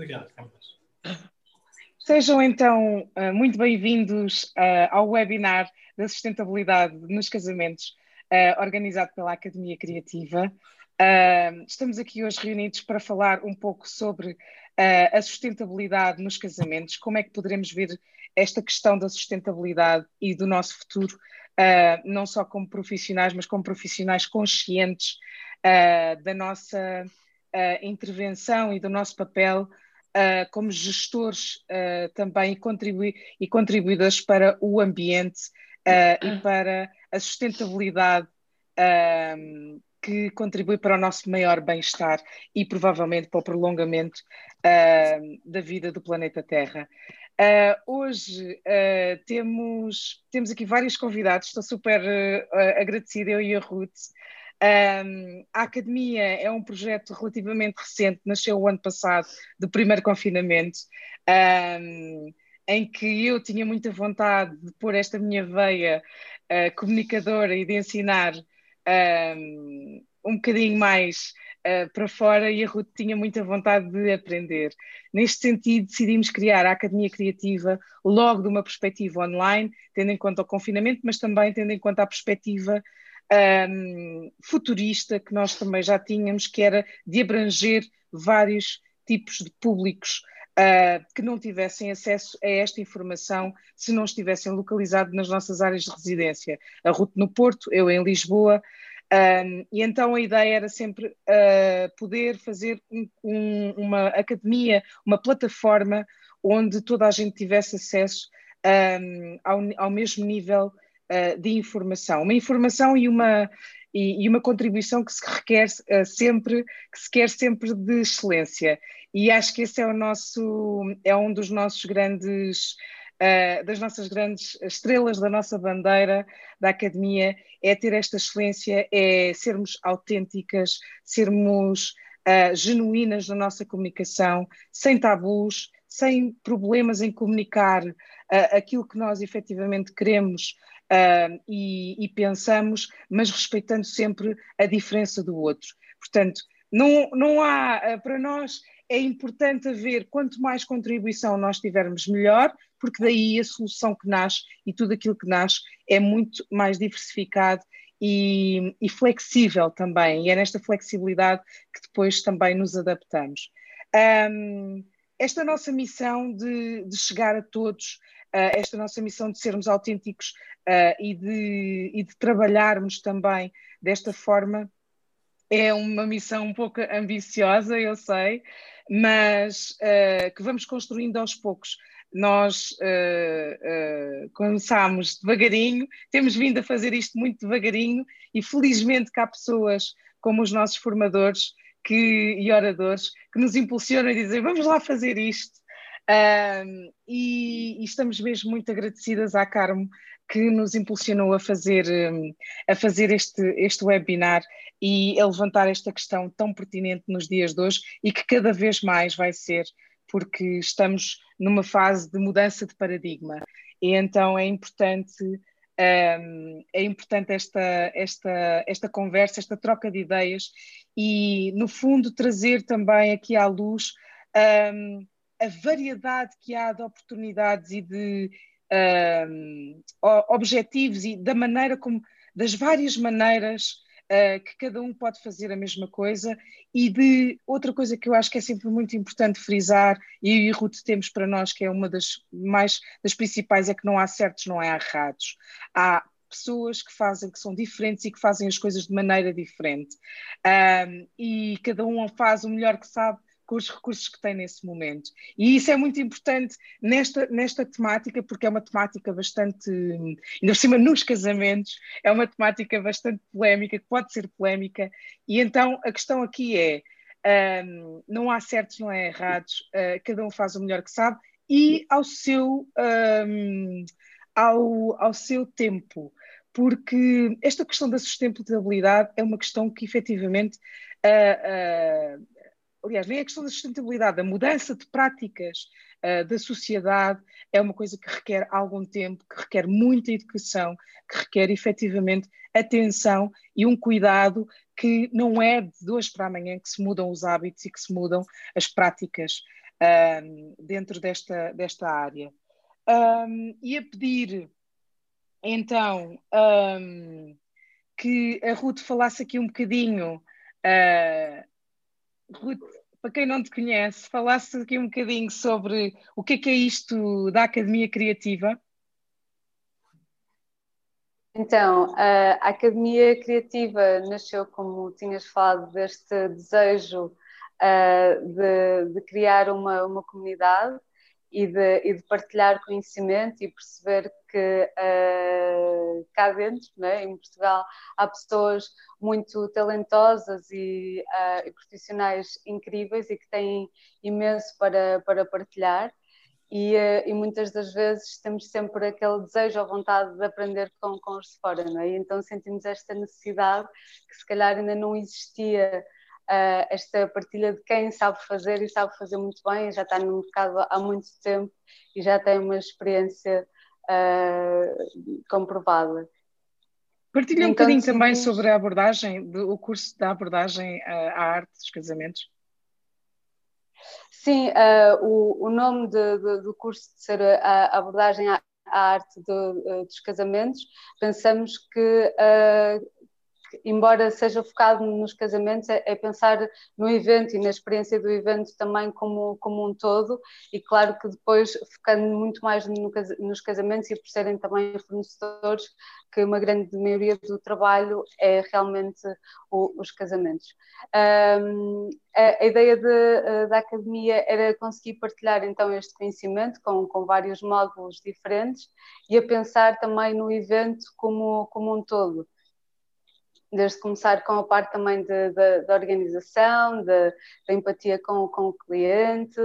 Obrigado, Carlos. Sejam então eh, muito bem-vindos eh, ao webinar da sustentabilidade nos casamentos, eh, organizado pela Academia Criativa. Estamos aqui hoje reunidos para falar um pouco sobre a sustentabilidade nos casamentos, como é que poderemos ver esta questão da sustentabilidade e do nosso futuro, não só como profissionais, mas como profissionais conscientes da nossa intervenção e do nosso papel uh, como gestores uh, também contribui, e contribuidores para o ambiente uh, e para a sustentabilidade que contribui para o nosso maior bem-estar e provavelmente para o prolongamento da vida do planeta Terra. Uh, hoje uh, temos, temos aqui vários convidados, estou super uh, agradecida, eu e a Ruth, um, a Academia é um projeto relativamente recente, nasceu o ano passado, do primeiro confinamento, um, em que eu tinha muita vontade de pôr esta minha veia uh, comunicadora e de ensinar um, um bocadinho mais uh, para fora e a Ruth tinha muita vontade de aprender. Neste sentido, decidimos criar a Academia Criativa logo de uma perspectiva online, tendo em conta o confinamento, mas também tendo em conta a perspectiva um, futurista que nós também já tínhamos, que era de abranger vários tipos de públicos uh, que não tivessem acesso a esta informação se não estivessem localizados nas nossas áreas de residência. A Ruth no Porto, eu em Lisboa. Um, e então a ideia era sempre uh, poder fazer um, um, uma academia, uma plataforma onde toda a gente tivesse acesso ao, ao mesmo nível uh, de informação. Uma informação e uma, e, e, uma contribuição que se requer uh, sempre, que se quer sempre de excelência. E acho que esse é o nosso, é um dos nossos grandes, uh, das nossas grandes estrelas da nossa bandeira da academia, é ter esta excelência, é sermos autênticas, sermos uh, genuínas na nossa comunicação, sem tabus, sem problemas em comunicar aquilo que nós efetivamente queremos uh, e, e, pensamos, mas respeitando sempre a diferença do outro. Portanto, não, não há, uh, para nós, é importante haver quanto mais contribuição nós tivermos, melhor, porque daí a solução que nasce e tudo aquilo que nasce é muito mais diversificado e, e, flexível também, e é nesta flexibilidade que depois também nos adaptamos. Um, esta nossa missão de, de chegar a todos, esta nossa missão de sermos autênticos uh, e, de, e de trabalharmos também desta forma é uma missão um pouco ambiciosa, eu sei, mas uh, que vamos construindo aos poucos. Nós uh, uh, começámos devagarinho, temos vindo a fazer isto muito devagarinho e felizmente que há pessoas como os nossos formadores que, e oradores que nos impulsionam e dizem vamos lá fazer isto. Um, e, e, estamos mesmo muito agradecidas à Carmo que nos impulsionou a fazer, a fazer este, este webinar e a levantar esta questão tão pertinente nos dias de hoje e que cada vez mais vai ser, porque estamos numa fase de mudança de paradigma. E então é importante um, é importante esta, esta, esta conversa, esta troca de ideias e, no fundo, trazer também aqui à luz um, a variedade que há de oportunidades e de, uh, objetivos e da maneira como, das várias maneiras uh, que cada um pode fazer a mesma coisa e de outra coisa que eu acho que é sempre muito importante frisar e eu e Ruth temos para nós que é uma das mais das principais é que não há certos, não há errados. Há pessoas que fazem, que são diferentes e que fazem as coisas de maneira diferente. Um, e cada um faz o melhor que sabe com os recursos que tem nesse momento. E isso é muito importante nesta, nesta temática, porque é uma temática bastante, ainda por cima nos casamentos, é uma temática bastante polémica, que pode ser polémica, e então a questão aqui é, um, não há certos, não há errados, uh, cada um faz o melhor que sabe, e ao seu, um, ao, ao seu tempo porque esta questão da sustentabilidade é uma questão que efetivamente uh, uh, aliás, nem a questão da sustentabilidade, a mudança de práticas uh, da sociedade é uma coisa que requer algum tempo, que requer muita educação, que requer efetivamente atenção e um cuidado que não é de hoje para amanhã que se mudam os hábitos e que se mudam as práticas um, dentro desta, desta área. Um, e a pedir, então, um, que a Ruth falasse aqui um bocadinho. Uh, Ruth, para quem não te conhece, falasse aqui um bocadinho sobre o que é que é isto da Academia Criativa. Então, a Academia Criativa nasceu, como tinhas falado, deste desejo uh, de, de, criar uma, uma comunidade e de, e de, partilhar conhecimento e perceber que uh, cá dentro, né, em Portugal, há pessoas muito talentosas e, uh, e, profissionais incríveis e que têm imenso para, para partilhar. E, uh, e, muitas das vezes temos sempre aquele desejo ou vontade de aprender com, com os de fora, não é? E então sentimos esta necessidade que se calhar ainda não existia uh, esta partilha de quem sabe fazer e sabe fazer muito bem, já está no mercado há muito tempo e já tem uma experiência uh, comprovada. Partilha um então, bocadinho também sobre a abordagem, do, o curso da abordagem à arte dos casamentos. Sim, uh, o, o, nome de, de, do curso de ser a, abordagem à, à arte dos casamentos, pensamos que uh, embora seja focado nos casamentos, é, é, pensar no evento e na experiência do evento também como, como um todo, e claro que depois focando muito mais no, nos casamentos e por serem também fornecedores, que uma grande maioria do trabalho é realmente o, os casamentos. Um, a, a, ideia de, da academia era conseguir partilhar então este conhecimento com, com vários módulos diferentes e a pensar também no evento como, como um todo desde começar com a parte também da organização, da empatia com, com, o cliente,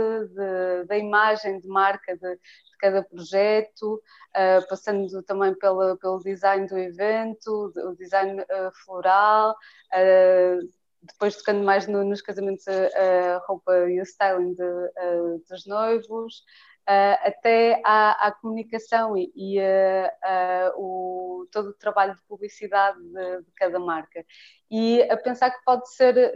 da imagem de marca de, de cada projeto, uh, passando também pelo, pelo design do evento, o design uh, floral, uh, depois tocando mais no, nos casamentos a, roupa e o styling de, dos noivos, uh, até à, à, comunicação e, e uh, o, todo o trabalho de publicidade de, de, cada marca. E a pensar que pode ser,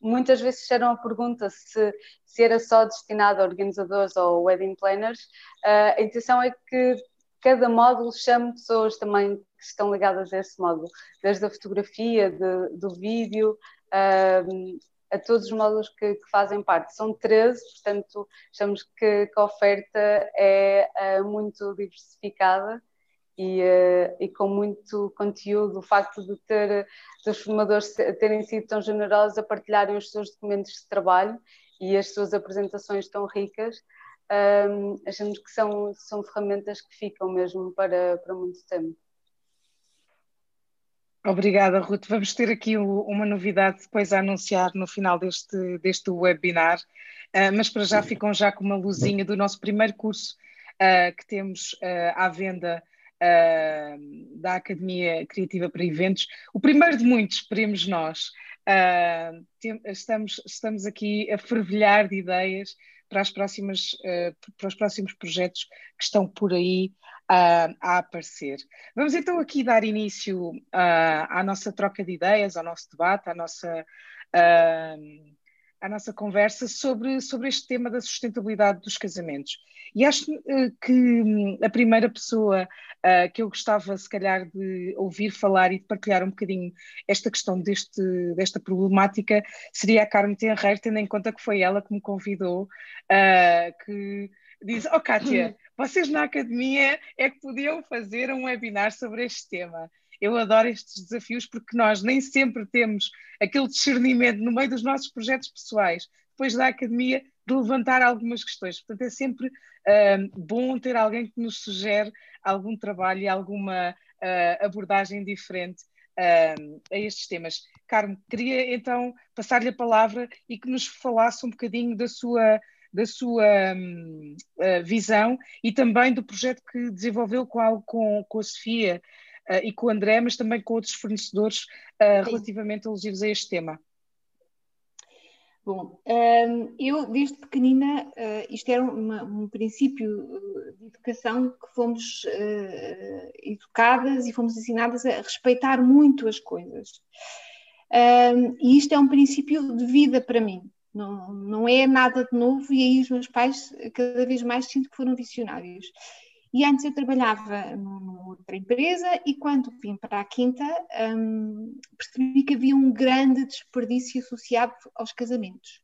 muitas vezes fizeram a pergunta se, se era só destinado a organizadores ou wedding planners, uh, a intenção é que cada módulo chame pessoas também que estão ligadas a esse módulo, desde a fotografia, de, do vídeo, uh, a todos os módulos que, que, fazem parte. São 13, portanto, achamos que, que a oferta é uh, muito diversificada e, uh, e, com muito conteúdo. O facto de ter os formadores terem sido tão generosos a partilharem os seus documentos de trabalho e as suas apresentações tão ricas, eh, achamos que são, são ferramentas que ficam mesmo para, para muito tempo. Obrigada, Ruth. Vamos ter aqui uma novidade depois a anunciar no final deste, deste webinar, uh, mas para já ficam já com uma luzinha do nosso primeiro curso uh, que temos uh, à venda da Academia Criativa para Eventos. O primeiro de muitos, esperemos nós. Estamos, estamos aqui a fervilhar de ideias para, as próximas, para os próximos projetos que estão por aí a, a aparecer. Vamos então aqui dar início uh, à nossa troca de ideias, ao nosso debate, à nossa, uh, à nossa conversa sobre, sobre este tema da sustentabilidade dos casamentos. E acho uh, que hum, a primeira pessoa uh, que eu gostava, se calhar, de ouvir falar e de partilhar um bocadinho esta questão deste, desta problemática seria a Carmen Tenreiro, tendo em conta que foi ela que me convidou, uh, que disse: Oh, Kátia, vocês na academia é que podiam fazer um webinar sobre este tema. Eu adoro estes desafios porque nós nem sempre temos aquele discernimento no meio dos nossos projetos pessoais, depois da academia, de levantar algumas questões. Portanto, é sempre uh, bom ter alguém que nos sugere algum trabalho e alguma uh, abordagem diferente uh, a estes temas. Carmo, queria então passar-lhe a palavra e que nos falasse um bocadinho da sua da sua um, visão e também do projeto que desenvolveu com, com, com a Sofia uh, e com o André, mas também com outros fornecedores uh, relativamente alusivos a este tema. Bom, um, eu desde pequenina, isto era uma, um princípio de educação que fomos educadas e fomos ensinadas a respeitar muito as coisas. Um, e isto é um princípio de vida para mim. Não, não é nada de novo, e aí os meus pais cada vez mais sinto que foram visionários. E antes eu trabalhava numa outra empresa e quando vim para a Quinta um, percebi que havia um grande desperdício associado aos casamentos.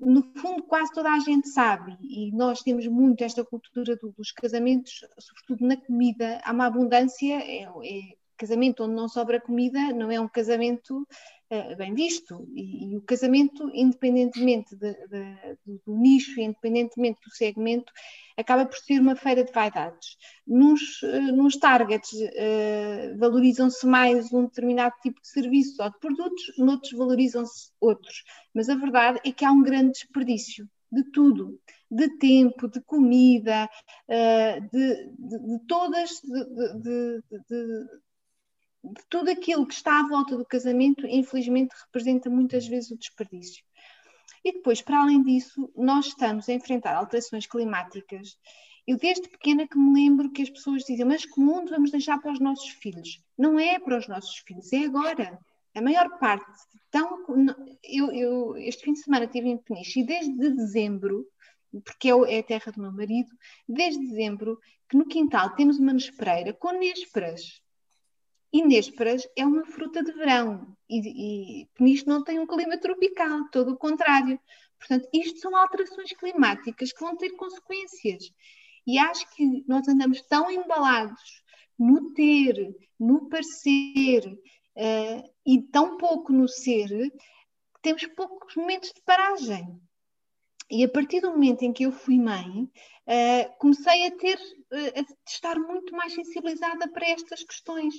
No fundo, quase toda a gente sabe, e nós temos muito esta cultura do, dos casamentos, sobretudo na comida, há uma abundância, é, é casamento onde não sobra comida não é um casamento uh, bem visto. E, e, o casamento, independentemente de, de, do nicho, independentemente do segmento, acaba por ser uma feira de vaidades. Nos, uh, nos targets uh, valorizam-se mais um determinado tipo de serviço ou de produtos, noutros valorizam-se outros. Mas a verdade é que há um grande desperdício de tudo, de tempo, de comida, de, de, de todas, de, tudo aquilo que está à volta do casamento, infelizmente, representa muitas vezes o desperdício. E depois, para além disso, nós estamos a enfrentar alterações climáticas. Eu, desde pequena, que me lembro que as pessoas dizem, mas que mundo vamos deixar para os nossos filhos? Não é para os nossos filhos, é agora. A maior parte, tão, eu, eu este fim de semana estive em Peniche e desde dezembro, porque é, é a terra do meu marido, desde dezembro, que no quintal temos uma nespereira com nésperas e nésperas é uma fruta de verão e, e nisto não tem um clima tropical, todo o contrário. Portanto, isto são alterações climáticas que vão ter consequências. E acho que nós andamos tão embalados no ter, no parecer uh, e tão pouco no ser, que temos poucos momentos de paragem. E a partir do momento em que eu fui mãe, uh, comecei a ter, estar muito mais sensibilizada para estas questões.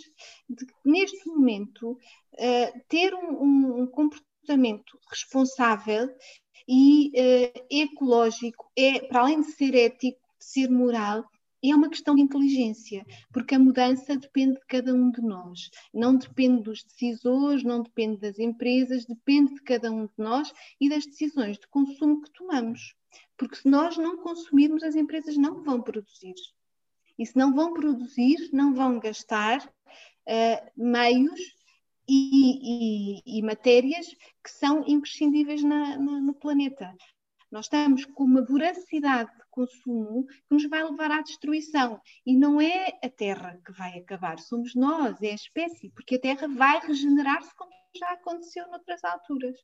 De, neste momento, uh, ter um, um, comportamento responsável e ecológico é, para além de ser ético, de ser moral, é uma questão de inteligência, porque a mudança depende de cada um de nós. Não depende dos decisores, não depende das empresas, depende de cada um de nós e das decisões de consumo que tomamos. Porque se nós não consumirmos, as empresas não vão produzir. E se não vão produzir, não vão gastar uh, meios e, e, e, matérias que são imprescindíveis na, na, no planeta. Nós estamos com uma voracidade de consumo que nos vai levar à destruição. E não é a Terra que vai acabar, somos nós, é a espécie, porque a Terra vai regenerar-se como já aconteceu noutras alturas.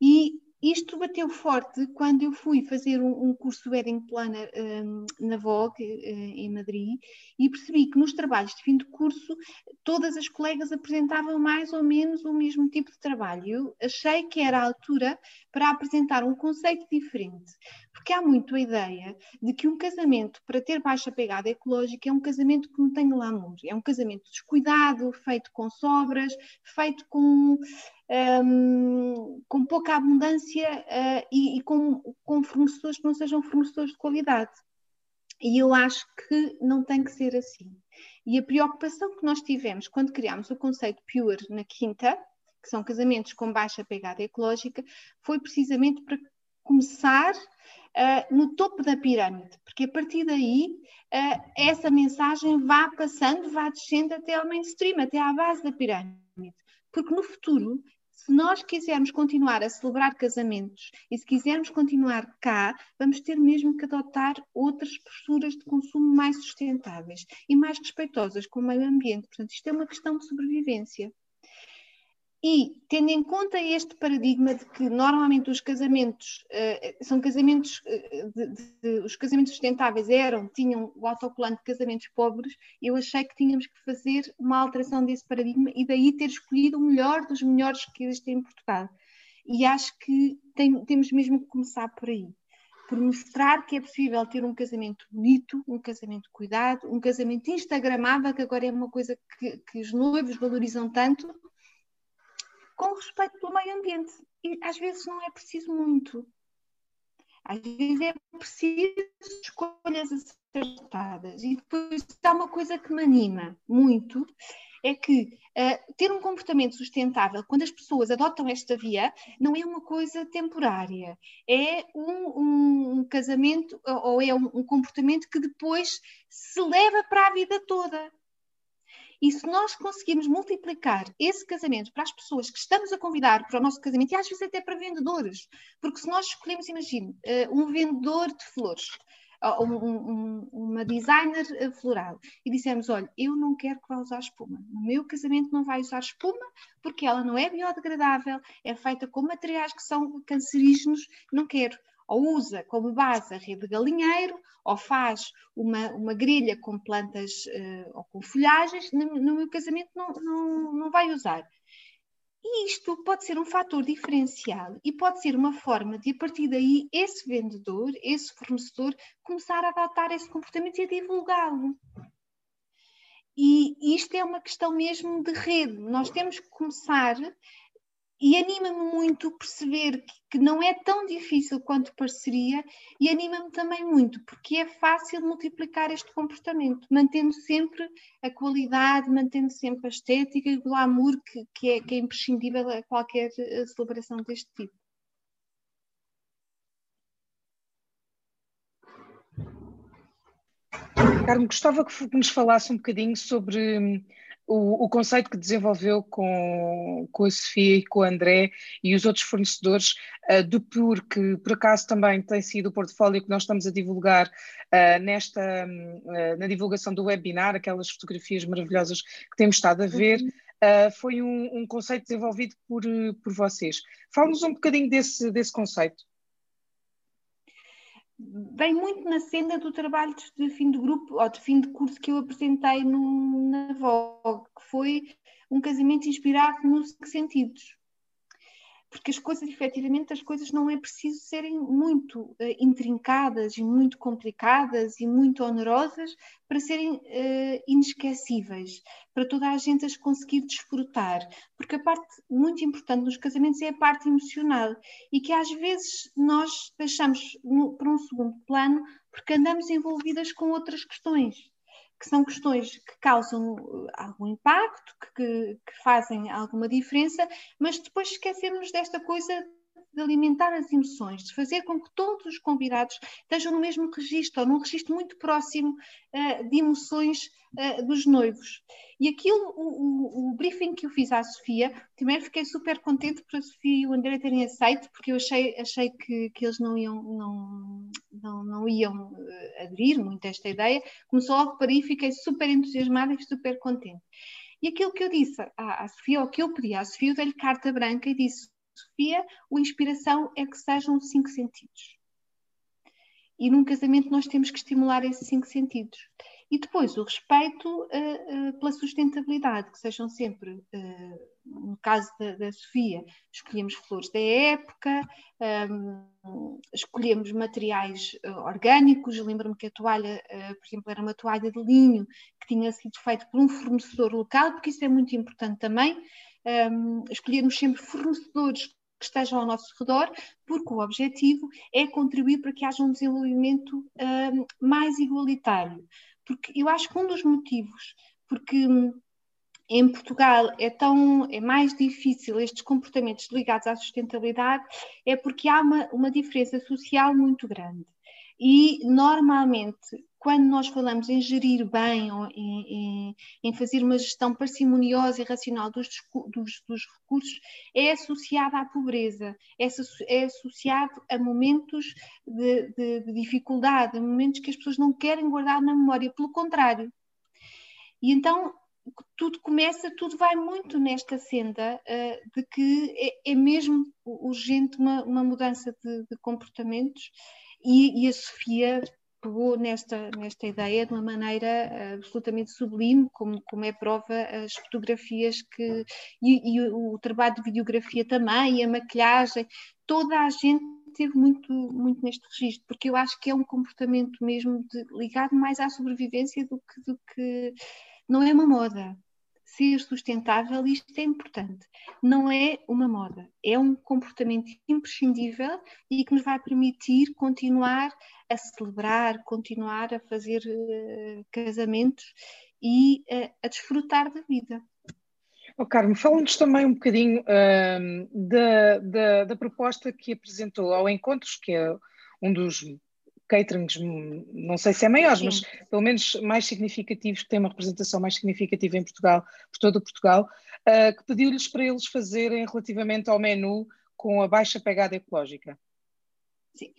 E isto bateu forte quando eu fui fazer um, um curso Wedding Planner um, na Vogue, uh, em Madrid, e percebi que nos trabalhos de fim de curso todas as colegas apresentavam mais ou menos o mesmo tipo de trabalho. Eu achei que era a altura para apresentar um conceito diferente, porque há muito a ideia de que um casamento, para ter baixa pegada ecológica, é um casamento que não tem glamour, é um casamento descuidado, feito com sobras, feito com um, com pouca abundância uh, e, e, com, com fornecedores que não sejam fornecedores de qualidade. E eu acho que não tem que ser assim. E a preocupação que nós tivemos quando criámos o conceito Pure na Quinta, que são casamentos com baixa pegada ecológica, foi precisamente para começar uh, no topo da pirâmide, porque a partir daí uh, essa mensagem vá passando, vá descendo até ao mainstream, até à base da pirâmide. Porque no futuro se nós quisermos continuar a celebrar casamentos e se quisermos continuar cá, vamos ter mesmo que adotar outras posturas de consumo mais sustentáveis e mais respeitosas com o meio ambiente. Portanto, isto é uma questão de sobrevivência. E, tendo em conta este paradigma de que normalmente os casamentos uh, são casamentos, uh, de, de, os casamentos sustentáveis eram, tinham o autocolante de casamentos pobres, eu achei que tínhamos que fazer uma alteração desse paradigma e daí ter escolhido o melhor dos melhores que existem em Portugal. E acho que tem, temos mesmo que começar por aí. Por mostrar que é possível ter um casamento bonito, um casamento cuidado, um casamento instagramável, que agora é uma coisa que, que os noivos valorizam tanto, com respeito pelo meio ambiente. E às vezes não é preciso muito. Às vezes é preciso escolhas acertadas. E depois há uma coisa que me anima muito, é que uh, ter um comportamento sustentável, quando as pessoas adotam esta via, não é uma coisa temporária, é um, um, casamento ou é um, um comportamento que depois se leva para a vida toda. E se nós conseguirmos multiplicar esse casamento para as pessoas que estamos a convidar para o nosso casamento, e às vezes até para vendedores, porque se nós escolhemos, imagine, eh, um vendedor de flores, um, um, uma designer eh, floral e dissemos: Olha, eu não quero que vá usar espuma. No meu casamento não vai usar espuma porque ela não é biodegradável, é feita com materiais que são cancerígenos. Não quero. Ou usa como base a rede de galinheiro, ou faz uma, uma grelha com plantas uh, ou com folhagens. No, no meu casamento não, não, não vai usar. E isto pode ser um fator diferencial e pode ser uma forma de, a partir daí, esse vendedor, esse fornecedor, começar a adotar esse comportamento e a divulgá-lo. E isto é uma questão mesmo de rede. Nós temos que começar e anima-me muito perceber que, que, não é tão difícil quanto pareceria e anima-me também muito porque é fácil multiplicar este comportamento, mantendo sempre a qualidade, mantendo sempre a estética e o glamour que, que, é, que é imprescindível a qualquer eh, celebração deste tipo. Carmo, gostava que nos falasse um bocadinho sobre hum, o, o, conceito que desenvolveu com, com a Sofia e com o André e os outros fornecedores uh, do PUR, que por acaso também tem sido o portfólio que nós estamos a divulgar uh, nesta, uh, na divulgação do webinar, aquelas fotografias maravilhosas que temos estado a ver, uhum. foi um, um, conceito desenvolvido por, por vocês. Fala-nos um bocadinho desse, desse conceito vem muito na senda do trabalho de fim de grupo ou de fim de curso que eu apresentei no, na Vogue, que foi um casamento inspirado nos sentidos porque as coisas, efetivamente, as coisas não é preciso serem muito uh, intrincadas e muito complicadas e muito onerosas para serem uh, inesquecíveis, para toda a gente as conseguir desfrutar, porque a parte muito importante nos casamentos é a parte emocional e que às vezes nós deixamos no, para um segundo plano porque andamos envolvidas com outras questões que são questões que causam uh, algum impacto, que, que fazem alguma diferença, mas depois esquecemos desta coisa de alimentar as emoções, de fazer com que todos os convidados estejam no mesmo registro, ou num registro muito próximo uh, de emoções uh, dos noivos. E aquilo, o, o, o, briefing que eu fiz à Sofia, primeiro fiquei super contente por a Sofia e o André terem aceito, porque eu achei, achei que, que eles não iam, não, não, não iam uh, aderir muito a esta ideia. Começou logo para aí, fiquei super entusiasmada e super contente. E aquilo que eu disse à, à Sofia, ou que eu pedi à Sofia, eu dei-lhe carta branca e disse: Sofia, a inspiração é que sejam cinco sentidos. E num casamento nós temos que estimular esses cinco sentidos. E depois o respeito uh, uh, pela sustentabilidade, que sejam sempre, uh, no caso da, da, Sofia, escolhemos flores da época, um, escolhemos materiais orgânicos. Lembro-me que a toalha, por exemplo, era uma toalha de linho que tinha sido feita por um fornecedor local, porque isso é muito importante também um, escolhermos sempre fornecedores que estejam ao nosso redor, porque o objetivo é contribuir para que haja um desenvolvimento um, mais igualitário. Porque eu acho que um dos motivos, porque hum, em Portugal é tão é mais difícil estes comportamentos ligados à sustentabilidade, é porque há uma, uma diferença social muito grande. E normalmente quando nós falamos em gerir bem, ou em, em, em fazer uma gestão parcimoniosa e racional dos, dos, dos recursos, é associada à pobreza, é, é associado a momentos de, de, de, dificuldade, a momentos que as pessoas não querem guardar na memória, pelo contrário. E então tudo começa, tudo vai muito nesta senda uh, de que é, é, mesmo urgente uma, uma mudança de, de comportamentos e, e, a Sofia pegou nesta, nesta ideia de uma maneira eh, absolutamente sublime, como, como é prova as fotografias que, e, e o trabalho de videografia também, e a maquilhagem, toda a gente teve muito, muito neste registro, porque eu acho que é um comportamento mesmo de, ligado mais à sobrevivência do que, do que não é uma moda ser sustentável, isto é importante. Não é uma moda, é um comportamento imprescindível e que nos vai permitir continuar a celebrar, continuar a fazer uh, casamentos e uh, a desfrutar da vida. Oh, Carmo, fala-nos também um bocadinho uh, da, da, da, proposta que apresentou ao Encontros, que é um dos caterings, não sei se é maiores, Sim. mas pelo menos mais significativos, que têm uma representação mais significativa em Portugal, por todo o Portugal, uh, que pediu-lhes para eles fazerem relativamente ao menu com a baixa pegada ecológica. Sim.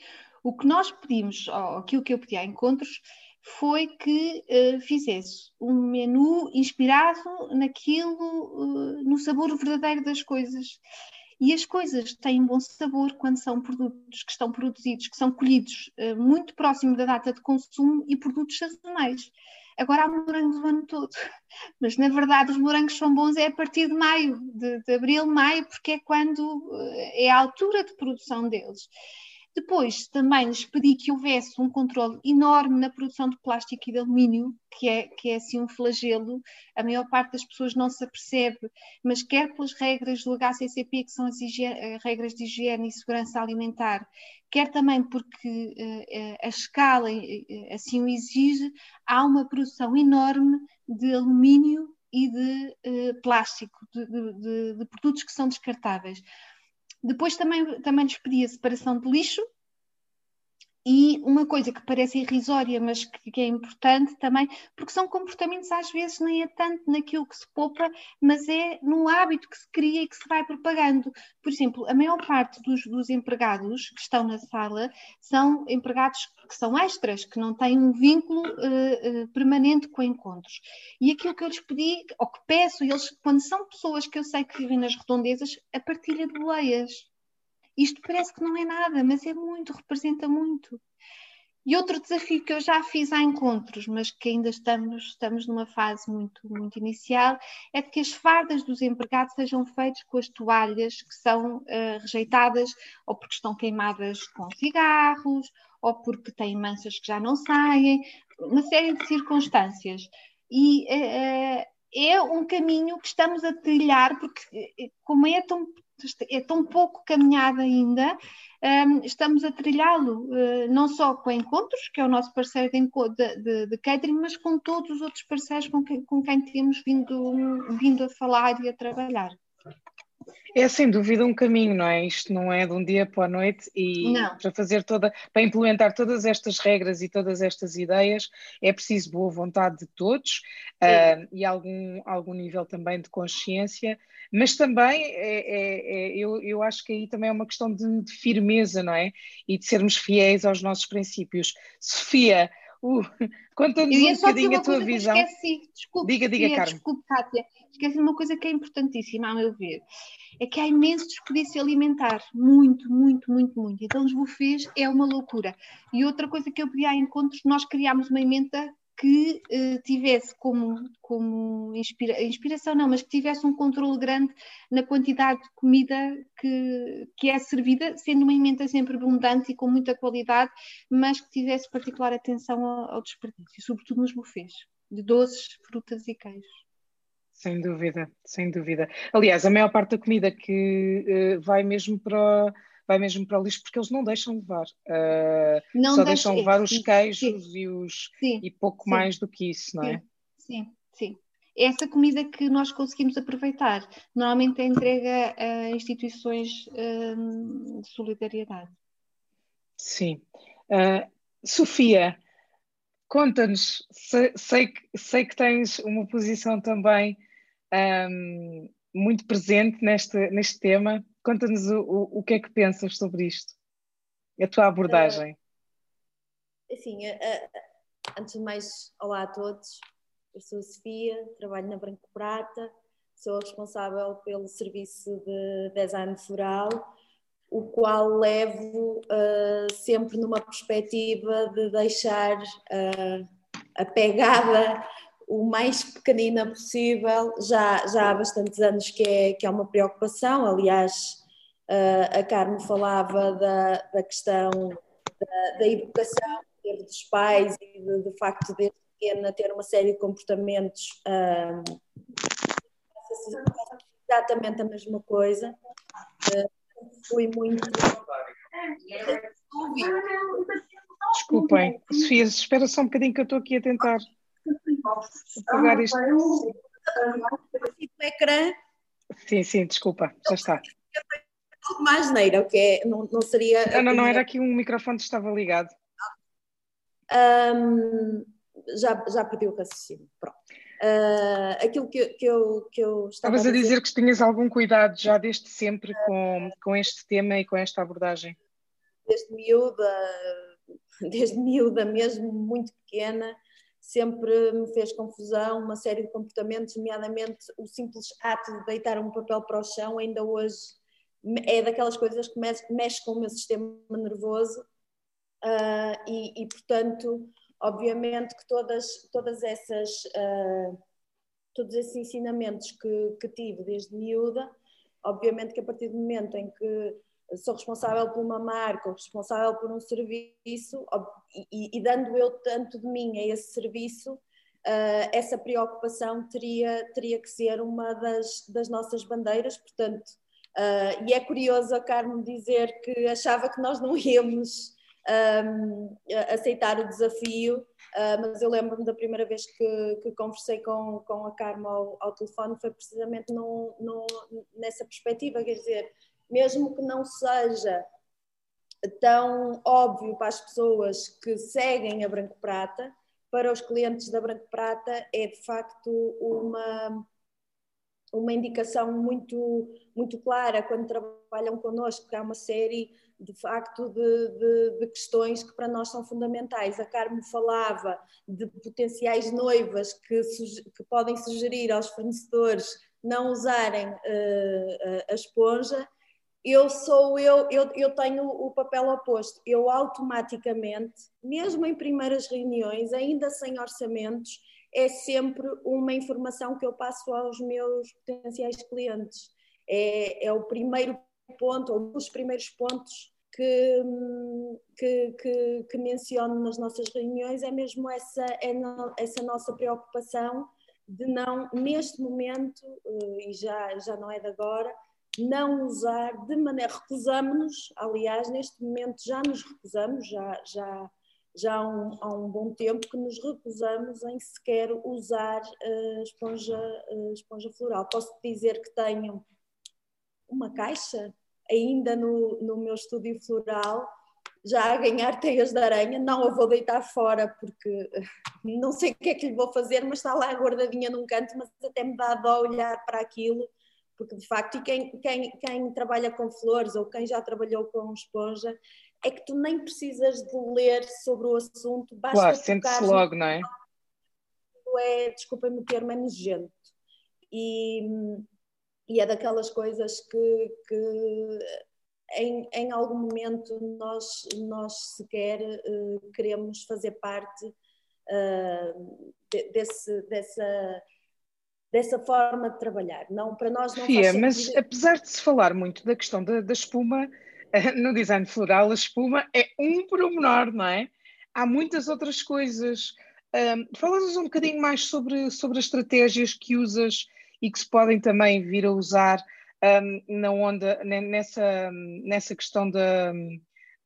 O que nós pedimos, ou aquilo que eu pedi a encontros, foi que uh, fizesse um menu inspirado naquilo, uh, no sabor verdadeiro das coisas. E as coisas têm bom sabor quando são produtos que estão produzidos, que são colhidos uh, muito próximo da data de consumo e produtos sazonais. Agora há morangos o ano todo, mas na verdade os morangos são bons é a partir de maio, de, de abril, maio, porque é quando é a altura de produção deles. Depois também lhes pedi que houvesse um controle enorme na produção de plástico e de alumínio, que é, que é assim um flagelo, a maior parte das pessoas não se apercebe, mas quer pelas regras do HCCP, que são as higiene, regras de higiene e segurança alimentar, quer também porque uh, a escala uh, assim o exige, há uma produção enorme de alumínio e de uh, plástico, de, de, de produtos que são descartáveis. Depois também, também lhes pedi a separação de lixo, e uma coisa que parece irrisória, mas que, é importante também, porque são comportamentos às vezes nem é tanto naquilo que se poupa, mas é no hábito que se cria e que se vai propagando. Por exemplo, a maior parte dos, dos empregados que estão na sala são empregados que são extras, que não têm um vínculo uh, uh, permanente com encontros. E aquilo que eu lhes pedi, ou que peço, eles, quando são pessoas que eu sei que vivem nas redondezas, a partilha de boleias isto parece que não é nada, mas é muito, representa muito. E outro desafio que eu já fiz a encontros, mas que ainda estamos, estamos numa fase muito, muito inicial, é de que as fardas dos empregados sejam feitas com as toalhas que são uh, rejeitadas ou porque estão queimadas com cigarros ou porque têm manchas que já não saem, uma série de circunstâncias. E uh, é um caminho que estamos a trilhar, porque como é tão é tão pouco caminhada ainda, um, estamos a trilhá-lo, uh, não só com Encontros, que é o nosso parceiro de, de, de, catering, mas com todos os outros parceiros com quem, com quem temos vindo, vindo a falar e a trabalhar. É sem dúvida um caminho, não é? Isto não é de um dia para a noite e não. para fazer toda, para implementar todas estas regras e todas estas ideias é preciso boa vontade de todos uh, e algum, algum nível também de consciência, mas também é, é, é, eu, eu acho que aí também é uma questão de, de firmeza, não é? E de sermos fiéis aos nossos princípios. Sofia, Uh, Conta-nos um bocadinho a tua visão. Esqueci, desculpe, diga, diga, Carmen. Desculpe, Kátia. Esqueci uma coisa que é importantíssima, a meu ver. É que há imenso desperdício alimentar. Muito, muito, muito, muito. Então, os buffets é uma loucura. E outra coisa que eu pedi a encontros, nós criámos uma emenda que uh, tivesse como, como inspira, inspiração, não, mas que tivesse um controle grande na quantidade de comida que, que é servida, sendo uma emenda sempre abundante e com muita qualidade, mas que tivesse particular atenção ao, ao desperdício, sobretudo nos buffets, de doces, frutas e queijos. Sem dúvida, sem dúvida. Aliás, a maior parte da comida que uh, vai mesmo para vai mesmo para o lixo porque eles não deixam levar. Uh, não só deixam levar os queijos sim, e, os, sim, e pouco mais do que isso, não é? Sim, sim. Essa comida que nós conseguimos aproveitar, normalmente é entrega a instituições um, de solidariedade. Sim. Uh, Sofia, conta-nos, sei, sei, sei, que tens uma posição também um, muito presente neste, neste tema. Conta-nos o, o, o, que é que pensas sobre isto, a tua abordagem. Uh, assim, uh, uh, antes de mais, olá a todos. Eu sou a Sofia, trabalho na Branco Prata, sou responsável pelo serviço de design floral, o qual levo sempre numa perspectiva de deixar a pegada o mais pequenina possível. Já, já há bastantes anos que é, que é uma preocupação. Aliás, uh, a Carmen falava da, da questão da, da educação dos pais e do, do facto de pequena ter uma série de comportamentos uh, exatamente a mesma coisa. Uh, fui muito. Desculpem, Sofia, espera só um bocadinho que eu estou aqui a tentar apagar isto. O ecrã. Sim, sim, desculpa, já está. Mais neira, o que é, não, não seria. Não, não, não, era aqui um microfone que estava ligado. Um, já, já perdi o raciocínio. Pronto. Uh, aquilo que, que, eu, que eu estava Estavas a dizer, dizer que tinhas algum cuidado já desde sempre com, com este tema e com esta abordagem? Desde miúda, desde miúda mesmo, muito pequena, sempre me fez confusão uma série de comportamentos, nomeadamente o simples ato de deitar um papel para o chão, ainda hoje é daquelas coisas que mexe, mexe com o meu sistema nervoso. Uh, e, e, portanto, obviamente que todas, todas essas, uh, todos esses ensinamentos que, que tive desde miúda, obviamente que a partir do momento em que sou responsável por uma marca, ou responsável por um serviço, e, e, dando eu tanto de mim a esse serviço, uh, essa preocupação teria, teria que ser uma das, das nossas bandeiras, portanto, uh, e é curioso a Carmo dizer que achava que nós não íamos um, aceitar o desafio, uh, mas eu lembro-me da primeira vez que, que conversei com, com a Carmo ao, ao telefone, foi precisamente no, no, nessa perspectiva, quer dizer, mesmo que não seja tão óbvio para as pessoas que seguem a Branco Prata, para os clientes da Branco Prata é de facto uma, uma indicação muito, muito clara quando trabalham connosco, que há uma série de facto de, de, de, questões que para nós são fundamentais. A Carmo falava de potenciais noivas que, que podem sugerir aos fornecedores não usarem uh, a esponja eu sou eu, eu, eu tenho o papel oposto. Eu automaticamente, mesmo em primeiras reuniões, ainda sem orçamentos, é sempre uma informação que eu passo aos meus potenciais clientes. É, é o primeiro ponto, ou dos primeiros pontos que, que, que, que, menciono nas nossas reuniões, é mesmo essa, é no, essa nossa preocupação de não, neste momento, eh, e já, já não é de agora, não usar de maneira, recusamos-nos, aliás, neste momento já nos recusamos, já, já, já há um, há um bom tempo que nos recusamos em sequer usar a esponja, a esponja floral. Posso dizer que tenho uma caixa ainda no, no meu estúdio floral, já a ganhar teias de aranha, não a vou deitar fora porque não sei o que é que lhe vou fazer, mas está lá guardadinha num canto, mas até me dá dó olhar para aquilo porque de facto, e quem, quem, quem trabalha com flores ou quem já trabalhou com esponja, é que tu nem precisas de ler sobre o assunto, basta claro, sente-se logo, não é? É, desculpem-me o termo, é nojento. E, e é daquelas coisas que, que em, em algum momento nós, nós sequer uh, queremos fazer parte uh, de, desse, dessa dessa forma de trabalhar. Não, para nós não Fia, mas apesar de se falar muito da questão da, da espuma, no design floral, a espuma é um pormenor, não é? Há muitas outras coisas. Um, Falas um bocadinho mais sobre, sobre as estratégias que usas e que se podem também vir a usar um, na onda, nessa, nessa questão da,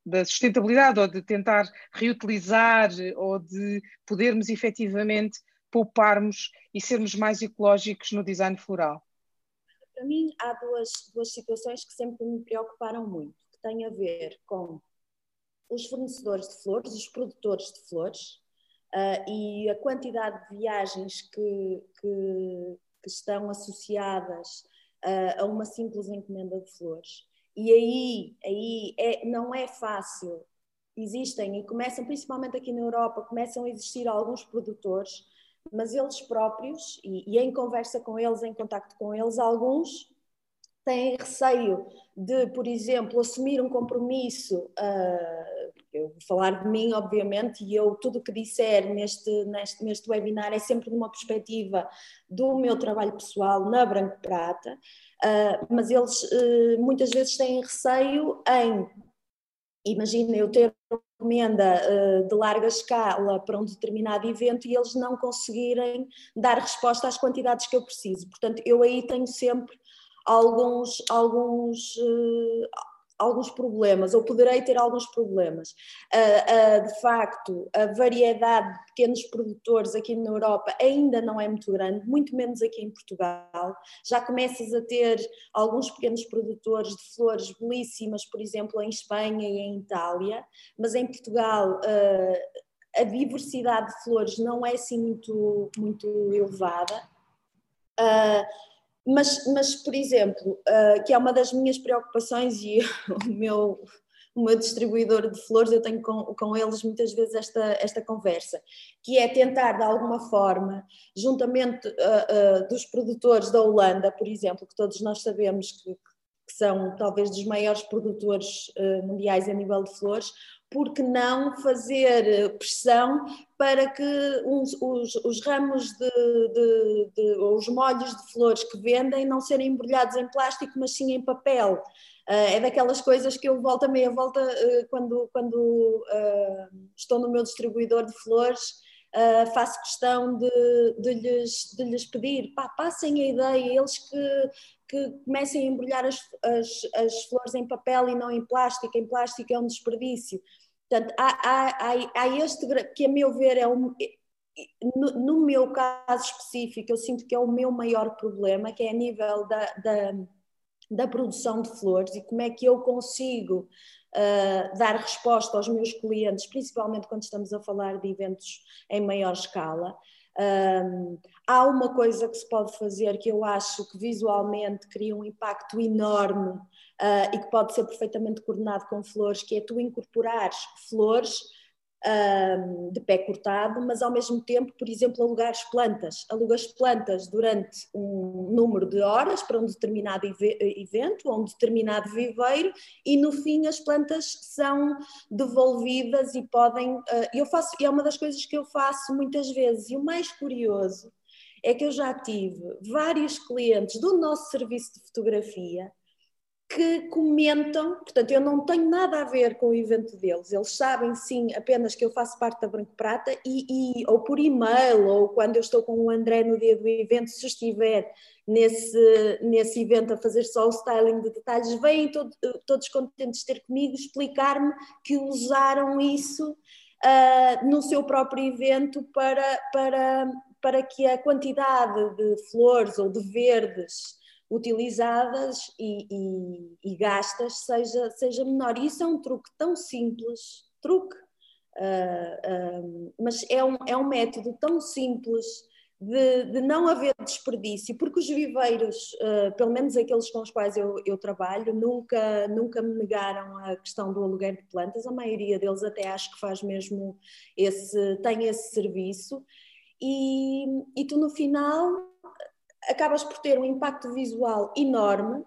da sustentabilidade ou de tentar reutilizar ou de podermos efetivamente pouparmos e sermos mais ecológicos no design floral? Para mim, há duas, duas situações que sempre me preocuparam muito, que têm a ver com os fornecedores de flores, os produtores de flores uh, e a quantidade de viagens que, que, que estão associadas uh, a uma simples encomenda de flores. E aí, aí é, não é fácil. Existem e começam, principalmente aqui na Europa, começam a existir alguns produtores mas eles próprios, e, e em conversa com eles, em contacto com eles, alguns têm receio de, por exemplo, assumir um compromisso, uh, eu vou falar de mim, obviamente, e eu tudo o que disser neste, neste, neste webinar é sempre de uma perspectiva do meu trabalho pessoal na Branco Prata, uh, mas eles uh, muitas vezes têm receio em imagina eu ter uma encomenda uh, de larga escala para um determinado evento e eles não conseguirem dar resposta às quantidades que eu preciso. Portanto, eu aí tenho sempre alguns, alguns, uh, alguns problemas, ou poderei ter alguns problemas. Uh, uh, de facto, a variedade de pequenos produtores aqui na Europa ainda não é muito grande, muito menos aqui em Portugal. Já começas a ter alguns pequenos produtores de flores belíssimas, por exemplo, em Espanha e em Itália, mas em Portugal. Uh, a diversidade de flores não é assim muito, muito elevada. Uh, mas, mas, por exemplo, uh, que é uma das minhas preocupações e o meu, o meu distribuidor de flores, eu tenho com, com eles muitas vezes esta, esta conversa, que é tentar de alguma forma, juntamente uh, uh, dos produtores da Holanda, por exemplo, que todos nós sabemos que, que são talvez dos maiores produtores mundiais a nível de flores, porque não fazer pressão para que uns, os, os, ramos de, de, de, os molhos de flores que vendem não serem embrulhados em plástico, mas sim em papel. Uh, é daquelas coisas que eu volto a meia volta uh, quando, quando uh, estou no meu distribuidor de flores, faço questão de, de, lhes, de lhes pedir, pá, passem a ideia, eles que, que comecem a embrulhar as, as, as flores em papel e não em plástico, em plástico é um desperdício. Portanto, há, há, há, este que a meu ver é um, no, no, meu caso específico, eu sinto que é o meu maior problema, que é a nível da, da da produção de flores e como é que eu consigo uh, dar resposta aos meus clientes, principalmente quando estamos a falar de eventos em maior escala. Um, há uma coisa que se pode fazer que eu acho que visualmente cria um impacto enorme uh, e que pode ser perfeitamente coordenado com flores, que é tu incorporares flores de pé cortado, mas ao mesmo tempo, por exemplo, alugares plantas. Alugas plantas durante um número de horas para um determinado evento ou um determinado viveiro e no fim as plantas são devolvidas e podem. Ah, eu faço, é uma das coisas que eu faço muitas vezes e o mais curioso é que eu já tive vários clientes do nosso serviço de fotografia que comentam, portanto, eu não tenho nada a ver com o evento deles, eles sabem sim apenas que eu faço parte da Branco Prata e, e, ou por e-mail, ou quando eu estou com o André no dia do evento, se estiver nesse, nesse evento a fazer só o styling de detalhes, vêm todo, todos contentes ter comigo, explicar-me que usaram isso uh, no seu próprio evento para, para, para que a quantidade de flores ou de verdes utilizadas e, e, e, gastas seja, seja menor. E isso é um truque tão simples, truque, uh, uh, mas é um, é um método tão simples de, de não haver desperdício, porque os viveiros, uh, pelo menos aqueles com os quais eu, eu, trabalho, nunca, nunca me negaram a questão do aluguer de plantas, a maioria deles até acho que faz mesmo esse, tem esse serviço. E, e tu no final acabas por ter um impacto visual enorme,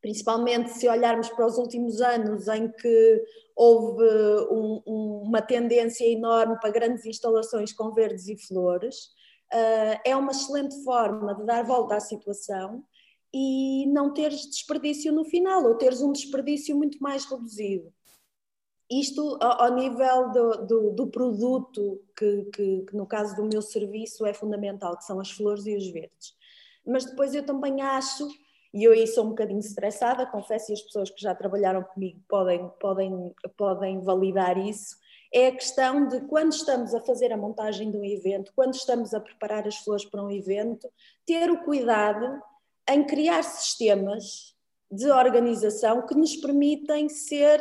principalmente se olharmos para os últimos anos em que houve um, um, uma tendência enorme para grandes instalações com verdes e flores. Uh, é uma excelente forma de dar volta à situação e não teres desperdício no final, ou teres um desperdício muito mais reduzido. Isto ao, nível do, do, do produto, que, que, que no caso do meu serviço é fundamental, que são as flores e os verdes. Mas depois eu também acho, e eu aí sou um bocadinho estressada, confesso, e as pessoas que já trabalharam comigo podem, podem, podem validar isso, é a questão de quando estamos a fazer a montagem de um evento, quando estamos a preparar as flores para um evento, ter o cuidado em criar sistemas de organização que nos permitem ser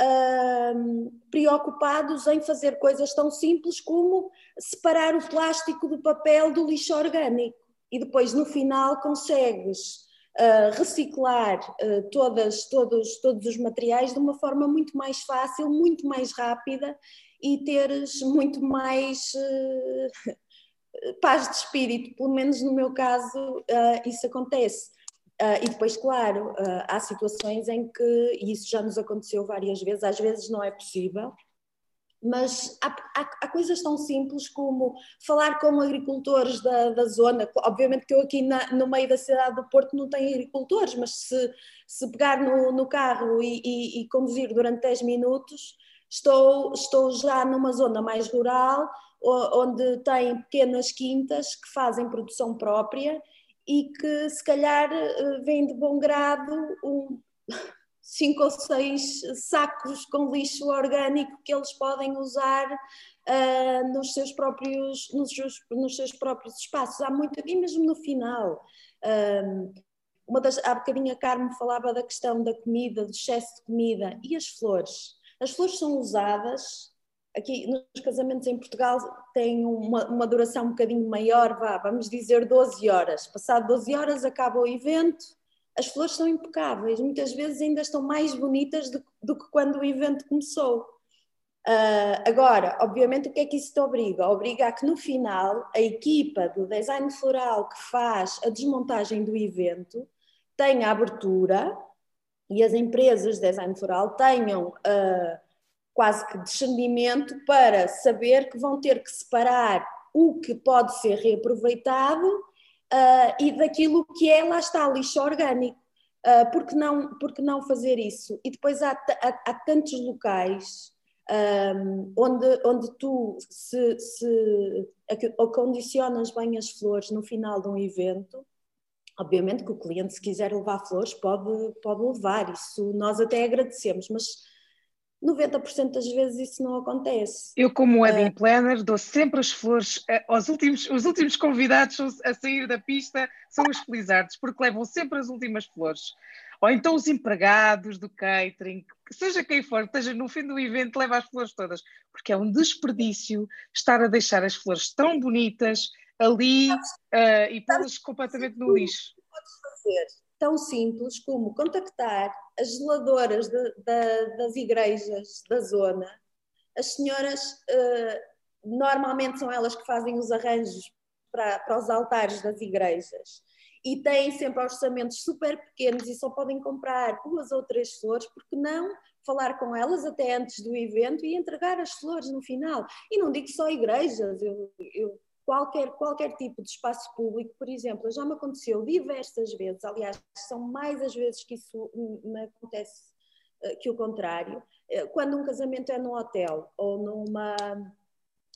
uh, preocupados em fazer coisas tão simples como separar o plástico do papel do lixo orgânico e depois no final consegues uh, reciclar uh, todas, todos, todos os materiais de uma forma muito mais fácil, muito mais rápida e teres muito mais uh, paz de espírito, pelo menos no meu caso isso acontece. E depois, claro, há situações em que, e isso já nos aconteceu várias vezes, às vezes não é possível, mas há, há, há, coisas tão simples como falar com agricultores da, da zona. Obviamente que eu aqui na, no meio da cidade do Porto não tenho agricultores, mas se, se pegar no, no carro e, e, e, conduzir durante 10 minutos, estou, estou já numa zona mais rural, onde tem pequenas quintas que fazem produção própria e que se calhar eh, vem de bom grado um, cinco ou seis sacos com lixo orgânico que eles podem usar uh, nos, seus próprios, nos, seus, nos seus próprios espaços. Há muito, e mesmo no final. Uh, uma das, há bocadinho a Carmen falava da questão da comida, do excesso de comida e as flores. As flores são usadas aqui nos casamentos em Portugal tem uma, uma, duração um bocadinho maior, vá, vamos dizer 12 horas. Passado 12 horas acaba o evento, as flores são impecáveis, muitas vezes ainda estão mais bonitas do, do que quando o evento começou. Uh, agora, obviamente, o que é que isso te obriga? Obriga a que no final a equipa do design floral que faz a desmontagem do evento tenha abertura e as empresas de design floral tenham uh, quase que discernimento para saber que vão ter que separar o que pode ser reaproveitado uh, e daquilo que é, lá está, lixo orgânico. Uh, porque, não, porque não fazer isso? E depois há, há, há tantos locais um, onde, onde tu se, se acondicionas bem as flores no final de um evento, obviamente que o cliente se quiser levar flores pode, pode levar, isso nós até agradecemos, mas 90% das vezes isso não acontece. Eu, como wedding planner, dou sempre as flores aos últimos, os últimos convidados a sair da pista são os felizardos, porque levam sempre as últimas flores. Ou então os empregados do catering, seja quem for, esteja no fim do evento, leva as flores todas, porque é um desperdício estar a deixar as flores tão bonitas ali uh, e pô-las completamente no lixo. Podes fazer tão simples como contactar as geladoras de, de, das igrejas da zona. As senhoras, uh, normalmente são elas que fazem os arranjos para, para os altares das igrejas e têm sempre orçamentos super pequenos e só podem comprar duas ou três flores, porque não falar com elas até antes do evento e entregar as flores no final? E não digo só igrejas, eu, eu qualquer, qualquer tipo de espaço público, por exemplo, já me aconteceu diversas vezes, aliás, são mais as vezes que isso me acontece eh, que o contrário, eh, quando um casamento é num hotel ou numa,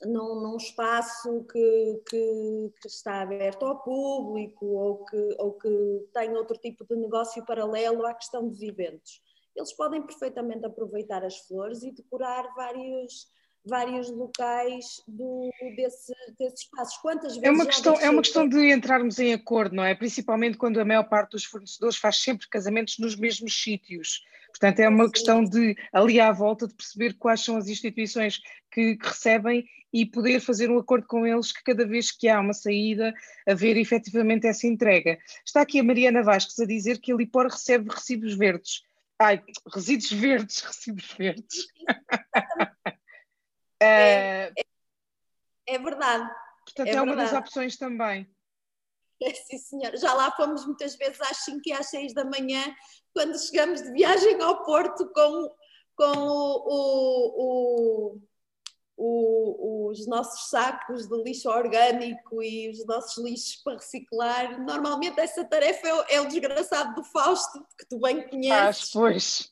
num, num espaço que, que, que, está aberto ao público ou que, ou que tem outro tipo de negócio paralelo à questão dos eventos. Eles podem perfeitamente aproveitar as flores e decorar vários, vários locais do, desse, desses espaços. Quantas vezes é uma questão É uma questão de entrarmos em acordo, não é? Principalmente quando a maior parte dos fornecedores faz sempre casamentos nos mesmos sítios. Portanto, é uma Sim. questão de, ali à volta, de perceber quais são as instituições que, que, recebem e poder fazer um acordo com eles que cada vez que há uma saída, haver efetivamente essa entrega. Está aqui a Mariana Vasques a dizer que a Lipor recebe recibos verdes. Ai, resíduos verdes, recibos verdes. É, é, é, verdade. Portanto, é, é uma verdade. das opções também. É, sim, senhor. Já lá fomos muitas vezes às 5 e às 6 da manhã, quando chegamos de viagem ao Porto com, com o, o, o, os nossos sacos de lixo orgânico e os nossos lixos para reciclar. Normalmente essa tarefa é, é o desgraçado do Fausto, que tu bem conheces. Faz, pois.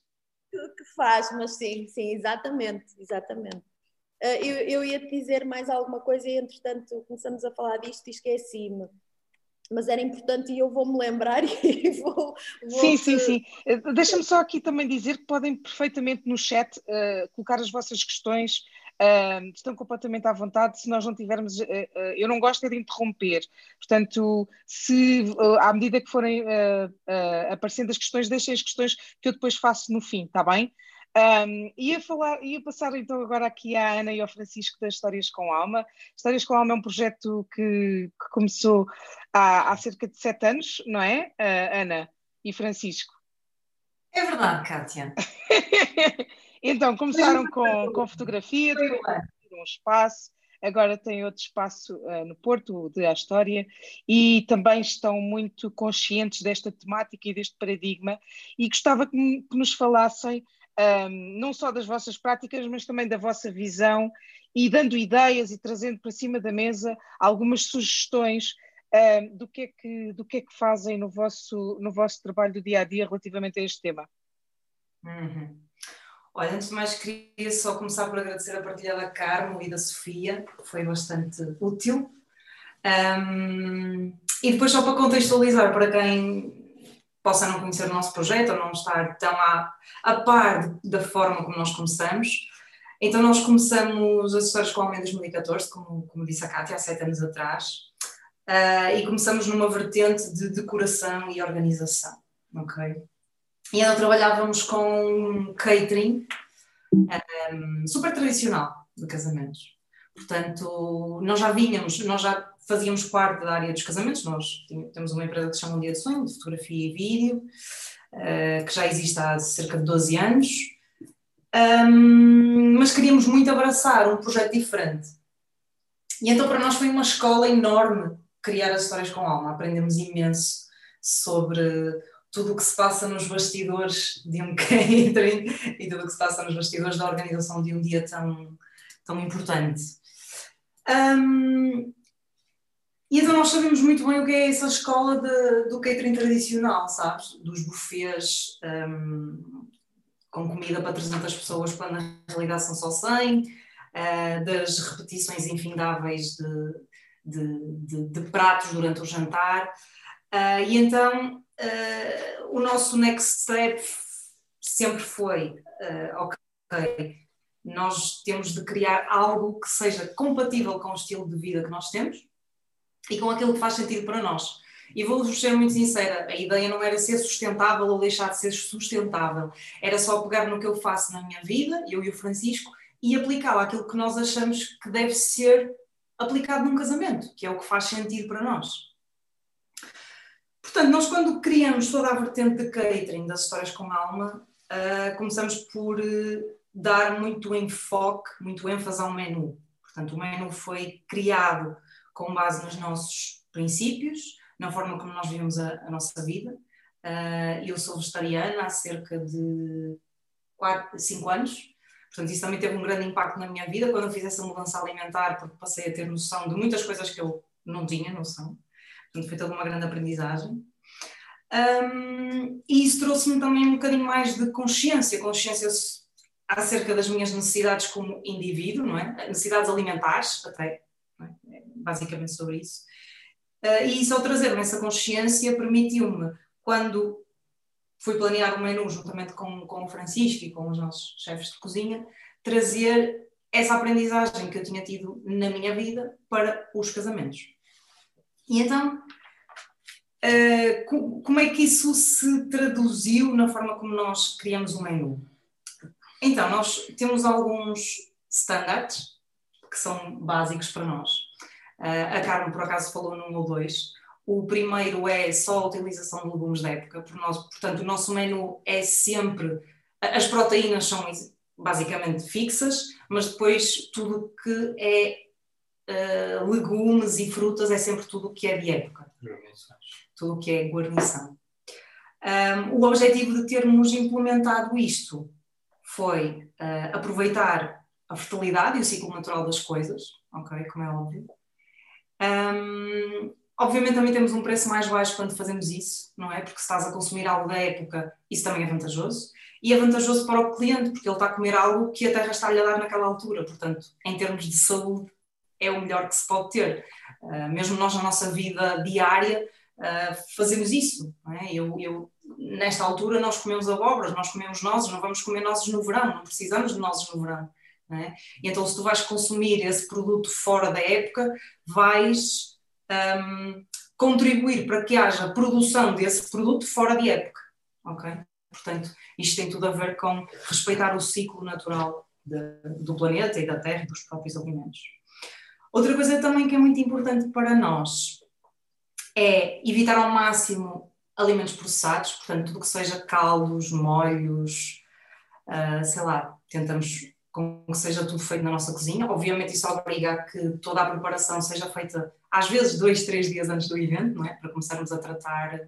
Que faz, mas sim, sim, exatamente, exatamente. Uh, eu, eu ia te dizer mais alguma coisa e entretanto começamos a falar disto e esqueci-me mas era importante e eu vou-me lembrar e vou. vou sim, sim, sim. Eh, deixa-me só aqui também dizer que podem perfeitamente no chat uh, colocar as vossas questões. Uh, estão completamente à vontade. Se nós não tivermos, uh, eu não gosto é de interromper. Portanto, se à medida que forem aparecendo as questões, deixem as questões que eu depois faço no fim, está bem? Um, ia, falar, ia passar então agora aqui à Ana e ao Francisco das Histórias com Alma. Histórias com Alma é um projeto que, que começou há, há, cerca de sete anos, não é, uh, Ana e Francisco? É verdade, Kátia. então, começaram com, com fotografia, depois um espaço, agora têm outro espaço uh, no Porto, de Astória, e também estão muito conscientes desta temática e deste paradigma, e gostava que, que nos falassem um, não só das vossas práticas, mas também da vossa visão e dando ideias e trazendo para cima da mesa algumas sugestões um, do, que é que, do que é que fazem no vosso, no vosso trabalho do dia a dia relativamente a este tema. Uhum. Olha, antes de mais queria só começar por agradecer a partilha da Carmo e da Sofia, foi bastante útil. Um, e depois só para contextualizar para quem possa não conhecer o nosso projeto ou não estar tão a, a par da forma como nós começamos. Então nós começamos as histórias com o em 2014, como, como disse a Cátia, há sete anos atrás, uh, e começamos numa vertente de decoração e organização, ok? E então trabalhávamos com catering um, super tradicional, de casamentos. Portanto, nós já vínhamos, nós já fazíamos parte da área dos casamentos, nós temos uma empresa que se chama Um Dia de Sonho, de fotografia e vídeo, uh, que já existe há cerca de 12 anos, mas queríamos muito abraçar um projeto diferente. E então para nós foi uma escola enorme criar as histórias com alma, aprendemos imenso sobre tudo o que se passa nos bastidores de um catering e tudo o que se passa nos bastidores da organização de um dia tão, tão importante. Um, e então nós sabemos muito bem o que é essa escola de, do catering tradicional, sabes? Dos buffets um, com comida para 300 pessoas, quando na realidade são só 100, uh, ah, das repetições infindáveis de, de, de, de pratos durante o jantar. Uh, e então uh, o nosso next step sempre foi: ok, nós temos de criar algo que seja compatível com o estilo de vida que nós temos e com aquilo que faz sentido para nós. E vou-vos ser muito sincera, a ideia não era ser sustentável ou deixar de ser sustentável, era só pegar no que eu faço na minha vida, eu e o Francisco, e aplicá-lo àquilo que nós achamos que deve ser aplicado num casamento, que é o que faz sentido para nós. Portanto, nós quando criamos toda a vertente de catering das histórias com alma, uh, começamos por uh, dar muito enfoque, muito ênfase ao menu. Portanto, o menu foi criado com base nos nossos princípios, na forma como nós vivemos a, a nossa vida. Uh, eu sou vegetariana há cerca de 4, 5 anos, portanto, isso também teve um grande impacto na minha vida quando eu fiz essa mudança alimentar, porque passei a ter noção de muitas coisas que eu não tinha noção. Portanto, foi toda uma grande aprendizagem. Um, e isso trouxe-me também um bocadinho mais de consciência, consciência acerca das minhas necessidades como indivíduo, não é? Necessidades alimentares, até? Basicamente sobre isso. Uh, e isso ao trazer-me essa consciência permitiu-me, quando fui planear o menu juntamente com, com o Francisco e com os nossos chefes de cozinha, trazer essa aprendizagem que eu tinha tido na minha vida para os casamentos. E então, uh, como é que isso se traduziu na forma como nós criamos o menu? Então, nós temos alguns standards que são básicos para nós. Uh, a Carmen, por acaso, falou num ou dois. O primeiro é só a utilização de legumes da época, portanto, o nosso menu é sempre. As proteínas são basicamente fixas, mas depois tudo que é uh, legumes e frutas é sempre tudo o que é de época. Tudo o que é guarnição. Um, o objetivo de termos implementado isto foi uh, aproveitar a fertilidade e o ciclo natural das coisas, ok? Como é óbvio. Um, obviamente também temos um preço mais baixo quando fazemos isso, não é? Porque se estás a consumir algo da época, isso também é vantajoso. E é vantajoso para o cliente, porque ele está a comer algo que a terra está-lhe a dar naquela altura. Portanto, em termos de saúde, é o melhor que se pode ter. Uh, mesmo nós, na nossa vida diária, uh, fazemos isso. É? eu, eu, nesta altura, nós comemos abóboras, nós comemos nozes, não vamos comer nozes no verão, não precisamos de nozes no verão. É? Então, se tu vais consumir esse produto fora da época, vais um, contribuir para que haja produção desse produto fora de época. Ok? Portanto, isto tem tudo a ver com respeitar o ciclo natural de, do planeta e da Terra e dos próprios alimentos. Outra coisa também que é muito importante para nós é evitar ao máximo alimentos processados, portanto, tudo que seja caldos, molhos, uh, sei lá, tentamos com que seja tudo feito na nossa cozinha. Obviamente, isso obriga a que toda a preparação seja feita, às vezes, dois, três dias antes do evento, não é? Para começarmos a tratar,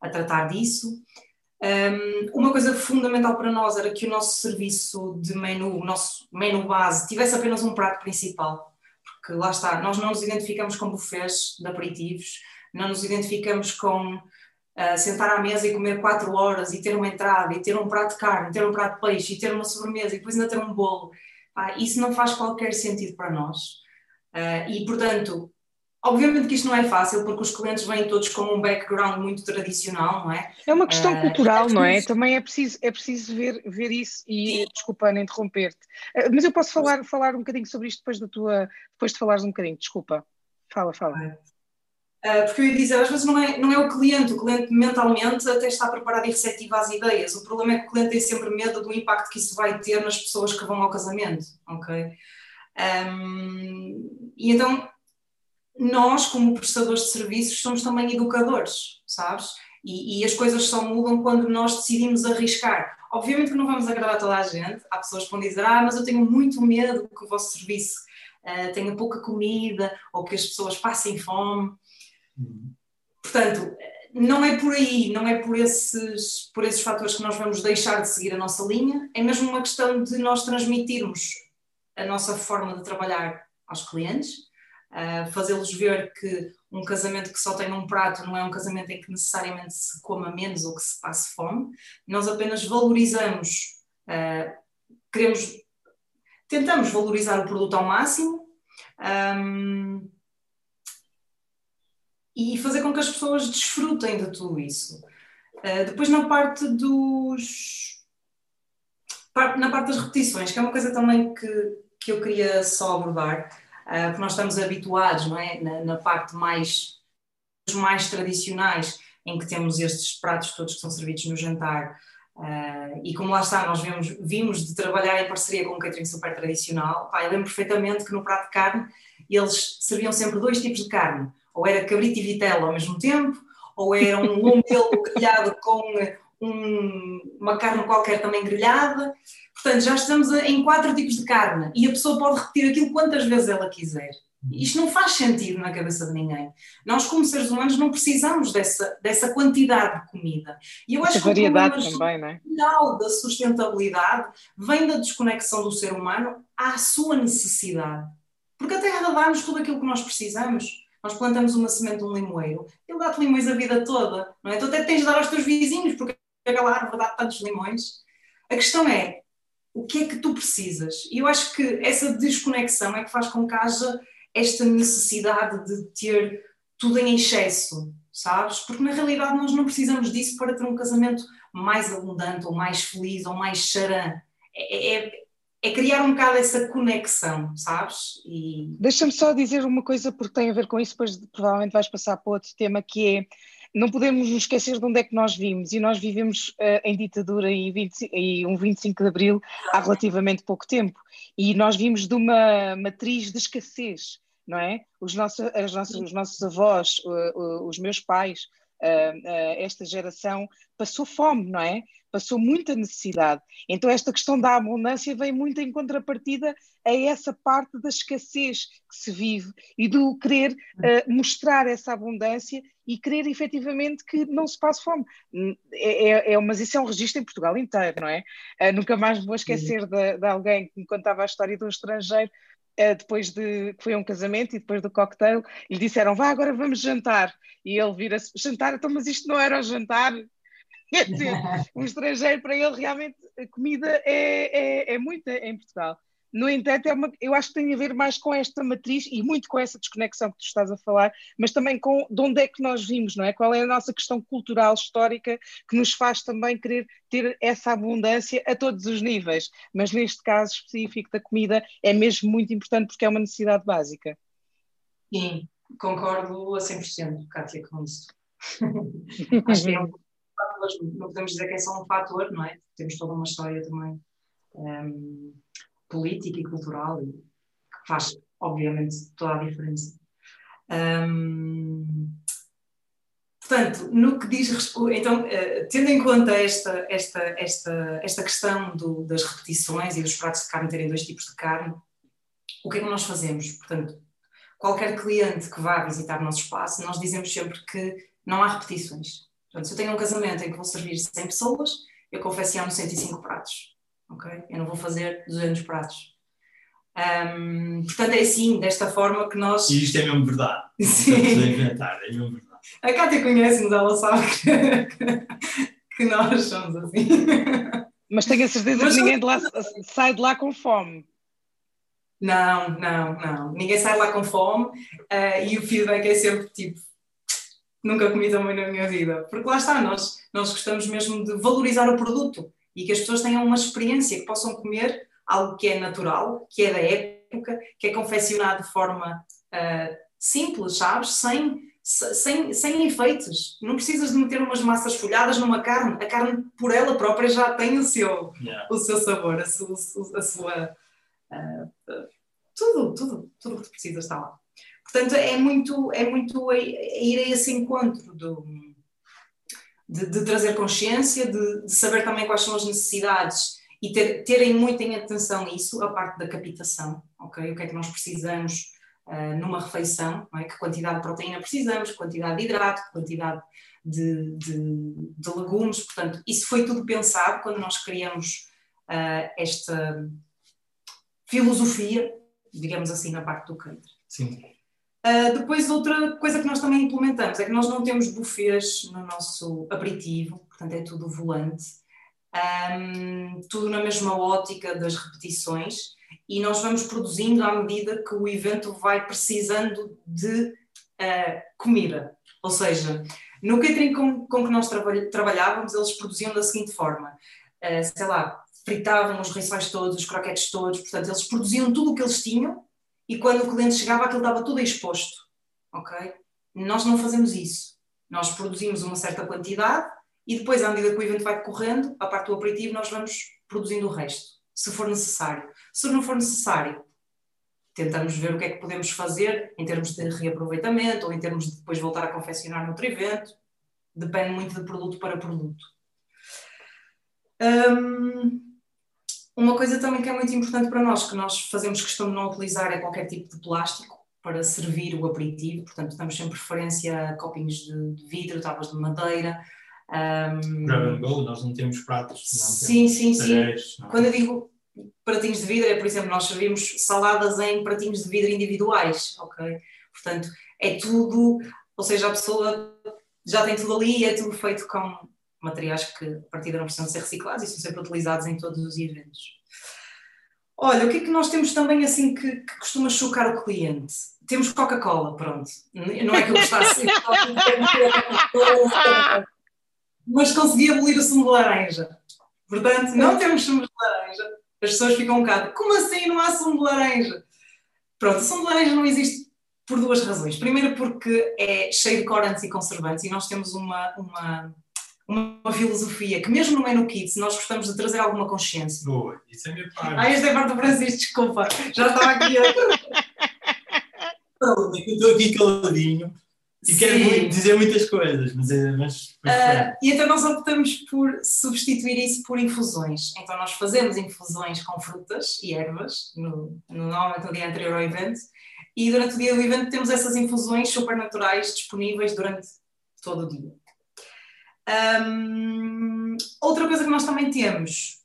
a tratar disso. Um, uma coisa fundamental para nós era que o nosso serviço de menu, o nosso menu base, tivesse apenas um prato principal, porque lá está, nós não nos identificamos com buffets de aperitivos, não nos identificamos com uh, sentar à mesa e comer quatro horas e ter uma entrada e ter um prato de carne, ter um prato de peixe e ter uma sobremesa e depois ainda ter um bolo. Ah, isso não faz qualquer sentido para nós. Uh, e, portanto, obviamente que isto não é fácil porque os clientes vêm todos com um background muito tradicional, não é? É uma questão uh, cultural, não é? Também é preciso, é preciso ver, ver isso e, Sim. desculpa, Ana, interromper-te. Uh, mas eu posso falar, falar um bocadinho sobre isto depois da tua, depois de falares um bocadinho, desculpa. Fala, fala. Porque eu ia dizer, às vezes não é, não é o cliente, o cliente mentalmente até está preparado e receptivo às ideias. O problema é que o cliente tem sempre medo do impacto que isso vai ter nas pessoas que vão ao casamento, ok? Um, e então, nós, como prestadores de serviços, somos também educadores, sabes? E, e, as coisas só mudam quando nós decidimos arriscar. Obviamente que não vamos agradar toda a gente, há pessoas que vão dizer, ah, mas eu tenho muito medo que o vosso serviço uh, tenha pouca comida ou que as pessoas passem fome. Portanto, não é por aí, não é por esses, por esses fatores que nós vamos deixar de seguir a nossa linha, é mesmo uma questão de nós transmitirmos a nossa forma de trabalhar aos clientes, uh, fazê-los ver que um casamento que só tem um prato não é um casamento em que necessariamente se coma menos ou que se passe fome, nós apenas valorizamos, uh, queremos, tentamos valorizar o produto ao máximo. Um, e fazer com que as pessoas desfrutem de tudo isso. Uh, depois na parte dos na parte das repetições, que é uma coisa também que, que eu queria só abordar, uh, porque nós estamos habituados, não é? Na, na, parte mais mais tradicionais, em que temos estes pratos todos que são servidos no jantar, uh, e como lá está, nós vimos, vimos de trabalhar em parceria com um catering super tradicional, pá, eu lembro perfeitamente que no prato de carne eles serviam sempre dois tipos de carne, ou era cabrito e vitela ao mesmo tempo, ou era um lombelo grelhado com um, uma carne qualquer também grelhada. Portanto, já estamos em quatro tipos de carne e a pessoa pode repetir aquilo quantas vezes ela quiser. Isto não faz sentido na cabeça de ninguém. Nós, como seres humanos, não precisamos dessa, dessa quantidade de comida. E eu acho que o também, não é? da sustentabilidade vem da desconexão do ser humano à sua necessidade. Porque a Terra dá-nos tudo aquilo que nós precisamos. Nós plantamos uma semente de um limoeiro, ele dá-te limões a vida toda, não é? Tu até tens de dar aos teus vizinhos, porque aquela árvore dá tantos limões. A questão é, o que é que tu precisas? E eu acho que essa desconexão é que faz com que haja esta necessidade de ter tudo em excesso, sabes? Porque na realidade nós não precisamos disso para ter um casamento mais abundante, ou mais feliz, ou mais charã. É, é, é criar um bocado essa conexão, sabes? E... Deixa-me só dizer uma coisa, porque tem a ver com isso, depois provavelmente vais passar para outro tema, que é não podemos nos esquecer de onde é que nós vimos, e nós vivemos uh, em ditadura e, 20, e, um 25 de Abril há relativamente pouco tempo, e nós vimos de uma matriz de escassez, não é? Os, nossos, as nossas, os nossos avós, uh, uh, os meus pais, esta geração passou fome, não é? Passou muita necessidade. Então, esta questão da abundância vem muito em contrapartida a essa parte da escassez que se vive e do querer uh, mostrar essa abundância e querer efetivamente que não se passe fome. Hum, é, é, é, mas isso é um registro em Portugal inteiro, não é? Uh, nunca mais vou esquecer de, de, alguém que me contava a história de um estrangeiro. Uh, depois de que foi um casamento e depois do cocktail, lhe disseram: Vá, agora vamos jantar. E ele vira-se: Jantar, então, mas isto não era o jantar, Quer dizer, um estrangeiro, para ele, realmente, a comida é, é, é muita em Portugal. No entanto, é uma, eu acho que tem a ver mais com esta matriz e muito com essa desconexão que tu estás a falar, mas também com de onde é que nós vimos, não é? Qual é a nossa questão cultural, histórica, que nos faz também querer ter essa abundância a todos os níveis. Mas neste caso específico da comida é mesmo muito importante porque é uma necessidade básica. Sim, concordo a 100%, Kátia, com isso. acho que é um fatores, não podemos dizer que é só um fator, não é? Temos toda uma história também um, política e cultural e que faz, obviamente, toda a diferença. Um, portanto, no que diz respeito, então, uh, tendo em conta esta, esta, esta, esta questão do, das repetições e dos pratos de carne terem dois tipos de carne, o que é que nós fazemos? Portanto, qualquer cliente que vá visitar o nosso espaço, nós dizemos sempre que não há repetições. Portanto, se eu tenho um casamento em que vou servir 100 pessoas, eu confecciono 105 pratos. Ok? Eu não vou fazer 200 pratos. Um, portanto, é assim, desta forma que nós. E isto é mesmo verdade. Sim. Não é inventar, é mesmo verdade. A Cátia conhece-nos, ela sabe que, que, nós somos assim. Mas tenho a certeza Mas, que ninguém de lá, sai de lá com fome. Não, não, não. Ninguém sai lá com fome uh, e o feedback é sempre tipo: nunca comi tão bem na minha vida. Porque lá está, nós, nós gostamos mesmo de valorizar o produto e que as pessoas tenham uma experiência, que possam comer algo que é natural, que é da época, que é confeccionado de forma uh, simples, sabes? Sem, sem, sem efeitos. Não precisas de meter umas massas folhadas numa carne. A carne, por ela própria, já tem o seu, yeah. o seu sabor, a sua. A sua uh, tudo, tudo, tudo o que tu precisas está lá. Portanto, é muito, é muito ir a esse encontro do, de, de, trazer consciência, de, de, saber também quais são as necessidades e ter, terem muito em atenção isso, a parte da captação, ok? O que é que nós precisamos uh, numa refeição, é? que quantidade de proteína precisamos, quantidade de hidrato, quantidade de, de, legumes, portanto, isso foi tudo pensado quando nós criamos uh, esta filosofia, digamos assim, na parte do catering. Sim. Uh, depois, outra coisa que nós também implementamos é que nós não temos buffets no nosso aperitivo, portanto, é tudo volante, um, tudo na mesma ótica das repetições, e nós vamos produzindo à medida que o evento vai precisando de uh, comida. Ou seja, no catering com, com que nós trabalhávamos, eles produziam da seguinte forma: uh, sei lá, fritavam os rissóis todos, os croquetes todos, portanto, eles produziam tudo o que eles tinham e quando o cliente chegava aquilo estava tudo exposto, ok? Nós não fazemos isso. Nós produzimos uma certa quantidade e depois, à medida que o evento vai correndo, a parte do aperitivo, nós vamos produzindo o resto, se for necessário. Se não for necessário, tentamos ver o que é que podemos fazer em termos de reaproveitamento ou em termos de depois voltar a confeccionar noutro evento. Depende muito de produto para produto. Um, uma coisa também que é muito importante para nós, que nós fazemos questão de não utilizar é qualquer tipo de plástico para servir o aperitivo, portanto, damos sempre preferência a copinhos de, vidro, tábuas de madeira. Um... Grab and go, nós não temos pratos. Não sim, sim, talheres, sim. Não. Quando eu digo pratinhos de vidro, é, por exemplo, nós servimos saladas em pratinhos de vidro individuais, ok? Portanto, é tudo, ou seja, a pessoa já tem tudo ali e é tudo feito com materiais que a partir não precisam ser reciclados e são sempre utilizados em todos os eventos. Olha, o que é que nós temos também assim que, que costuma chocar o cliente? Temos Coca-Cola, pronto. Não é que eu gostasse mas consegui abolir o sumo de laranja. Portanto, não temos sumo de laranja. As pessoas ficam um bocado, como assim não há sumo de laranja? Pronto, o sumo de laranja não existe por duas razões. Primeiro porque é cheio de corantes e conservantes e nós temos uma, uma uma filosofia que mesmo no menu kids nós gostamos de trazer alguma consciência. Boa, isso é minha parte. Ah, esta é parte do Francisco, desculpa, já estava aqui estou aqui caladinho e Sim. quero dizer muitas coisas, mas... É, mas, uh, e então nós optamos por substituir isso por infusões. Então nós fazemos infusões com frutas e ervas, no, no, normalmente no dia anterior ao evento, e durante o dia do evento temos essas infusões super naturais disponíveis durante todo o dia. Um, outra coisa que nós também temos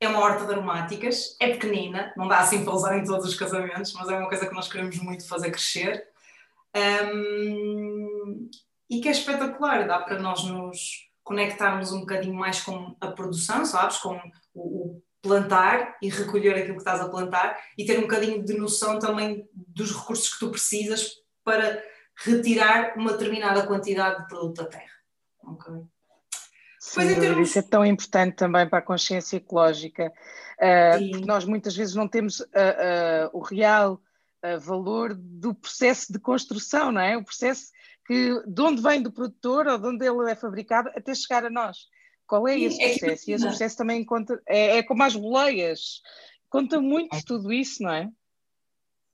é uma horta de aromáticas, é pequenina, não dá assim para usar em todos os casamentos, mas é uma coisa que nós queremos muito fazer crescer um, e que é espetacular, dá para nós nos conectarmos um bocadinho mais com a produção, sabes? Com o, o plantar e recolher aquilo que estás a plantar e ter um bocadinho de noção também dos recursos que tu precisas para retirar uma determinada quantidade de produto da terra. Okay? Sim, termos... Isso é tão importante também para a consciência ecológica, uh, porque nós muitas vezes não temos uh, uh, o real valor do processo de construção, não é? O processo que, de onde vem do produtor ou de onde ele é fabricado até chegar a nós. Qual é esse é processo? E esse processo também conta, é, é como as boleias, conta muito de tudo isso, não é?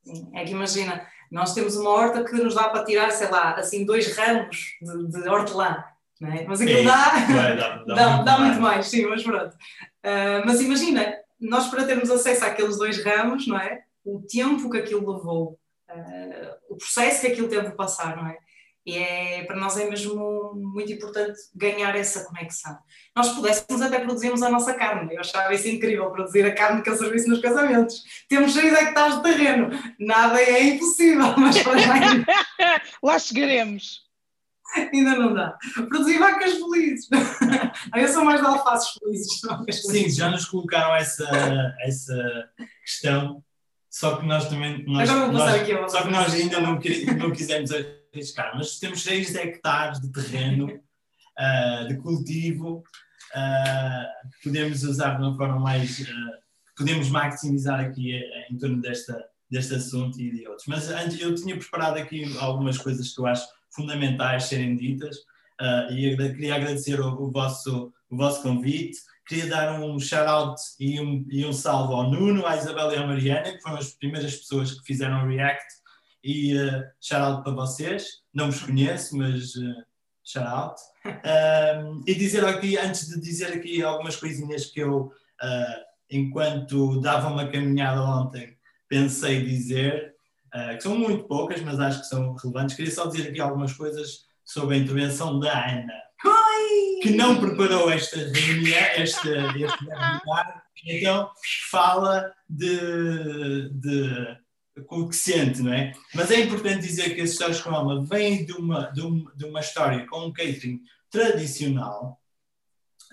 Sim, é que imagina, nós temos uma horta que nos dá para tirar, sei lá, assim, dois ramos de, de hortelã é? Mas aquilo dá, é, dá, dá, dá, muito, dá muito, mais, sim, mas pronto. Uh, mas imagina, nós para termos acesso àqueles dois ramos, não é? O tempo que aquilo levou, uh, o processo que aquilo teve de passar, não é? E é, para nós é mesmo muito importante ganhar essa conexão. Nós pudéssemos até produzirmos a nossa carne. Eu achava isso incrível, produzir a carne que eu serviço nos casamentos. Temos 6 hectares de terreno. Nada é impossível, mas para Lá chegaremos. Ainda não dá. Produzir vacas felizes. Eu sou mais de alfaces felizes. Sim, já nos colocaram essa, essa questão, só que nós também. Nós, nós aqui, só que nós ainda não, não quisemos arriscar, mas temos 6 hectares de terreno uh, de cultivo uh, que podemos usar de uma forma mais. Uh, podemos maximizar aqui em torno desta, deste assunto e de outros. Mas antes eu tinha preparado aqui algumas coisas que eu acho fundamentais serem ditas uh, e queria agradecer o, o, vosso, o vosso convite queria dar um shout-out e um, e um salve ao Nuno, à Isabela e à Mariana, que foram as primeiras pessoas que fizeram o React. E uh, shout-out para vocês. Não vos conheço, mas uh, shout-out. Um, e dizer aqui, antes de dizer aqui algumas coisinhas que eu, uh, enquanto dava uma caminhada ontem, pensei dizer, uh, que são muito poucas, mas acho que são relevantes. Queria só dizer aqui algumas coisas sobre a intervenção da Ana, que não preparou esta reunião, este, este webinar, então fala de, de com o que sente, não é? Mas é importante dizer que as histórias com alma vêm de uma, de, uma, de uma história com um catering tradicional,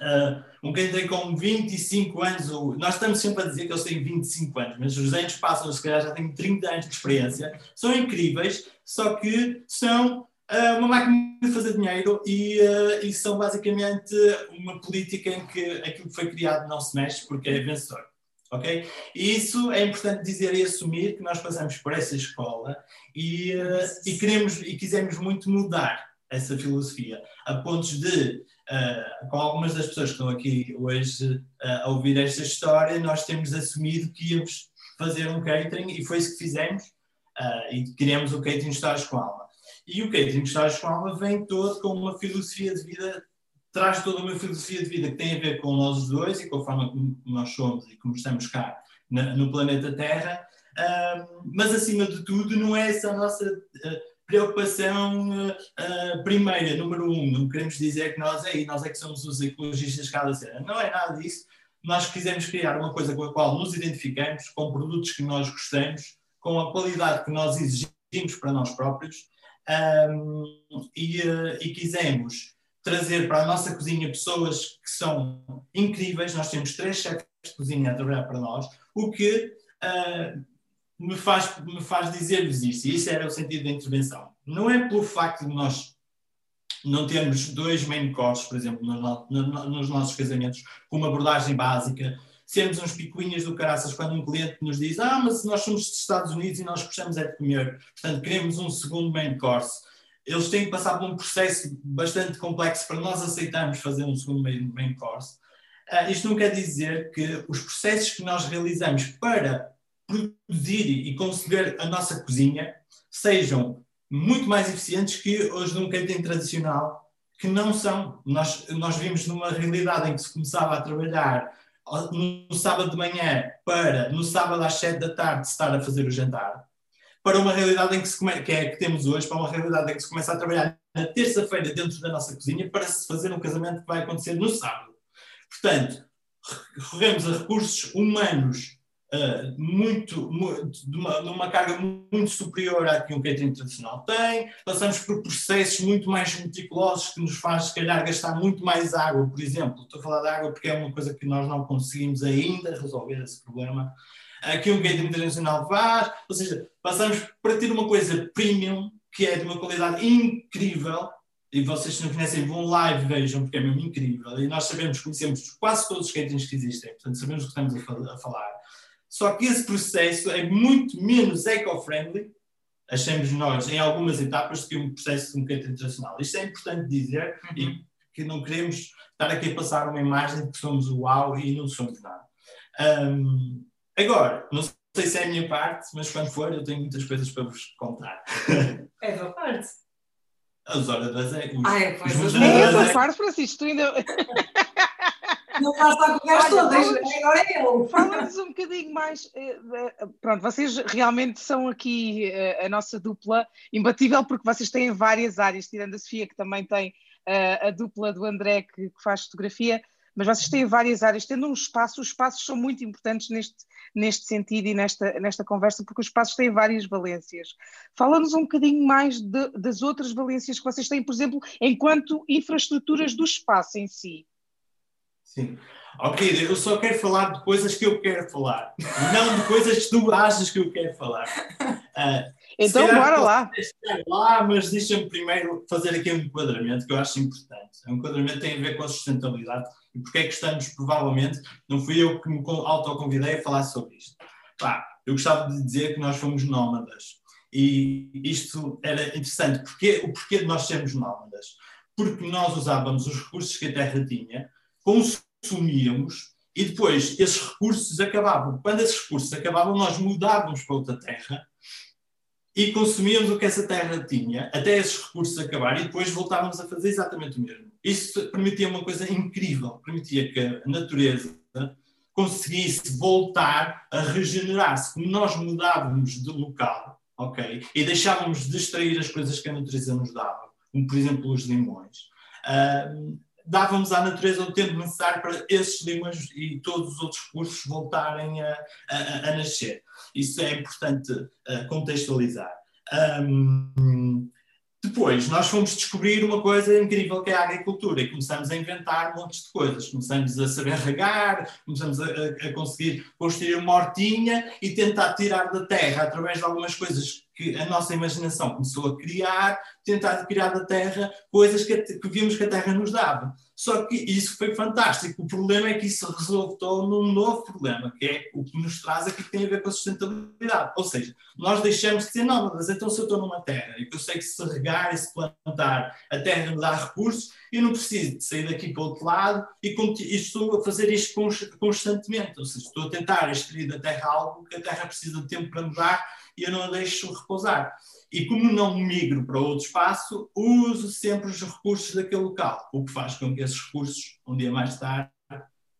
uh, um catering com 25 anos, nós estamos sempre a dizer que eles têm 25 anos, mas os anos passam, se calhar já têm 30 anos de experiência, são incríveis, só que são uh, uma máquina de fazer dinheiro e, uh, e são basicamente uma política em que aquilo que foi criado não se mexe porque é vencedor ok? E isso é importante dizer e assumir que nós passamos por essa escola e, e queremos e quisemos muito mudar essa filosofia, a pontos de, uh, com algumas das pessoas que estão aqui hoje uh, a ouvir esta história, nós temos assumido que íamos fazer um catering e foi isso que fizemos e criamos o catering Histórias com Alma. E o catering Histórias com Alma vem todo com uma filosofia de vida traz toda uma filosofia de vida que tem a ver com nós dois e com a forma como nós somos e como estamos cá na, no planeta Terra, uh, mas acima de tudo não é essa a nossa uh, preocupação uh, primeira, número um, não queremos dizer que nós é, nós é que somos os ecologistas cada cena, não é nada disso, nós quisemos criar uma coisa com a qual nos identificamos, com produtos que nós gostamos, com a qualidade que nós exigimos para nós próprios, um, e, e quisemos trazer para a nossa cozinha pessoas que são incríveis. Nós temos três chefes de cozinha a trabalhar para nós, o que uh, me, faz, me faz dizer-vos isto, e isso era o sentido da intervenção. Não é pelo facto de nós não termos dois main courses, por exemplo, no, no, nos nossos casamentos, com uma abordagem básica, sermos uns picuinhas do caraças quando um cliente nos diz ah, mas nós somos dos Estados Unidos e nós gostamos é de comer, portanto queremos um segundo main course eles têm que passar por um processo bastante complexo para nós aceitarmos fazer um segundo main, main course. Uh, isto não quer dizer que os processos que nós realizamos para produzir e conceber a nossa cozinha sejam muito mais eficientes que os de um catering tradicional, que não são. Nós, nós vimos numa realidade em que se começava a trabalhar no sábado de manhã para no sábado às sete da tarde estar a fazer o jantar para uma realidade em que, se come, que é que temos hoje, para uma realidade em que se começa a trabalhar na terça-feira dentro da nossa cozinha para se fazer um casamento que vai acontecer no sábado. Portanto, recorremos a recursos humanos uh, muito, muito de, uma, de, uma, carga muito superior à que um catering tradicional tem, passamos por processos muito mais meticulosos que nos faz, se calhar, gastar muito mais água, por exemplo. Estou a falar de água porque é uma coisa que nós não conseguimos ainda resolver esse problema que um guia internacional faz, ou seja, passamos para ter uma coisa premium, que é de uma qualidade incrível, e vocês se não conhecem, vão lá e vejam, porque é mesmo incrível, e nós sabemos, conhecemos quase todos os caterings que existem, portanto sabemos o que estamos a, falar. Só que esse processo é muito menos eco-friendly, achamos nós, em algumas etapas, do que um processo de um catering internacional. Isto é importante dizer, uhum. e que não queremos estar aqui a passar uma imagem de que somos o uau e não somos nada. Um, Agora, não sei se é a minha parte, mas quando for, eu tenho muitas coisas para vos contar. É a tua parte. As horas das é. Os, ah, é, pois, os é a tua parte, Francisco, tu ainda. Não lá com o gajo todo, agora é eu. Fala-nos um bocadinho mais. Eh, eh, pronto, vocês realmente são aqui eh, a nossa dupla imbatível, porque vocês têm várias áreas, tirando a Sofia, que também tem a dupla do André, que faz fotografia mas vocês têm várias áreas, tendo um espaço, os espaços são muito importantes neste, neste sentido e nesta, nesta conversa, porque os espaços têm várias valências. Fala-nos um bocadinho mais de, das outras valências que vocês têm, por exemplo, enquanto infraestruturas do espaço em si. Sim. Ok, eu só quero falar de coisas que eu quero falar, não de coisas que tu achas que eu quero falar. Uh, então, bora lá. lá. Mas deixa-me primeiro fazer aqui um enquadramento que eu acho importante. O enquadramento tem a ver com a sustentabilidade e porque é que estamos, provavelmente, não fui eu que me autoconvidei a falar sobre isto. Pá, eu gostava de dizer que nós fomos nómadas. E isto era interessante. Porquê, o porquê de nós sermos nómadas? Porque nós usávamos os recursos que a Terra tinha consumíamos e depois esses recursos acabavam. Quando esses recursos acabavam, nós mudávamos para outra terra e consumíamos o que essa terra tinha até esses recursos acabarem e depois voltávamos a fazer exatamente o mesmo. Isso permitia uma coisa incrível, permitia que a natureza conseguisse voltar a regenerar-se, como nós mudávamos de local, ok? E deixávamos de extrair as coisas que a natureza nos dava, como por exemplo os limões. Uh, dávamos à natureza o tempo necessário para esses limões e todos os outros recursos voltarem a, a, a nascer. Isso é importante uh, contextualizar. Um, depois, nós fomos descobrir uma coisa incrível que é a agricultura e começamos a inventar montes de coisas. Começamos a saber regar, começamos a, a, conseguir construir uma hortinha e tentar tirar da terra, através de algumas coisas que a nossa imaginação começou a criar, tentar criar da terra coisas que, que vimos que a terra nos dava. Só que isso foi fantástico. O problema é que isso resultou num novo problema, que é o que nos traz aqui que tem a ver com a sustentabilidade. Ou seja, nós deixamos de ser nómadas. Então, se eu estou numa terra e que eu sei que se regar e se plantar, a terra me dá recursos, eu não preciso de sair daqui para o outro lado e, e estou a fazer isto constantemente. Ou seja, estou a tentar extrair da terra algo que a terra precisa de tempo para mudar e eu não a deixo repousar. E como não migro para outro espaço, uso sempre os recursos daquele local, o que faz com que esses recursos, um dia mais tarde,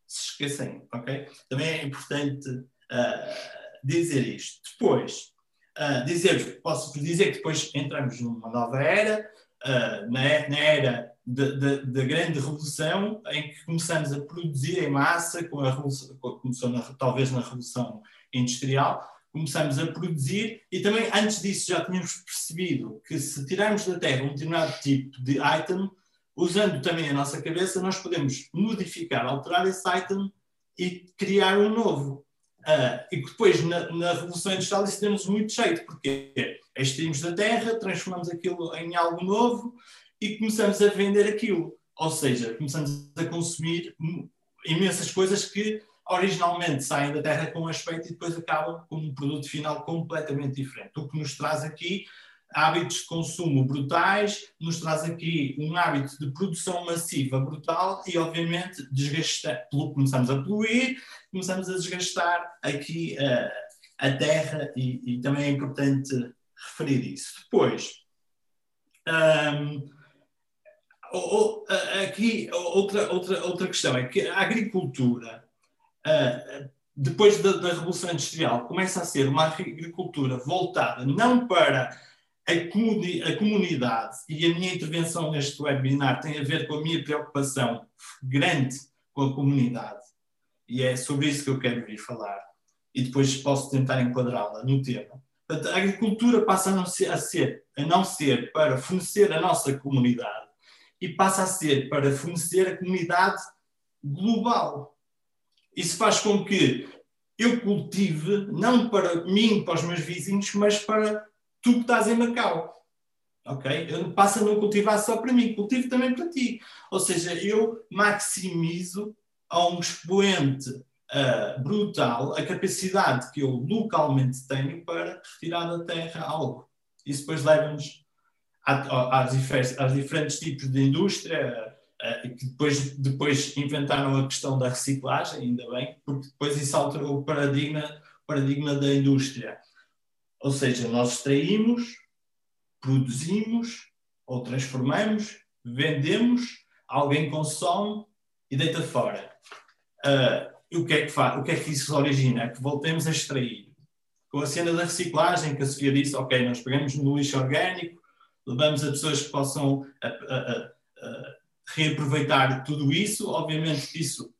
se esquecem, ok? Também é importante uh, dizer isto. Depois, uh, dizer, posso dizer que depois entramos numa nova era, uh, na, na, era da grande revolução, em que começamos a produzir em massa, com a revolução, começou na, talvez na revolução industrial, começamos a produzir e também antes disso já tínhamos percebido que se tirarmos da Terra um determinado tipo de item, usando também a nossa cabeça, nós podemos modificar, alterar esse item e criar um novo. Uh, e depois, na, na, Revolução Industrial, isso deu-nos muito jeito, porque extraímos da terra, transformamos aquilo em algo novo e começamos a vender aquilo. Ou seja, começamos a consumir imensas coisas que originalmente saem da terra com um aspecto e depois acabam com um produto final completamente diferente. O que nos traz aqui hábitos de consumo brutais, nos traz aqui um hábito de produção massiva brutal e, obviamente, desgastar, começamos a poluir, começamos a desgastar aqui uh, a terra e, e, também é importante referir isso. Depois, um, aqui outra, outra, outra questão é que a agricultura uh, depois da, da, Revolução Industrial, começa a ser uma agricultura voltada não para a, comuni a comunidade, e a minha intervenção neste webinar tem a ver com a minha preocupação grande com a comunidade, e é sobre isso que eu quero vir falar, e depois posso tentar enquadrá-la no tema. A agricultura passa a não, ser, a ser, a não ser para fornecer a nossa comunidade, e passa a ser para fornecer a comunidade global. Isso faz com que eu cultive, não para mim, para os meus vizinhos, mas para tu que estás em Macau. Ok? Eu passo a não cultivar só para mim, cultivo também para ti. Ou seja, eu maximizo a um expoente uh, brutal a capacidade que eu localmente tenho para retirar da terra algo. Isso depois leva-nos às diferentes tipos de indústria, Uh, que depois, depois inventaram a questão da reciclagem, ainda bem, porque depois isso alterou o paradigma, paradigma da indústria. Ou seja, nós extraímos, produzimos ou transformamos, vendemos, alguém consome e deita fora. Uh, e o que, é que faz, o que é que isso origina? É que voltemos a extrair. Com a cena da reciclagem, que a Sofia disse, ok, nós pegamos no lixo orgânico, levamos a pessoas que possam a, a, a, reaproveitar tudo isso. Obviamente isso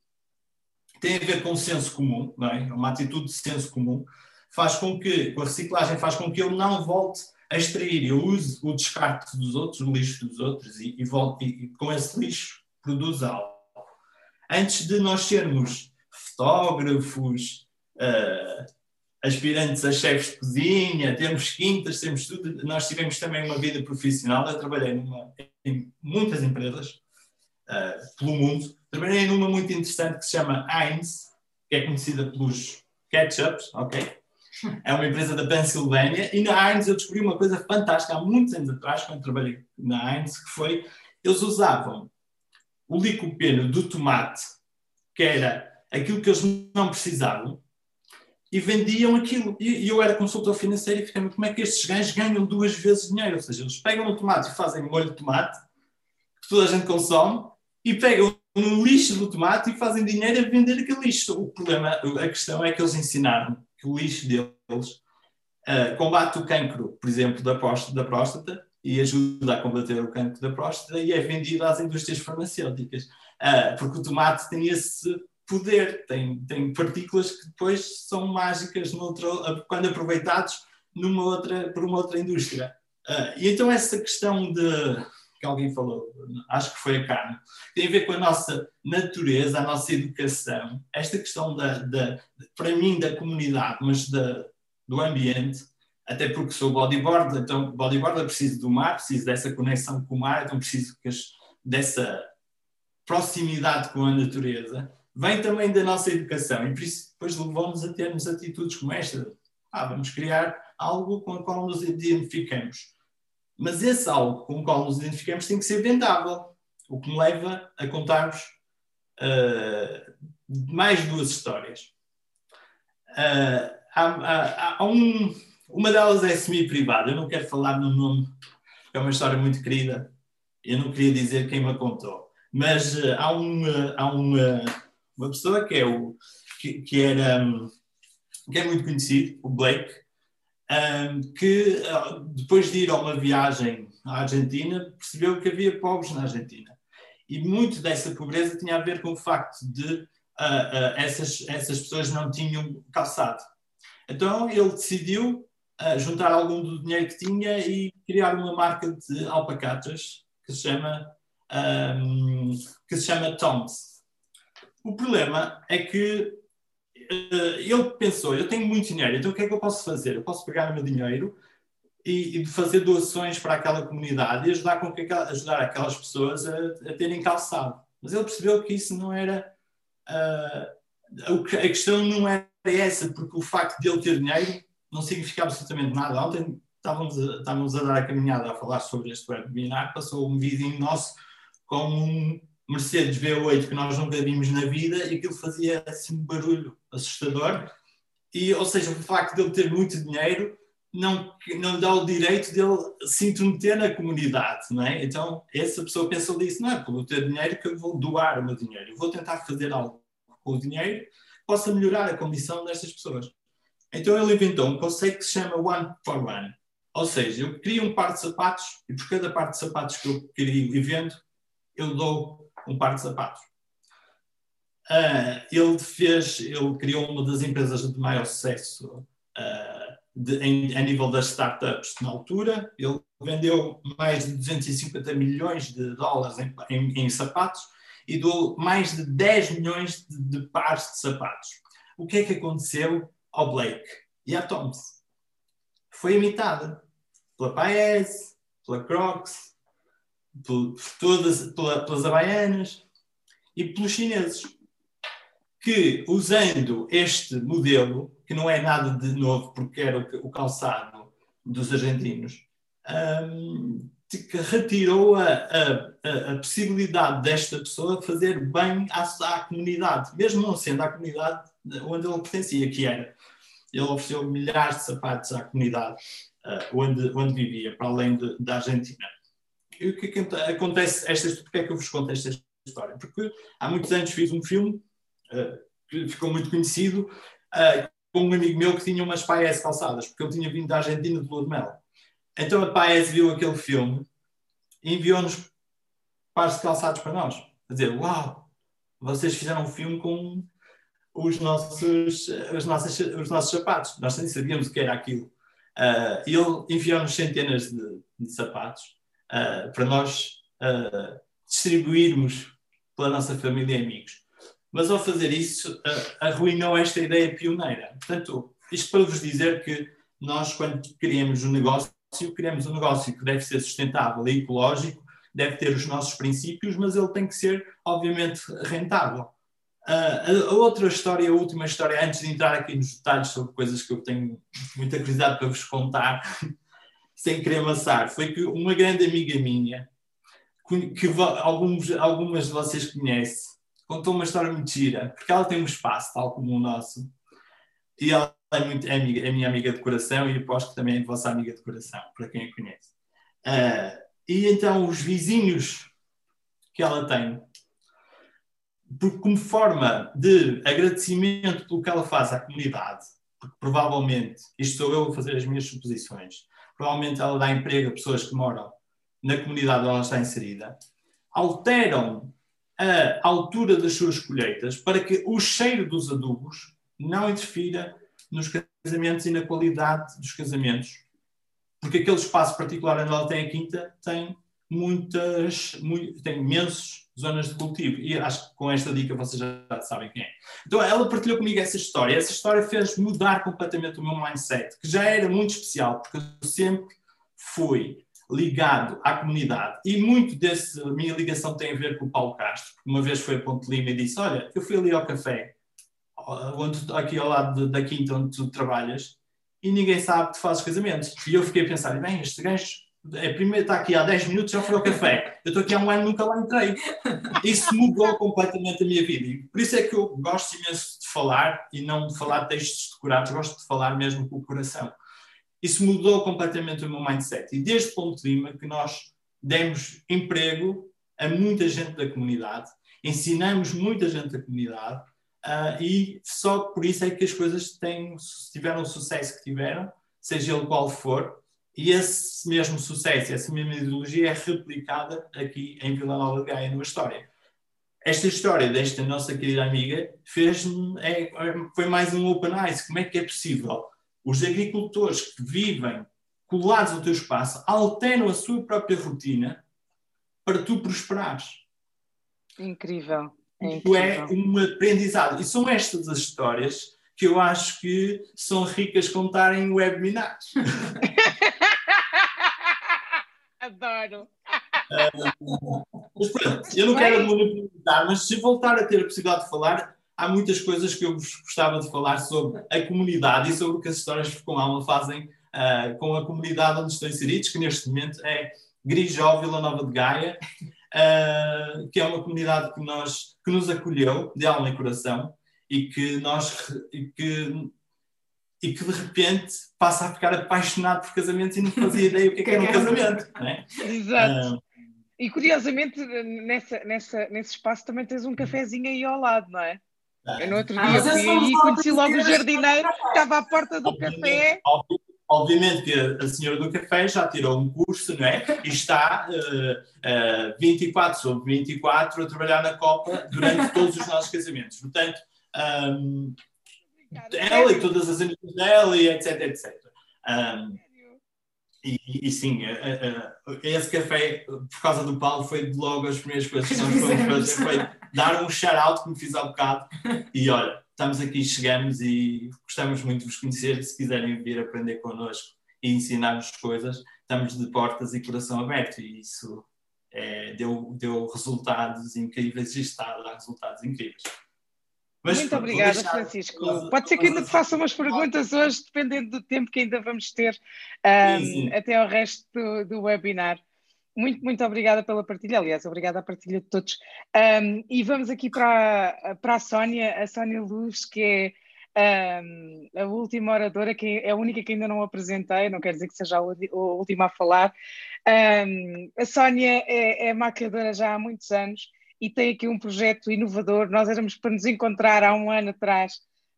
tem a ver com o senso comum, não é? Uma atitude de senso comum. Faz com que, com a reciclagem, faz com que eu não volte a extrair. Eu use o descarte dos outros, o lixo dos outros, e, e, volto, e, e com esse lixo produzo algo. Antes de nós sermos fotógrafos, uh, aspirantes a chefes de cozinha, temos quintas, temos tudo. Nós tivemos também uma vida profissional. Eu trabalhei numa, em muitas empresas, uh, pelo mundo. Trabalhei numa muito interessante que se chama Heinz, que é conhecida pelos ketchups, ok? É uma empresa da Pensilvânia e na Heinz eu descobri uma coisa fantástica há muitos anos atrás, quando trabalhei na Heinz, que foi, eles usavam o licopeno do tomate, que era aquilo que eles não precisavam, e vendiam aquilo. E, eu era consultor financeiro e fiquei como é que estes gajos ganham duas vezes dinheiro? Ou seja, eles pegam o tomate e fazem molho de tomate, que toda a gente consome, e pegam no lixo do tomate e fazem dinheiro a vender aquele lixo. O problema, a questão é que eles ensinaram que o lixo deles uh, combate o cancro, por exemplo, da próstata, da próstata e ajuda a combater o cancro da próstata e é vendido às indústrias farmacêuticas. Uh, porque o tomate tem esse poder, tem, tem partículas que depois são mágicas noutro, quando aproveitados numa outra, por uma outra indústria. Uh, e então essa questão de que alguém falou, acho que foi a carne, tem a ver com a nossa natureza, a nossa educação, esta questão da, da para mim da comunidade, mas da, do ambiente, até porque sou bodyboard, então bodyboard preciso do mar, preciso dessa conexão com o mar, então preciso as, dessa proximidade com a natureza vem também da nossa educação e por isso depois levamos a termos atitudes como esta. Ah, vamos criar algo com o qual nos identificamos. Mas esse algo com o qual nos identificamos tem que ser vendável, o que me leva a contar-vos uh, mais duas histórias. Uh, há, há, há um, uma delas é semi-privada, eu não quero falar no nome, é uma história muito querida, eu não queria dizer quem me contou, mas uh, há um, há um uma pessoa que é o que, que era que é muito conhecido, o Blake, um, que ah, depois de ir a uma viagem à Argentina percebeu que havia pobres na Argentina e muito dessa pobreza tinha a ver com o facto de uh, uh, essas essas pessoas não tinham calçado. Então ele decidiu uh, juntar algum do dinheiro que tinha e criar uma marca de alpacatas que se chama um, que se chama Toms. O problema é que uh, ele pensou: eu tenho muito dinheiro, então o que é que eu posso fazer? Eu posso pegar o meu dinheiro e, e fazer doações para aquela comunidade e ajudar, com que, ajudar aquelas pessoas a, a terem calçado. Mas ele percebeu que isso não era. Uh, a questão não era essa, porque o facto de ele ter dinheiro não significa absolutamente nada. Ontem estávamos a, estávamos a dar a caminhada a falar sobre este webinar, passou um vídeo nosso com um, Mercedes V8 que nós nunca vimos na vida e aquilo fazia assim um barulho assustador. E, ou seja, o facto de ele ter muito dinheiro não, não dá o direito de ele se intrometer na comunidade, não é? Então, essa pessoa pensa disso, não é por ter dinheiro que eu vou doar o meu dinheiro, eu vou tentar fazer algo com o dinheiro que possa melhorar a condição destas pessoas. Então, ele inventou um conceito que se chama One for One. Ou seja, eu crio um par de sapatos e por cada par de sapatos que eu crio e vendo, eu dou um par de sapatos. Uh, ele fez, ele criou uma das empresas de maior sucesso uh, de, em, a nível das startups na altura. Ele vendeu mais de 250 milhões de dólares em, em, em sapatos e doou mais de 10 milhões de, de, pares de sapatos. O que é que aconteceu ao Blake e à Thomas? Foi imitada pela Paes, pela Crocs, por todas, pela, pelas havaianas e pelos chineses, que usando este modelo, que não é nada de novo, porque era o, o calçado dos argentinos, um, retirou a, a, a, possibilidade desta pessoa fazer bem à, à, comunidade, mesmo não sendo a comunidade onde ele pertencia, que era. Ele ofereceu milhares de sapatos à comunidade uh, onde, onde vivia, para além de, da Argentina o que, é que acontece, esta, porque é que eu vos conto esta história? Porque há muitos anos fiz um filme uh, que ficou muito conhecido uh, com um amigo meu que tinha umas Paes calçadas, porque ele tinha vindo da Argentina de lua de mel. Então a Paes viu aquele filme e enviou-nos pares de calçados para nós. A dizer, uau, vocês fizeram um filme com os nossos, os nossos, os nossos sapatos. Nós nem sabíamos o que era aquilo. Uh, ele enviou-nos centenas de, de sapatos uh, para nós uh, distribuirmos pela nossa família e amigos. Mas ao fazer isso, uh, arruinou esta ideia pioneira. Portanto, isto para vos dizer que nós, quando criamos um negócio, criamos um negócio que deve ser sustentável e ecológico, deve ter os nossos princípios, mas ele tem que ser, obviamente, rentável. Uh, a, outra história, a última história, antes de entrar aqui nos detalhes sobre coisas que eu tenho muita curiosidade para vos contar, sem querer amassar, foi que uma grande amiga minha, que alguns, algumas de vocês conhecem, contou uma história muito gira, porque ela tem um espaço tal como o nosso, e ela é, muito, é, amiga, é minha amiga de coração e aposto que também é vossa amiga de coração, para quem a conhece. Uh, e então os vizinhos que ela tem, por, como forma de agradecimento pelo que ela faz à comunidade, porque provavelmente, isto sou eu a fazer as minhas suposições, provavelmente ela dá emprego a pessoas que moram na comunidade onde ela está inserida, alteram a altura das suas colheitas para que o cheiro dos adubos não interfira nos casamentos e na qualidade dos casamentos. Porque aquele espaço particular onde ela tem a quinta tem muitas, muito, tem imensos zonas de cultivo. E acho que com esta dica vocês já sabem quem é. Então ela partilhou comigo essa história. Essa história fez mudar completamente o meu mindset, que já era muito especial, porque eu sempre fui ligado à comunidade. E muito dessa minha ligação tem a ver com o Paulo Castro. Uma vez foi a Ponte Lima e disse: Olha, eu fui ali ao café, onde, aqui ao lado da quinta onde tu trabalhas, e ninguém sabe que tu fazes casamentos. E eu fiquei a pensar: bem, este gajo é, primeiro está aqui há 10 minutos, já foi ao café. Eu estou aqui há um ano nunca lá entrei. Isso mudou completamente a minha vida. E por isso é que eu gosto imenso de falar e não de falar textos decorados, gosto de falar mesmo com o coração. Isso mudou completamente o meu mindset. E desde Ponto de Lima que nós demos emprego a muita gente da comunidade, ensinamos muita gente da comunidade uh, e só por isso é que as coisas têm, tiveram o sucesso que tiveram, seja ele qual for, e esse mesmo sucesso, essa mesma ideologia é replicada aqui em Vila Nova de Gaia, numa história. Esta história desta nossa querida amiga fez é, foi mais um open eyes. Como é que é possível? Os agricultores que vivem colados ao teu espaço alteram a sua própria rotina para tu prosperares. Incrível. É, incrível. é um aprendizado. E são estas as histórias que eu acho que são ricas contar em webinars. Adoro. Uh, mas pronto, eu não quero monopolizar, mas se voltar a ter a possibilidade de falar, há muitas coisas que eu gostava de falar sobre a comunidade e sobre o que as histórias com alma fazem uh, com a comunidade onde estão inseridos, que neste momento é Grijó, Vila Nova de Gaia, uh, que é uma comunidade que, nós, que nos acolheu de alma e coração e que nós e que e que de repente passa a ficar apaixonado por casamentos e não fazia ideia o que, é que era um casamento. É? Exato. Uh, e curiosamente, nessa, nessa, nesse espaço também tens um cafezinho aí ao lado, não é? Eu no outro ah, dia fui aí e conheci logo o jardineiro que estava à porta do obviamente, café. Obviamente que a senhora do café já tirou um curso, não é? E está uh, uh, 24 sobre 24 a trabalhar na Copa durante todos os nossos casamentos. Portanto, um, ela e todas as amigas dela e etc, etc. Um, e, e, sim, uh, uh, esse café, por causa do Paulo, foi logo as primeiras coisas que nós fomos fazer, foi dar um shout-out que me fiz há bocado. E olha, estamos aqui, chegamos e gostamos muito de vos conhecer. Se quiserem vir aprender connosco e ensinar-nos coisas, estamos de portas e coração aberto. E isso é, deu, deu resultados incríveis e está a dar resultados incríveis. Mas, Muito obrigada, deixar... Francisco. Pode ser que ainda te faça umas perguntas hoje, dependendo do tempo que ainda vamos ter um, sim, sim. até ao resto do, do, webinar. Muito, muito obrigada pela partilha, aliás, obrigada à partilha de todos. Um, e vamos aqui para, para a Sónia, a Sónia Luz, que é um, a última oradora, que é a única que ainda não apresentei, não quer dizer que seja a, última a falar. a Sónia é, é maquiadora já há muitos anos e tem aqui um projeto inovador. Nós éramos para nos encontrar há um ano atrás.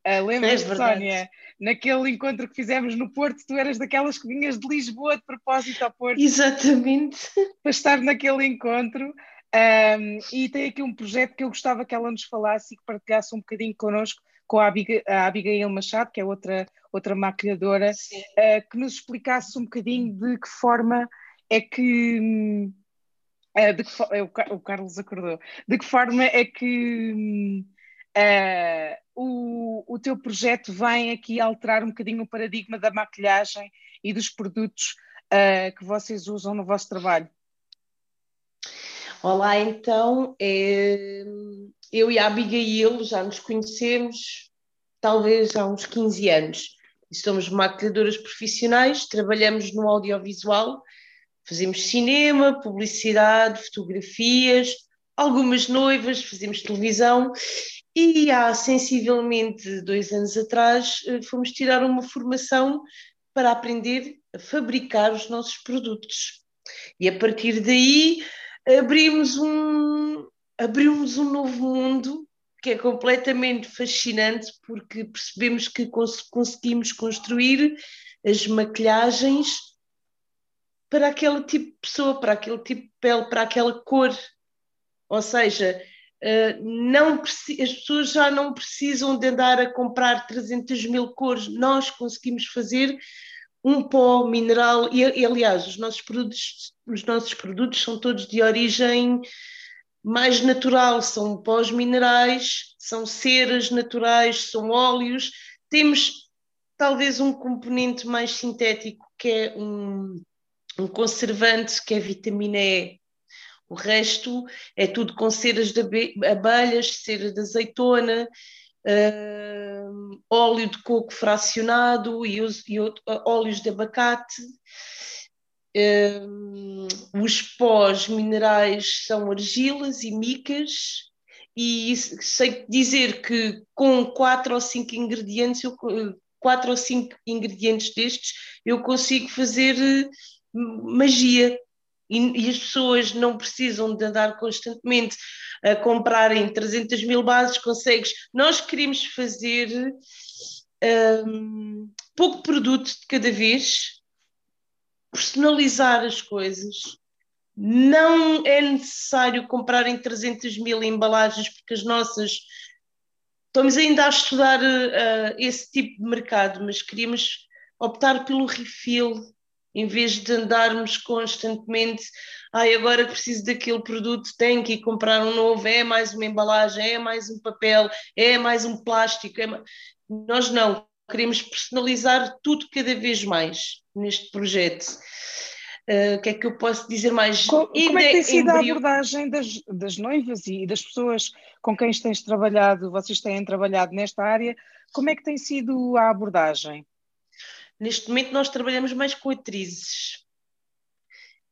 Uh, Lembras, é Sónia, naquele encontro que fizemos no Porto, tu eras daquelas que vinhas de Lisboa de propósito ao Porto. Exatamente. Para estar naquele encontro. Um, e tem aqui um projeto que eu gostava que ela nos falasse e que partilhasse um bocadinho connosco com a, Abigail, a Abigail Machado, que é outra, outra maquilhadora, uh, que nos explicasse um bocadinho de que forma é que hum, Uh, de que, é, o, Carlos acordou. De que forma é que uh, o, o teu projeto vem aqui alterar um bocadinho o paradigma da maquilhagem e dos produtos uh, que vocês usam no vosso trabalho? Olá, então, é, eu e a Abigail já nos conhecemos talvez há uns 15 anos. Somos maquilhadoras profissionais, trabalhamos no audiovisual Fazemos cinema, publicidade, fotografias, algumas noivas, fazemos televisão e há sensivelmente dois anos atrás eh, fomos tirar uma formação para aprender a fabricar os nossos produtos. E a partir daí abrimos um, abrimos um novo mundo que é completamente fascinante porque percebemos que cons conseguimos construir as maquilhagens para aquele tipo de pessoa, para aquele tipo de pele, para aquela cor. Ou seja, uh, não as pessoas já não precisam de andar a comprar 300 mil cores, nós conseguimos fazer um pó mineral, e, e aliás, os nossos produtos, os nossos produtos são todos de origem mais natural, são pós minerais, são ceras naturais, são óleos. Temos talvez um componente mais sintético, que é um, um conservante, que é vitamina E. O resto é tudo com ceras de abelhas, cera de azeitona, uh, óleo de coco fracionado e, e outro, óleos de abacate. Uh, os pós minerais são argilas e micas, e sei dizer que com quatro ou cinco ingredientes, eu, quatro ou cinco ingredientes destes, eu consigo fazer magia. E, e, as pessoas não precisam de andar constantemente a comprarem 300 mil bases, consegues. Nós queremos fazer um, pouco produto de cada vez, personalizar as coisas. Não é necessário comprarem 300 mil embalagens, porque as nossas. Estamos ainda a estudar uh, esse tipo de mercado, mas queríamos optar pelo refill, em vez de andarmos constantemente, ai, agora preciso daquele produto, tenho que ir comprar um novo, é mais uma embalagem, é mais um papel, é mais um plástico. É mais... Nós não, queremos personalizar tudo cada vez mais neste projeto. Uh, o que é que eu posso dizer mais? como é que tem sido a abordagem das, das noivas e das pessoas com quem tens trabalhado, vocês têm trabalhado nesta área, como é que tem sido a abordagem? Neste momento nós trabalhamos mais com atrizes.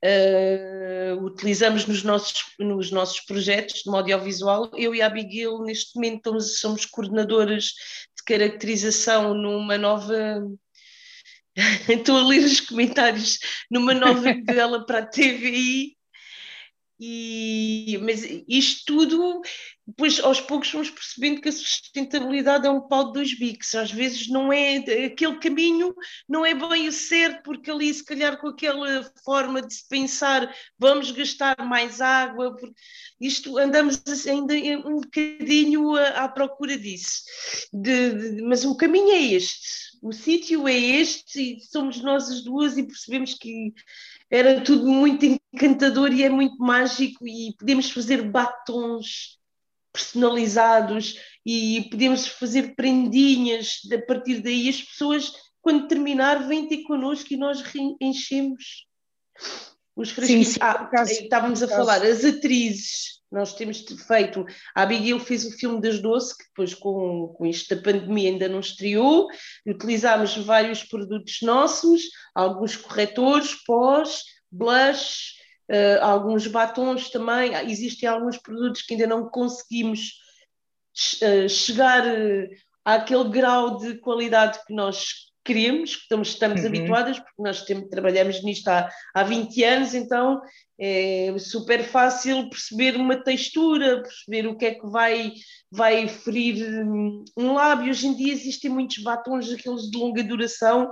Uh, utilizamos nos nossos, nos nossos projetos de modo audiovisual. Eu e a Abigail, neste momento, somos coordenadoras de caracterização numa nova. Estou a ler os comentários numa nova novela para a TVI e, mas isto tudo, depois aos poucos vamos percebendo que a sustentabilidade é um pau de dois bicos. Às vezes não é aquele caminho, não é bem o certo, porque ali, se calhar, com aquela forma de se pensar, vamos gastar mais água. Isto andamos ainda um bocadinho à, à procura disso. De, de, mas o caminho é este. O sítio é este, e somos nós as duas, e percebemos que era tudo muito encantador e é muito mágico e podemos fazer batons personalizados e podemos fazer prendinhas. A partir daí as pessoas quando terminar vêm ter connosco e nós enchemos os fresquinhos. Sim, sim, ah, caso, estávamos a falar, as atrizes, nós temos feito, a Abigail fez o filme das Doce, que depois com, com isto da pandemia ainda não estreou, utilizámos vários produtos nossos, alguns corretores, pós, blush, uh, alguns batons também, existem alguns produtos que ainda não conseguimos uh, chegar uh, àquele grau de qualidade que nós queremos, que estamos, estamos uhum. habituadas, porque nós temos, trabalhamos nisto há, há 20 anos, então é super fácil perceber uma textura, perceber o que é que vai, vai ferir hum, um lábio. Hoje em dia existem muitos batons, aqueles de longa duração,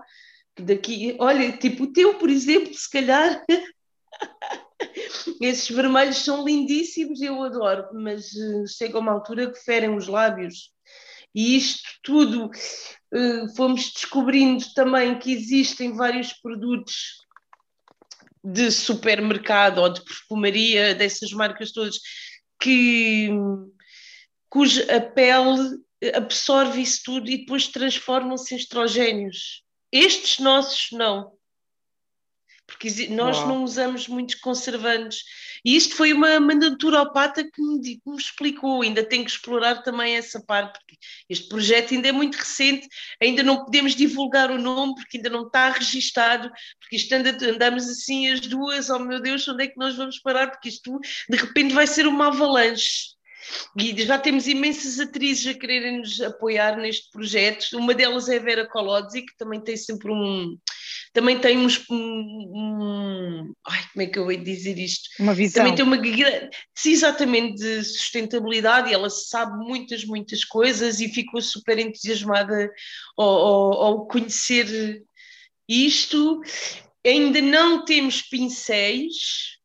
que daqui, olha, tipo o teu, por exemplo, se calhar. Esses vermelhos são lindíssimos, eu adoro, mas uh, chega uma altura que ferem os lábios. E isto tudo uh, fomos descobrindo também que existem vários produtos de supermercado ou de perfumaria, dessas marcas todas, que, cuja pele absorve isso tudo e depois transformam-se em estrogénios. Estes nossos não. Porque nós Uau. não usamos muitos conservantes. E isto foi uma, uma naturopata que me, que me, explicou, ainda tenho que explorar também essa parte, porque este projeto ainda é muito recente, ainda não podemos divulgar o nome, porque ainda não está registado, porque isto anda, andamos assim as duas, oh meu Deus, onde é que nós vamos parar? Porque isto de repente vai ser uma avalanche. E já temos imensas atrizes a quererem nos apoiar neste projeto. Uma delas é a Vera Colodzi, que também tem sempre um, também tem uns. Um, um, ai, como é que eu ia dizer isto? Uma visão. Também tem uma. Sim, exatamente, de sustentabilidade, e ela sabe muitas, muitas coisas e ficou super entusiasmada ao, ao, ao conhecer isto. Ainda não temos pincéis,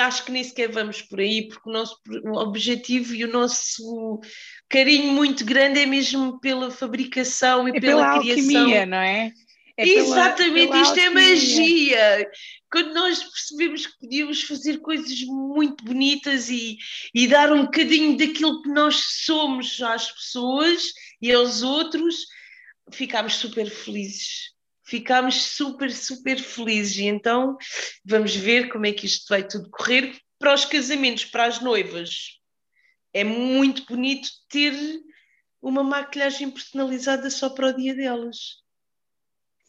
acho que nem sequer vamos por aí, porque o nosso objetivo e o nosso carinho muito grande é mesmo pela fabricação e, e pela, pela criação. Alquimia, não é? É Exatamente, pela isto é magia. Quando nós percebemos que podíamos fazer coisas muito bonitas e, e dar um bocadinho daquilo que nós somos às pessoas e aos outros, ficámos super felizes. Ficámos super, super felizes. E então vamos ver como é que isto vai tudo correr para os casamentos, para as noivas. É muito bonito ter uma maquilhagem personalizada só para o dia delas.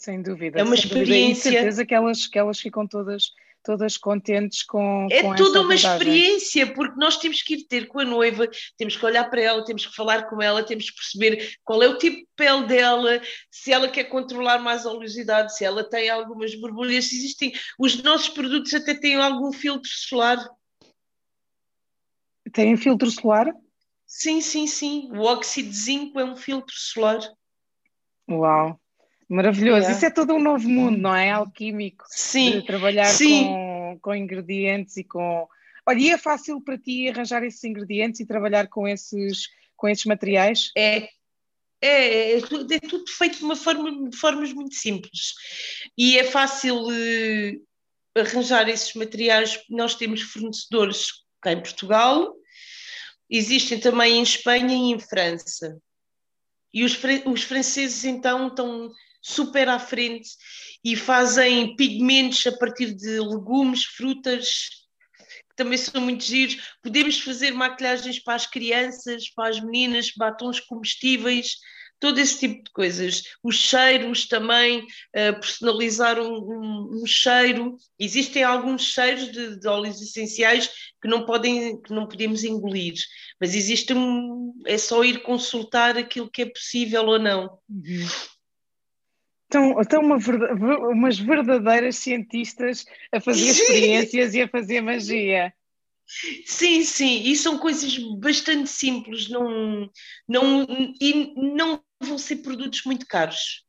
Sem dúvida. É uma experiência. E certeza que elas, que elas ficam todas, todas contentes com. É com toda uma experiência, porque nós temos que ir ter com a noiva, temos que olhar para ela, temos que falar com ela, temos que perceber qual é o tipo de pele dela, se ela quer controlar mais a oleosidade, se ela tem algumas borbulhas, se existem. Os nossos produtos até têm algum filtro solar. Tem filtro solar? Sim, sim, sim. O óxido de zinco é um filtro solar. Uau! Maravilhoso, isso é todo um novo mundo, não é? Alquímico. Sim. De trabalhar sim. Com, com ingredientes e com. Olha, e é fácil para ti arranjar esses ingredientes e trabalhar com esses, com esses materiais? É, é, é, é tudo feito de, uma forma, de formas muito simples. E é fácil uh, arranjar esses materiais. Nós temos fornecedores cá em Portugal, existem também em Espanha e em França. E os, os franceses então estão super à frente e fazem pigmentos a partir de legumes, frutas, que também são muito giros. Podemos fazer maquilhagens para as crianças, para as meninas, batons comestíveis, todo esse tipo de coisas. Os cheiros também, uh, personalizar um, um, um, cheiro. Existem alguns cheiros de, de, óleos essenciais que não podem, que não podemos engolir, mas existe um, é só ir consultar aquilo que é possível ou não. Uhum. Estão, estão uma, umas verdadeiras cientistas a fazer experiências e a fazer magia. Sim, sim, e são coisas bastante simples, não, não, e não vão ser produtos muito caros.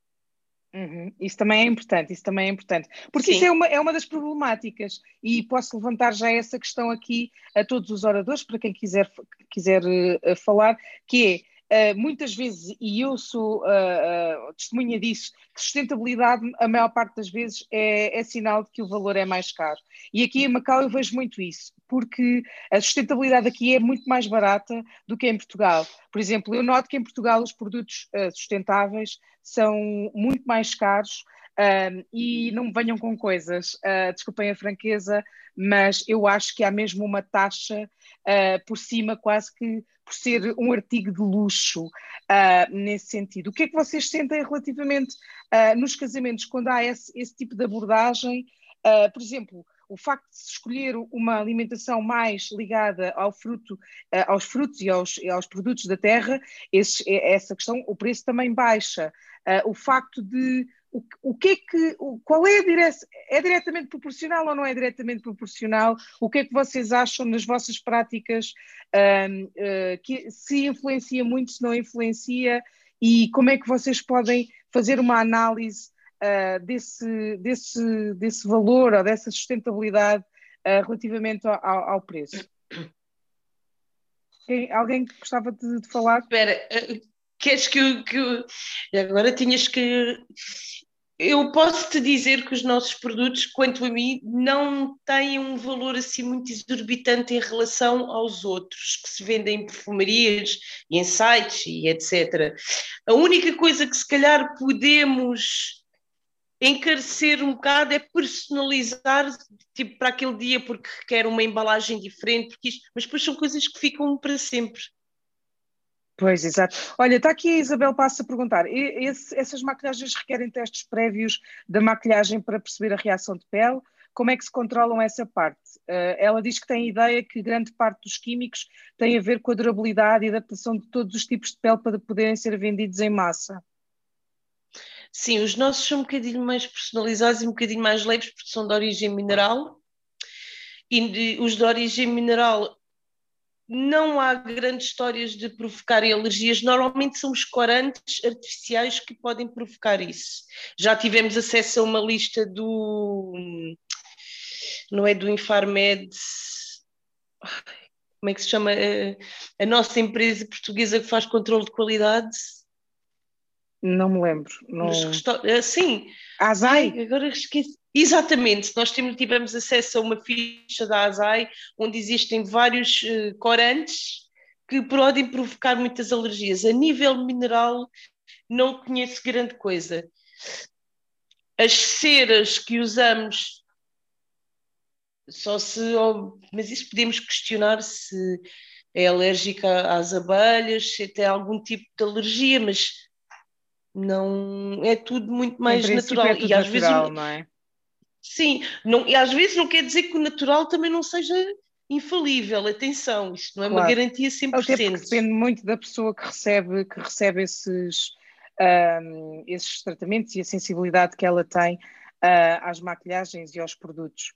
Uhum. Isso também é importante, isso também é importante. Porque Sim. isso é uma, é uma das problemáticas e posso levantar já essa questão aqui a todos os oradores, para quem quiser, quiser uh, falar, que é Uh, muitas vezes, e eu sou uh, testemunha disso, que sustentabilidade, a maior parte das vezes, é, é, sinal de que o valor é mais caro. E aqui em Macau eu vejo muito isso, porque a sustentabilidade aqui é muito mais barata do que em Portugal. Por exemplo, eu noto que em Portugal os produtos sustentáveis são muito mais caros. e não me venham com coisas, desculpem a franqueza, mas eu acho que há mesmo uma taxa por cima, quase que por ser um artigo de luxo uh, nesse sentido. O que é que vocês sentem relativamente uh, nos casamentos, quando há esse, esse tipo de abordagem? Uh, por exemplo, o facto de se escolher uma alimentação mais ligada ao fruto, aos frutos e aos, aos produtos da terra, esses, essa questão, o preço também baixa. o facto de o, o que é que, qual é a direção, é diretamente proporcional ou não é diretamente proporcional? O que é que vocês acham nas vossas práticas, uh, eh, que se influencia muito, se não influencia, e como é que vocês podem fazer uma análise uh, desse, desse, desse valor ou dessa sustentabilidade uh, relativamente ao, ao preço? Quem, alguém que gostava de, de falar? Espera, queres que eu, que eu... Agora tinhas que eu posso te dizer que os nossos produtos, quanto a mim, não têm um valor assim muito exorbitante em relação aos outros que se vendem em perfumarias e em sites e etc. A única coisa que se calhar podemos encarecer um bocado é personalizar tipo, para aquele dia porque requer uma embalagem diferente, porque isto, mas depois são coisas que ficam para sempre. Pois, exato. Olha, está aqui a Isabel Passa a perguntar: esse, essas maquilhagens requerem testes prévios da maquilhagem para perceber a reação de pele? Como é que se controlam essa parte? Uh, ela diz que tem ideia que grande parte dos químicos tem a ver com a durabilidade e adaptação de todos os tipos de pele para poderem ser vendidos em massa. Sim, os nossos são um bocadinho mais personalizados e um bocadinho mais leves porque são de origem mineral. E os de origem mineral não há grandes histórias de provocarem alergias, normalmente são os corantes artificiais que podem provocar isso. Já tivemos acesso a uma lista do. Não é do Infarmed. Como é que se chama? A, a nossa empresa portuguesa que faz controle de qualidade não me lembro. Não... Ah, sim. Azai? Ai, agora esqueci. Exatamente, nós tivemos acesso a uma ficha da ASAI onde existem vários uh, corantes que podem provocar muitas alergias. A nível mineral, não conheço grande coisa. As ceras que usamos, só se. Oh, mas isso podemos questionar se é alérgica às abelhas, se tem algum tipo de alergia, mas não é tudo muito mais natural. É tudo e às natural, vezes não é? Sim, não, e às vezes não quer dizer que o natural também não seja infalível, atenção, isto não é claro. uma garantia 100%. Até depende muito da pessoa que recebe, que recebe esses, um, esses tratamentos e a sensibilidade que ela tem uh, às maquilhagens e aos produtos.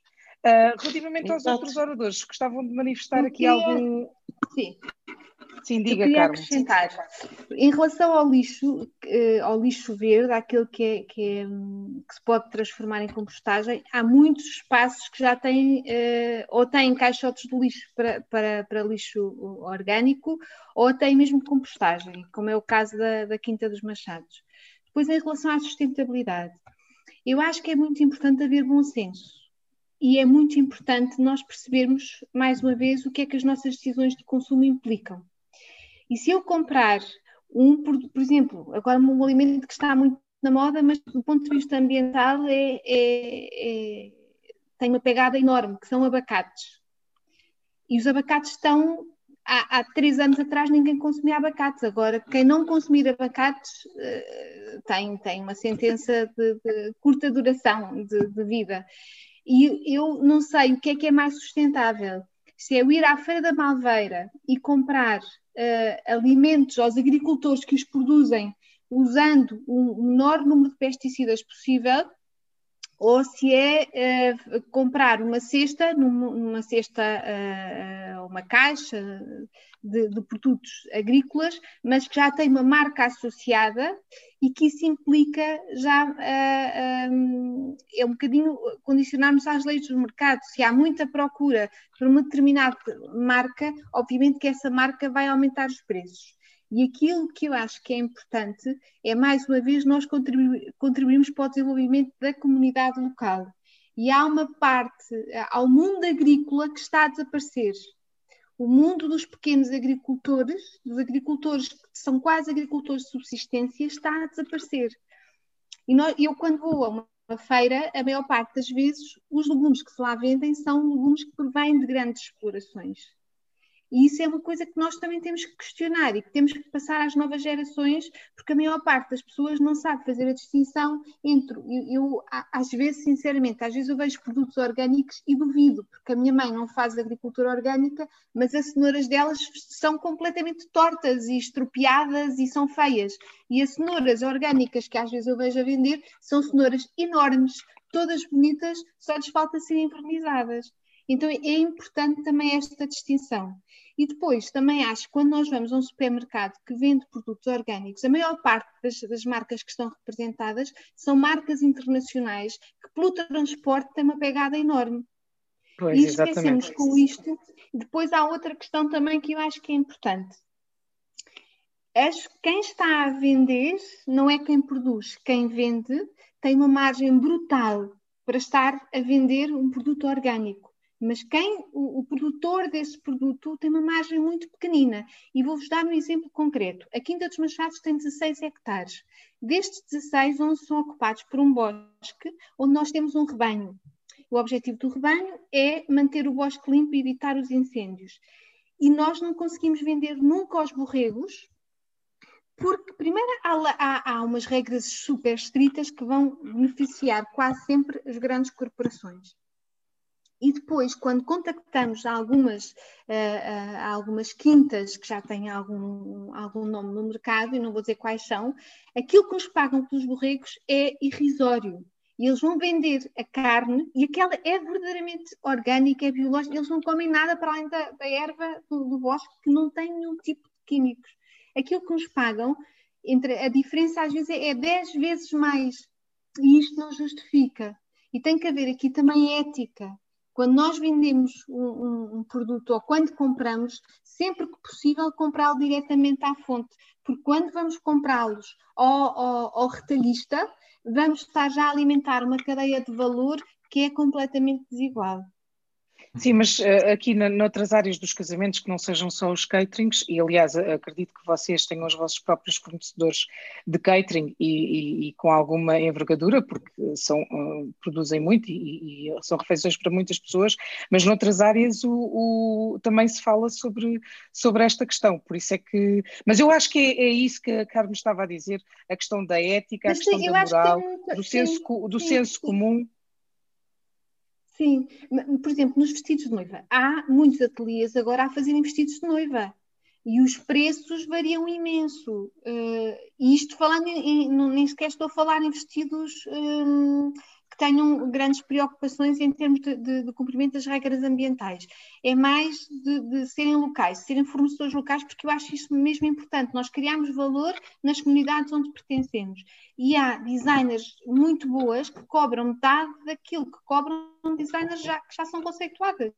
Uh, relativamente Exato. aos outros oradores, gostavam de manifestar aqui algum. Sim. Sim, diga, eu Carmen. acrescentar. Em relação ao lixo, eh, ao lixo verde, aquele que, é, que, é, que, se pode transformar em compostagem, há muitos espaços que já têm eh, ou têm caixotes de lixo para, para, para lixo orgânico ou têm mesmo compostagem, como é o caso da, da Quinta dos Machados. Depois, em relação à sustentabilidade, eu acho que é muito importante haver bom senso e é muito importante nós percebermos, mais uma vez, o que é que as nossas decisões de consumo implicam. E se eu comprar um, por, por exemplo, agora um alimento que está muito na moda, mas do ponto de vista ambiental é, é, é, tem uma pegada enorme, que são abacates. E os abacates estão. Há, há, três anos atrás ninguém consumia abacates. Agora, quem não consumir abacates uh, tem, tem uma sentença de, de curta duração de, de, vida. E eu não sei o que é que é mais sustentável. Se é eu ir à Feira da Malveira e comprar uh, alimentos aos agricultores que os produzem usando o menor número de pesticidas possível, ou se é uh, comprar uma cesta, numa, cesta, uh, uma caixa de, de, produtos agrícolas, mas que já tem uma marca associada e que isso implica já uh, um, é um bocadinho condicionarmos às leis do mercado. Se há muita procura por uma determinada marca, obviamente que essa marca vai aumentar os preços. E aquilo que eu acho que é importante é, mais uma vez, nós contribu contribuirmos para o desenvolvimento da comunidade local. E há uma parte, há o mundo agrícola que está a desaparecer. O mundo dos pequenos agricultores, dos agricultores que são quase agricultores de subsistência, está a desaparecer. E nós, eu, quando vou a uma feira, a maior parte das vezes, os legumes que se lá vendem são legumes que provêm de grandes explorações. E isso é uma coisa que nós também temos que questionar e que temos que passar às novas gerações, porque a maior parte das pessoas não sabe fazer a distinção entre. Eu, eu, às vezes, sinceramente, às vezes eu vejo produtos orgânicos e duvido, porque a minha mãe não faz agricultura orgânica, mas as cenouras delas são completamente tortas e estropiadas e são feias. E as cenouras orgânicas que às vezes eu vejo a vender são cenouras enormes, todas bonitas, só lhes falta serem envernizadas. Então é importante também esta distinção. E depois também acho que quando nós vamos a um supermercado que vende produtos orgânicos, a maior parte das, das marcas que estão representadas são marcas internacionais que pelo transporte têm uma pegada enorme. Pois, e esquecemos com isto. Depois há outra questão também que eu acho que é importante. As, quem está a vender não é quem produz, quem vende tem uma margem brutal para estar a vender um produto orgânico mas quem o, o, produtor desse produto tem uma margem muito pequenina. E vou-vos dar um exemplo concreto. A Quinta dos Machados tem 16 hectares. Destes 16, 11 são ocupados por um bosque onde nós temos um rebanho. O objetivo do rebanho é manter o bosque limpo e evitar os incêndios. E nós não conseguimos vender nunca aos borregos, porque, primeiro, há, há, há umas regras super estritas que vão beneficiar quase sempre as grandes corporações. E depois, quando contactamos algumas, uh, uh, algumas quintas que já têm algum, algum nome no mercado, e não vou dizer quais são, aquilo que nos pagam pelos borregos é irrisório. E eles vão vender a carne, e aquela é verdadeiramente orgânica, é biológica, eles não comem nada para além da, da erva do, do bosque, que não tem nenhum tipo de químicos. Aquilo que nos pagam, entre, a diferença às vezes é, é 10 vezes mais, e isto não justifica. E tem que haver aqui também ética. Quando nós vendemos um, um, produto ou quando compramos, sempre que possível, comprá-lo diretamente à fonte, porque quando vamos comprá-los ao, ao, ao retalhista, vamos estar já a alimentar uma cadeia de valor que é completamente desigual. Sim, mas uh, aqui na, noutras áreas dos casamentos que não sejam só os caterings, e aliás acredito que vocês tenham os vossos próprios fornecedores de catering e, e, e com alguma envergadura, porque são, uh, produzem muito e, e, são refeições para muitas pessoas, mas noutras áreas o, o, também se fala sobre, sobre esta questão, por isso é que. Mas eu acho que é, é isso que a Carmen estava a dizer, a questão da ética, a questão da moral, do senso, do senso comum. Sim, por exemplo, nos vestidos de noiva, há muitos ateliês agora a fazerem vestidos de noiva. E os preços variam imenso. Uh, e isto falando em, em, nem sequer estou a falar em vestidos um, tenham grandes preocupações em termos de, de, de cumprimento das regras ambientais. É mais de, de, serem locais, serem fornecedores locais, porque eu acho isso mesmo importante. Nós criamos valor nas comunidades onde pertencemos. E há designers muito boas que cobram metade daquilo que cobram designers já, que já são conceituadas.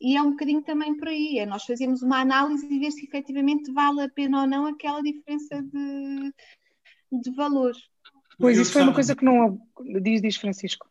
E é um bocadinho também por aí, é nós fazemos uma análise e ver se efetivamente vale a pena ou não aquela diferença de, de valor. Pois, isso foi uma coisa que não. Diz, diz Francisco.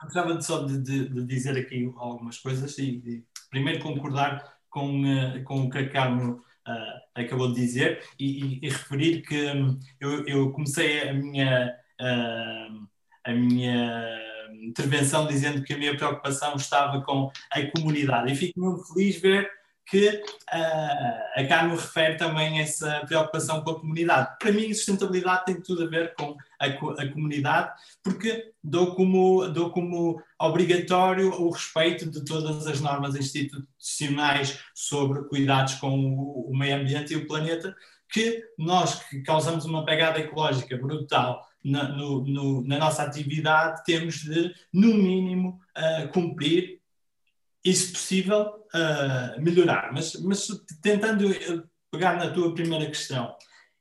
Eu gostava só de, de, de, dizer aqui algumas coisas e, primeiro concordar com, uh, com o que a Carmo uh, acabou de dizer e, e, e referir que um, eu, eu, comecei a minha, uh, a minha intervenção dizendo que a minha preocupação estava com a comunidade e fico muito feliz ver que uh, a Carmo refere também essa preocupação com a comunidade. Para mim, sustentabilidade tem tudo a ver com a, a comunidade, porque dou como, dou como obrigatório o respeito de todas as normas institucionais sobre cuidados com o, o meio ambiente e o planeta, que nós que causamos uma pegada ecológica brutal na, no, no, na nossa atividade, temos de, no mínimo, uh, cumprir e, se possível, uh, melhorar. Mas, mas tentando pegar na tua primeira questão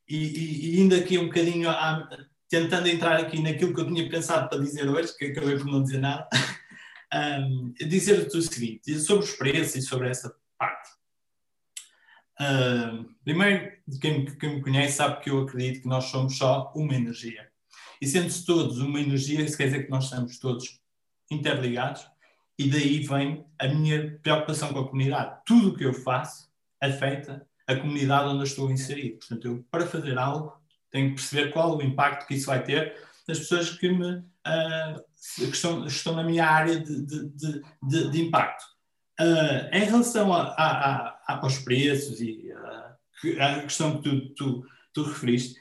e, e, e indo aqui um bocadinho, a, tentando entrar aqui naquilo que eu tinha pensado para dizer hoje, que acabei por não dizer nada, um, dizer-te o seguinte, sobre os preços e sobre essa parte. Uh, primeiro, quem, quem me conhece sabe que eu acredito que nós somos só uma energia. E sendo-se todos uma energia, isso quer dizer que nós estamos todos interligados e daí vem a minha preocupação com a comunidade. Tudo o que eu faço afeta a comunidade onde eu estou inserido. Portanto, eu, para fazer algo, tenho que perceber qual o impacto que isso vai ter nas pessoas que, me, uh, que estão, estão, na minha área de, de, de, de impacto. Uh, em relação a, a, a, aos preços e uh, a questão que tu, tu, tu referiste,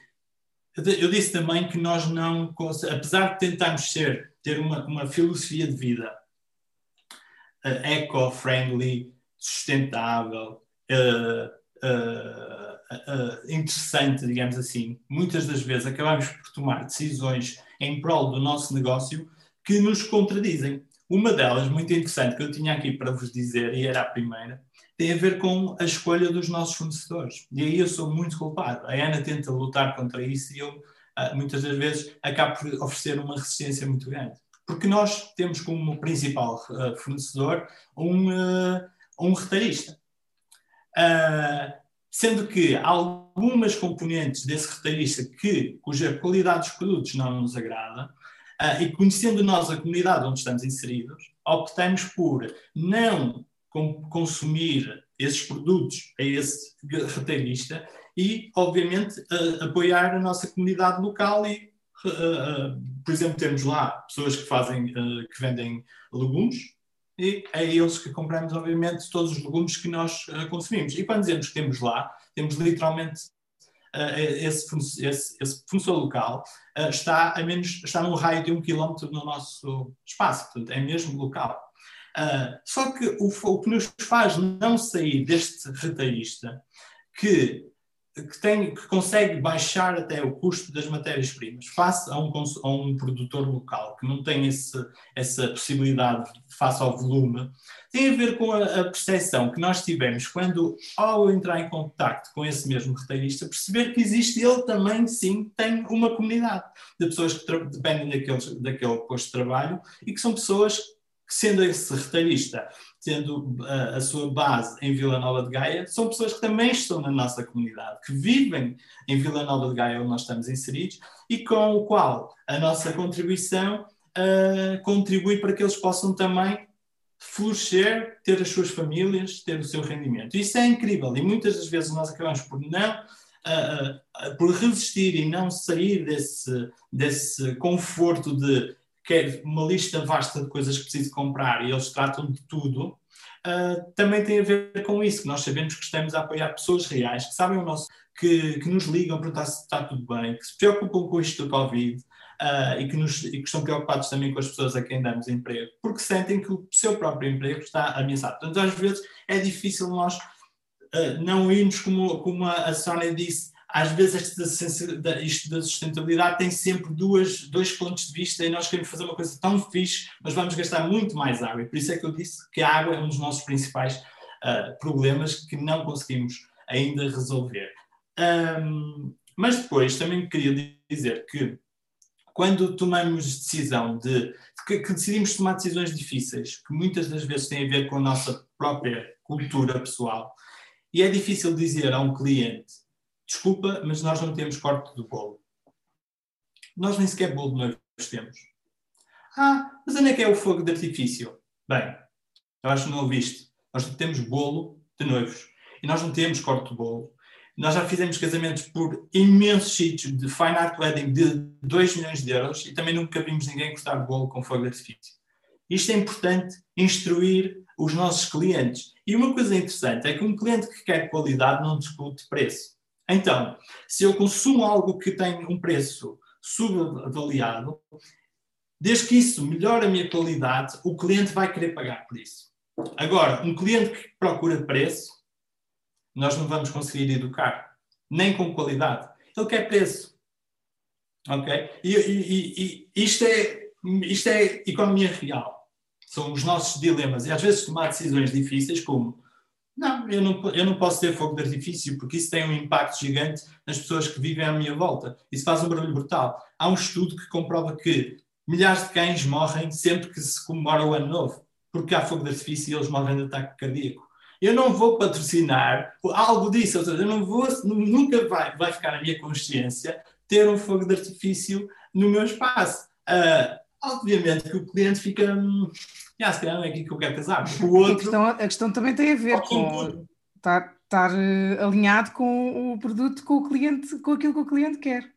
eu disse também que nós não, apesar de tentarmos ser, ter uma, uma filosofia de vida uh, eco-friendly, sustentável, uh, uh, interessante, digamos assim, muitas das vezes acabamos por tomar decisões em prol do nosso negócio que nos contradizem. Uma delas, muito interessante, que eu tinha aqui para vos dizer, e era a primeira, tem a ver com a escolha dos nossos fornecedores. E aí eu sou muito culpado. A Ana tenta lutar contra isso e eu, muitas das vezes, acabo por oferecer uma resistência muito grande porque nós temos como principal uh, fornecedor um, uh, um retalhista. Uh, sendo que algumas componentes desse retalhista que, cuja qualidade dos produtos não nos agrada, e conhecendo nós a comunidade onde estamos inseridos, optamos por não consumir esses produtos a esse retalhista e, obviamente, apoiar a nossa comunidade local e, por exemplo, temos lá pessoas que fazem, que vendem legumes e é eles que compramos, obviamente, todos os legumes que nós consumimos. E quando dizemos que temos lá, temos literalmente esse, esse, esse fornecedor local está a menos está num raio de um quilómetro no nosso espaço, portanto é mesmo local. Uh, só que o, o, que nos faz não sair deste retalhista que, que, tem, que consegue baixar até o custo das matérias-primas face a um, a um produtor local que não tem esse, essa possibilidade face ao volume, tem a ver com a, a percepção que nós tivemos quando, ao entrar em contato com esse mesmo retalhista, perceber que existe ele também, sim, tem uma comunidade de pessoas que dependem daquele, daquele posto de trabalho e que são pessoas sendo esse retalhista, tendo a, uh, a, sua base em Vila Nova de Gaia, são pessoas que também estão na nossa comunidade, que vivem em Vila Nova de Gaia, onde nós estamos inseridos, e com o qual a nossa contribuição uh, contribui para que eles possam também florescer, ter as suas famílias, ter o seu rendimento. Isso é incrível e muitas das vezes nós acabamos por não Uh, uh, por resistir e não sair desse, desse conforto de quer uma lista vasta de coisas que preciso comprar e eles tratam de tudo, uh, também tem a ver com isso, que nós sabemos que estamos a apoiar pessoas reais, que sabem o nosso, que, que nos ligam para perguntar se está tudo bem, que se preocupam com isto do Covid uh, e, que nos, e que estão preocupados também com as pessoas a quem damos emprego, porque sentem que o seu próprio emprego está ameaçado. Portanto, às vezes é difícil nós uh, não irmos, como, como a Sónia disse, às vezes isto da sustentabilidade tem sempre duas, dois pontos de vista e nós queremos fazer uma coisa tão fixe, mas vamos gastar muito mais água. E por isso é que eu disse que a água é um dos nossos principais uh, problemas que não conseguimos ainda resolver. Um, mas depois também queria dizer que quando tomamos decisão de que, que, decidimos tomar decisões difíceis, que muitas das vezes têm a ver com a nossa própria cultura pessoal, e é difícil dizer a um cliente Desculpa, mas nós não temos corte do bolo. Nós nem sequer bolo de noivos temos. Ah, mas onde é que é o fogo de artifício? Bem, eu acho que não ouviste. Nós temos bolo de noivos. E nós não temos corte de bolo. Nós já fizemos casamentos por imensos sítios de fine art wedding de 2 milhões de euros e também nunca vimos ninguém cortar bolo com fogo de artifício. Isto é importante instruir os nossos clientes. E uma coisa interessante é que um cliente que quer qualidade não discute preço. Então, se eu consumo algo que tem um preço subavaliado, desde que isso melhore a minha qualidade, o cliente vai querer pagar por isso. Agora, um cliente que procura preço, nós não vamos conseguir educar, nem com qualidade. Ele quer preço. Ok? E, e, e isto, é, isto é economia real. São os nossos dilemas. E às vezes tomar decisões difíceis, como não eu, não, eu não posso ter fogo de artifício, porque isso tem um impacto gigante nas pessoas que vivem à minha volta. Isso faz um barulho brutal. Há um estudo que comprova que milhares de cães morrem sempre que se comemora o ano novo, porque há fogo de artifício e eles morrem de ataque cardíaco. Eu não vou patrocinar algo disso, ou seja, eu não vou, nunca vai, vai ficar na minha consciência ter um fogo de artifício no meu espaço. Uh, obviamente que o cliente fica. Ah, se calhar não é aqui que eu quero casar. O outro... a, questão, a questão também tem a ver com estar, estar uh, alinhado com o produto, com o cliente, com aquilo que o cliente quer.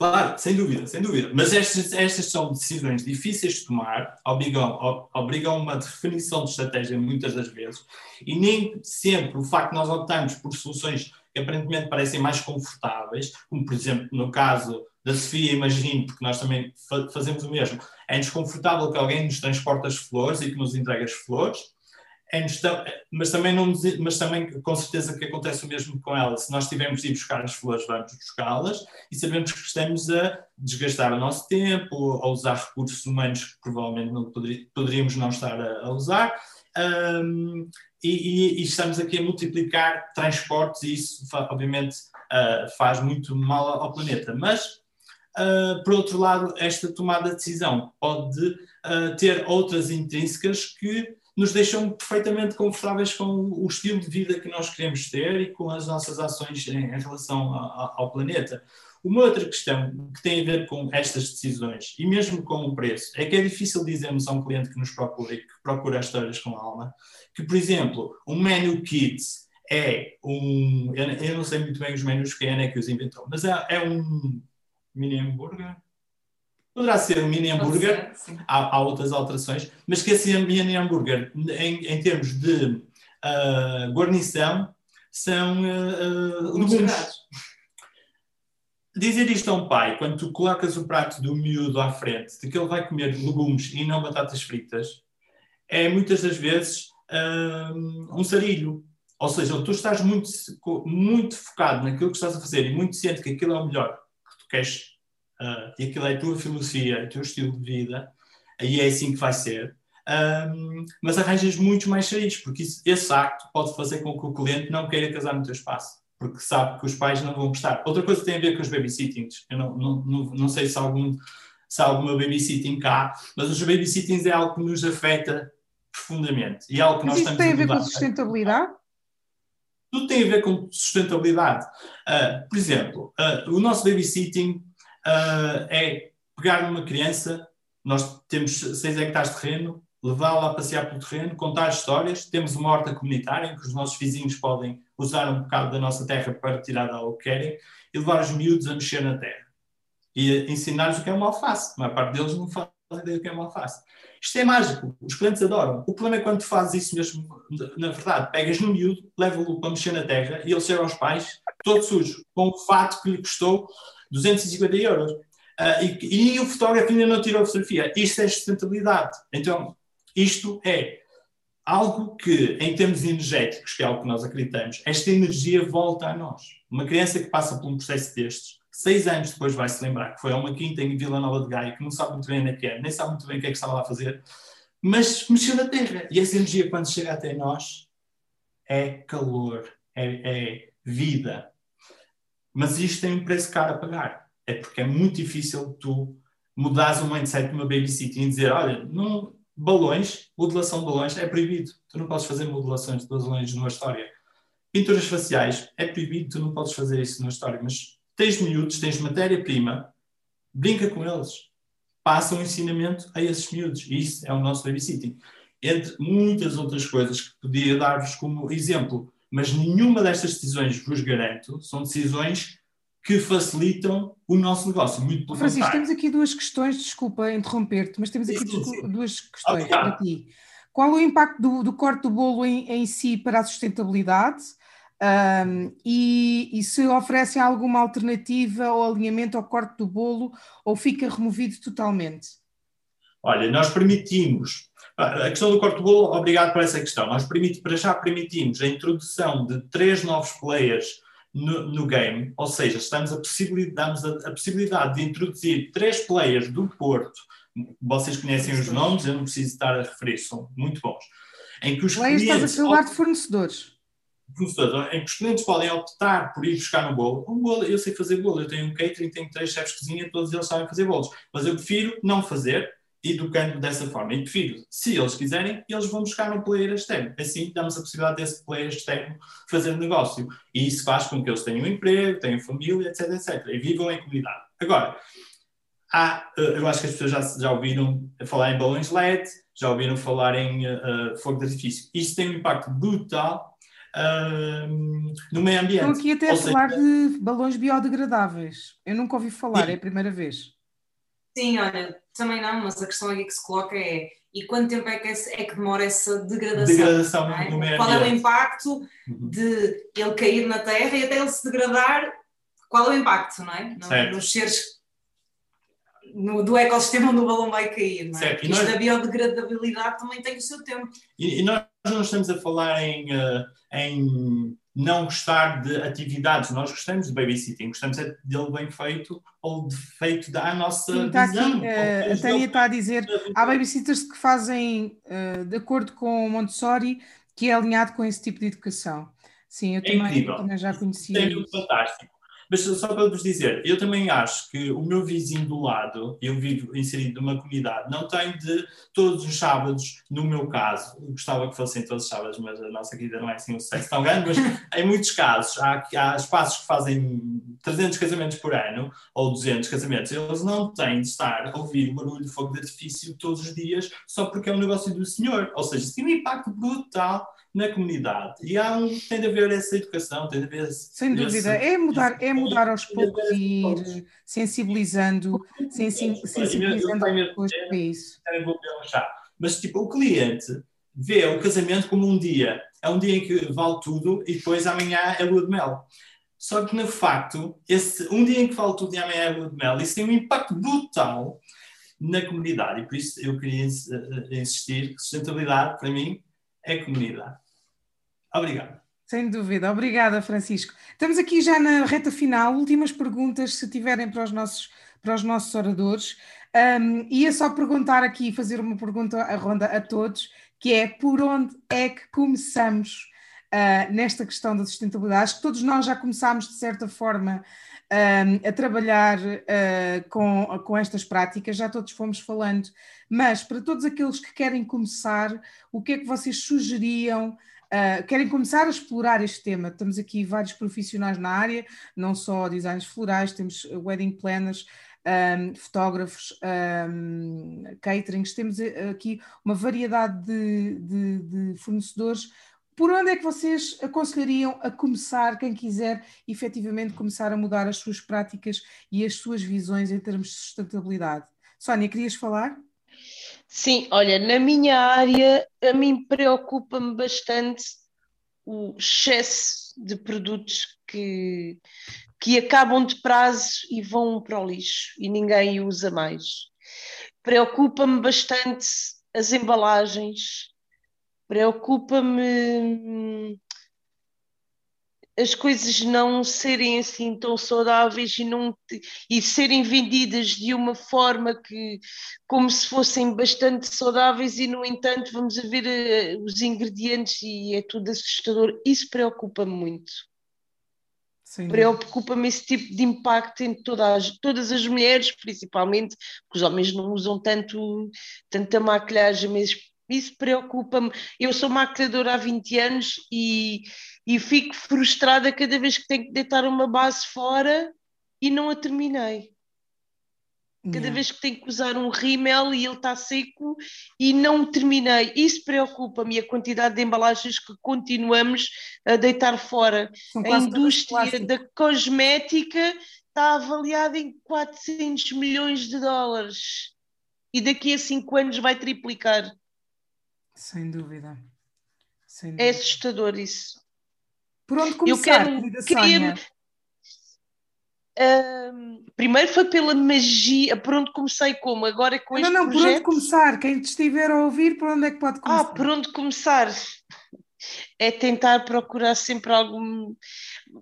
Claro, sem dúvida, sem dúvida. Mas estas, estas são decisões difíceis de tomar, obrigam, obrigam uma definição de estratégia muitas das vezes, e nem sempre o facto de nós optarmos por soluções que aparentemente parecem mais confortáveis, como por exemplo no caso da Sofia, imagino, porque nós também fa fazemos o mesmo, é desconfortável que alguém nos transporte as flores e que nos entregue as flores, é mas, também não, mas também com certeza que acontece o mesmo com ela. Se nós tivermos de ir buscar as flores, vamos buscá-las e sabemos que estamos a desgastar o nosso tempo, a usar recursos humanos que provavelmente não poderíamos não estar a, a usar. Um, e, e, estamos aqui a multiplicar transportes e isso obviamente uh, faz muito mal ao planeta. Mas Uh, por outro lado, esta tomada de decisão pode uh, ter outras intrínsecas que nos deixam perfeitamente confortáveis com o estilo de vida que nós queremos ter e com as nossas ações em, em relação a, a, ao planeta. Uma outra questão que tem a ver com estas decisões e mesmo com o preço é que é difícil dizermos a um cliente que nos procura e que procura histórias com alma que, por exemplo, um menu kit é um. Eu, não sei muito bem os menus que a Ana é que os inventou, mas é, é um mini hambúrguer. Poderá ser um mini hambúrguer, há, há, outras alterações, mas que esse mini hambúrguer, em, em termos de uh, guarnição, são uh, legumes. Dizer isto a um pai, quando tu colocas o prato do miúdo à frente, de que ele vai comer legumes e não batatas fritas, é muitas das vezes um, um sarilho. Ou seja, tu estás muito, muito focado naquilo que estás a fazer e muito ciente que aquilo é o melhor que tu queres uh, e aquilo é a tua filosofia, é o teu estilo de vida, aí é assim que vai ser. Um, mas arranjas muitos mais sarilhos, porque isso, esse acto pode fazer com que o cliente não queira casar no teu espaço porque sabe que os pais não vão gostar. Outra coisa tem a ver com os babysittings. Eu não, não, não, não sei se, algum, se há alguma babysitting cá, mas os babysittings é algo que nos afeta profundamente. E é algo que mas nós isso tem a ver com sustentabilidade? Tudo tem a ver com sustentabilidade. Uh, por exemplo, uh, o nosso babysitting uh, é pegar uma criança, nós temos 6 hectares de terreno, levá-la a passear pelo terreno, contar histórias. Temos uma horta comunitária em que os nossos vizinhos podem usar um bocado da nossa terra para tirar algo que querem e levar os miúdos a mexer na terra. E ensinar-lhes o que é uma alface. A maior parte deles não faz ideia do que é uma alface. Isto é mágico, os clientes adoram. O problema é quando tu fazes isso mesmo, na verdade, pegas no miúdo, leva-o para mexer na terra e ele chega aos pais todo sujo, com o fato que lhe custou 250 euros. Uh, e, e, o fotógrafo ainda não tirou a fotografia. Isto é sustentabilidade. Então, isto é algo que, em termos energéticos, que é algo que nós acreditamos, esta energia volta a nós. Uma criança que passa por um processo destes, seis anos depois vai se lembrar que foi a uma quinta em Vila Nova de Gaia, que não sabe muito bem onde é que é, nem sabe muito bem o que é que estava lá a fazer, mas mexeu na terra. E essa energia, quando chega até nós, é calor, é, é vida. Mas isto tem um preço caro a pagar. É porque é muito difícil tu mudares o mindset de uma babysitting e dizer, olha, não, balões, modelação de balões é proibido. Tu não podes fazer modelações de balões numa história. Pinturas faciais é proibido, tu não podes fazer isso numa história. Mas tens miúdos, tens matéria-prima, brinca com eles. Passa um ensinamento a esses miúdos. E isso é o nosso babysitting. Entre muitas outras coisas que podia dar-vos como exemplo. Mas nenhuma destas decisões, vos garanto, são decisões que facilitam o nosso negócio. Muito pelo Francisco, temos aqui duas questões, desculpa interromper-te, mas temos aqui sim, sim. duas questões para ti. Qual o impacto do, do corte do bolo em, em, si para a sustentabilidade? Um, e, e, se oferecem alguma alternativa ou alinhamento ao corte do bolo ou fica removido totalmente? Olha, nós permitimos, a questão do corte do bolo, obrigado por essa questão, nós para já permitimos a introdução de três novos players no, no, game, ou seja, estamos a possibilidade, damos a, a, possibilidade de introduzir três players do Porto, vocês conhecem os nomes, eu não preciso estar a referir, são muito bons. Em que os players clientes, estás a falar de fornecedores. Fornecedores, em que os clientes podem optar por ir buscar um bolo. Um bolo, eu sei fazer bolo, eu tenho um catering, tenho três chefes de cozinha, todos eles sabem fazer bolos, mas eu prefiro não fazer educando dessa forma. E prefiro, se eles quiserem, eles vão buscar um player externo. Assim, damos a possibilidade desse player externo fazer negócio. E isso faz com que eles tenham um emprego, tenham família, etc, etc. E vivam em comunidade. Agora, há, eh, eu acho que as pessoas já, já ouviram falar em balões LED, já ouviram falar em uh, fogo de artifício. Isso tem um impacto brutal uh, no meio ambiente. Estou aqui até Ou a seja, falar de balões biodegradáveis. Eu nunca ouvi falar, sim. é a primeira vez. Sim, olha, também não, mas a questão aqui que se coloca é e quanto tempo é que, é que demora essa degradação? Degradação é? no meio Qual é o impacto uhum. de ele cair na terra e até ele se degradar? Qual é o impacto, não é? No, nos seres no, do ecossistema onde o balão vai cair, não é? Certo. Isto nós... da biodegradabilidade também tem o seu tempo. E, e nós não estamos a falar em, uh, em não gostar de atividades. Nós gostamos de babysitting, gostamos é dele bem feito ou de feito da nossa Sim, está visão. Aqui, uh, a Tânia está a dizer, há babysitters que fazem uh, de acordo com o Montessori, que é alinhado com esse tipo de educação. Sim, eu é também, também, já conhecia. É fantástico. Mas só para vos dizer, eu também acho que o meu vizinho do lado, eu vivo inserido numa comunidade, não tem de todos os sábados, no meu caso, gostava que fossem todos os sábados, mas a nossa vida não é assim um sucesso tão grande, mas em muitos casos há, há espaços que fazem 300 casamentos por ano, ou 200 casamentos, eles não têm de estar a ouvir o barulho de fogo de artifício todos os dias, só porque é um negócio do senhor. Ou seja, isso tem um impacto brutal na comunidade. E há um, tem de haver essa educação, tem de haver. Sem dúvida, esse, é mudar, é mudar aos poucos e ir sensibilizando, sensibilizando as pessoas para isso. Mas, tipo, o cliente vê o casamento como um dia. É um dia em que vale tudo e depois amanhã é lua de mel. Só que, no facto, esse, um dia em que vale tudo e amanhã é lua de mel, isso tem um impacto brutal na comunidade. E por isso eu queria insistir que sustentabilidade, para mim, é comunidade. Obrigado. Sem dúvida. Obrigada, Francisco. Estamos aqui já na reta final. Últimas perguntas, se tiverem para os nossos, para os nossos oradores. Um, ia só perguntar aqui, fazer uma pergunta à ronda a todos, que é por onde é que começamos uh, nesta questão da sustentabilidade? Acho que todos nós já começámos, de certa forma, um, a trabalhar uh, com, com estas práticas, já todos fomos falando, mas para todos aqueles que querem começar, o que é que vocês sugeriam? Uh, querem começar a explorar este tema? Temos aqui vários profissionais na área, não só designers florais, temos wedding planners, um, fotógrafos, um, caterings, temos aqui uma variedade de, de, de fornecedores por onde é que vocês aconselhariam a começar, quem quiser efetivamente começar a mudar as suas práticas e as suas visões em termos de sustentabilidade? Sónia, querias falar? Sim, olha, na minha área, a mim preocupa-me bastante o excesso de produtos que, que acabam de prazo e vão para o lixo e ninguém usa mais. Preocupa-me bastante as embalagens, Preocupa-me as coisas não serem assim tão saudáveis e, não, e serem vendidas de uma forma que como se fossem bastante saudáveis e no entanto vamos a ver uh, os ingredientes e é tudo assustador. Isso preocupa-me muito. Preocupa-me esse tipo de impacto em todas, todas as mulheres, principalmente, porque os homens não usam tanto, tanta maquilhagem, mas isso preocupa-me. Eu sou maquilhadora há 20 anos e, e fico frustrada cada vez que tenho que deitar uma base fora e não a terminei. Cada yeah. vez que tenho que usar um rímel e ele está seco e não terminei. Isso preocupa-me a quantidade de embalagens que continuamos a deitar fora. a indústria da cosmética está avaliada em 400 milhões de dólares e daqui a 5 anos vai triplicar. Sem dúvida. Sem é dúvida. É assustador isso. Por onde começar, Eu quero, queria, primeiro foi pela magia, por onde comecei como? Agora com não, este não, projeto... Não, por onde começar? Quem te estiver a ouvir, por onde é que pode começar? Ah, por onde começar? É tentar procurar sempre algum...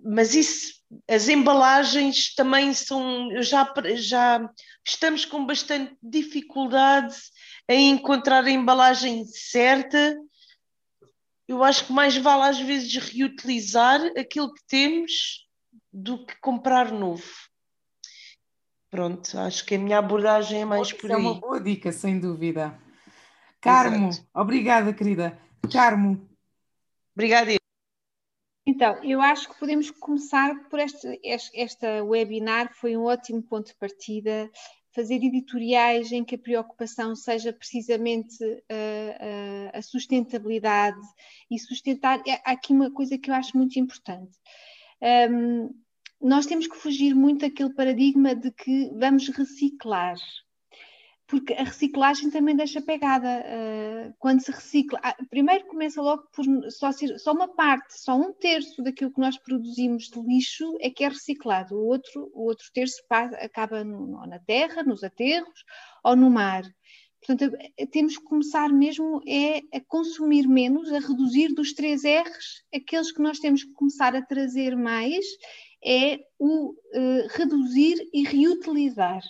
Mas isso, as embalagens também são... Já, já estamos com bastante dificuldade em encontrar a embalagem certa. Eu acho que mais vale às vezes reutilizar aquilo que temos do que comprar novo. Pronto, acho que a minha abordagem é mais por aí. É uma boa dica, sem dúvida. Carmo, Exato. obrigada, querida. Carmo. Obrigada. Então, eu acho que podemos começar por este, este, esta webinar, foi um ótimo ponto de partida fazer editoriais em que a preocupação seja precisamente uh, uh, a sustentabilidade e sustentar. É, há aqui uma coisa que eu acho muito importante. Um, nós temos que fugir muito daquele paradigma de que vamos reciclar porque a reciclagem também deixa pegada. Uh, quando se recicla, ah, primeiro começa logo por só, só uma parte, só um terço daquilo que nós produzimos de lixo é que é reciclado, o outro, o outro terço acaba no, na terra, nos aterros ou no mar. Portanto, eh, temos que começar mesmo é a consumir menos, a reduzir dos três R's, aqueles que nós temos que começar a trazer mais é o uh, reduzir e reutilizar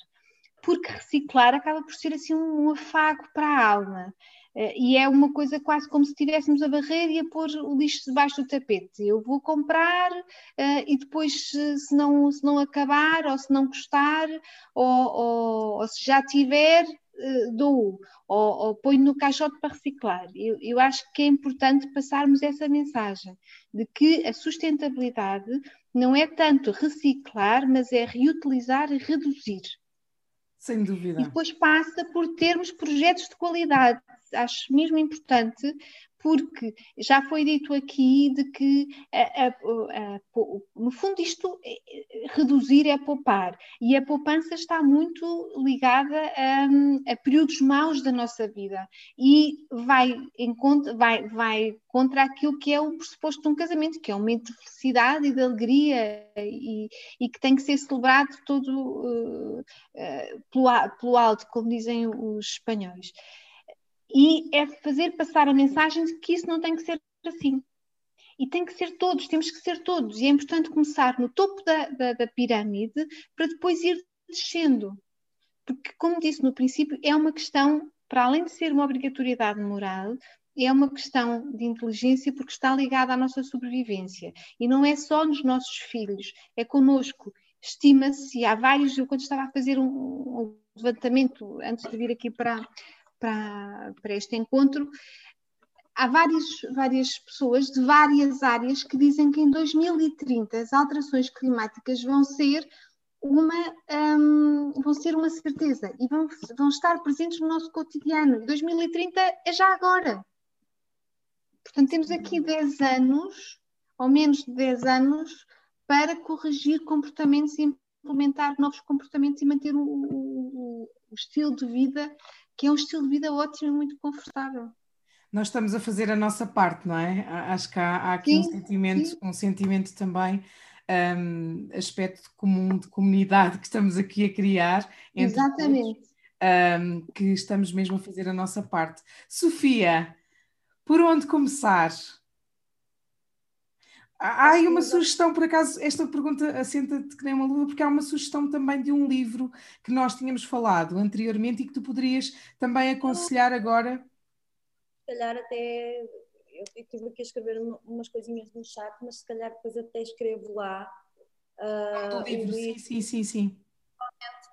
porque reciclar acaba por ser assim um afago para a alma. Uh, e é uma coisa quase como se estivéssemos a barrer e a pôr o lixo debaixo do tapete. Eu vou comprar uh, e depois, se não, se não acabar, ou se não gostar, ou, ou, ou se já tiver, uh, dou, ou, ou ponho no caixote para reciclar. Eu, eu acho que é importante passarmos essa mensagem de que a sustentabilidade não é tanto reciclar, mas é reutilizar e reduzir. Sem dúvida. E depois passa por termos projetos de qualidade. Acho mesmo importante, porque já foi dito aqui de que, a, a, a, no fundo, isto é, é, reduzir é poupar, e a poupança está muito ligada a, períodos maus da nossa vida. E vai, em vai, vai contra aquilo que é o pressuposto de um casamento, que é um momento de felicidade e de alegria e, e que tem que ser celebrado todo uh, uh, pelo, pelo alto, como dizem os espanhóis e é fazer passar a mensagem de que isso não tem que ser assim. E tem que ser todos, temos que ser todos. E é importante começar no topo da, da, da pirâmide para depois ir descendo. Porque, como disse no princípio, é uma questão, para além de ser uma obrigatoriedade moral, é uma questão de inteligência porque está ligada à nossa sobrevivência. E não é só nos nossos filhos, é connosco. Estima-se, há vários, eu quando estava a fazer um, um levantamento, antes de vir aqui para, para, para este encontro, há várias, várias pessoas de várias áreas que dizem que em 2030 as alterações climáticas vão ser uma, um, vão ser uma certeza e vão, vão estar presentes no nosso cotidiano. 2030 é já agora. Portanto, temos aqui 10 anos, ou menos de 10 anos, para corrigir comportamentos e implementar novos comportamentos e manter o, o, o estilo de vida que é um estilo de vida ótimo e muito confortável. Nós estamos a fazer a nossa parte, não é? Acho que há, há aqui sim, um sentimento, sim. um sentimento também, um, aspecto comum de comunidade que estamos aqui a criar. Exatamente. Todos, um, que estamos mesmo a fazer a nossa parte. Sofia, por onde começar? Há aí uma sugestão, por acaso, esta pergunta assenta-te que nem uma luva, porque há uma sugestão também de um livro que nós tínhamos falado anteriormente e que tu poderias também aconselhar agora. Se calhar até, eu estive aqui a escrever umas coisinhas no chat, mas se calhar depois até escrevo lá. Uh, do livro, sim, sim, sim, sim.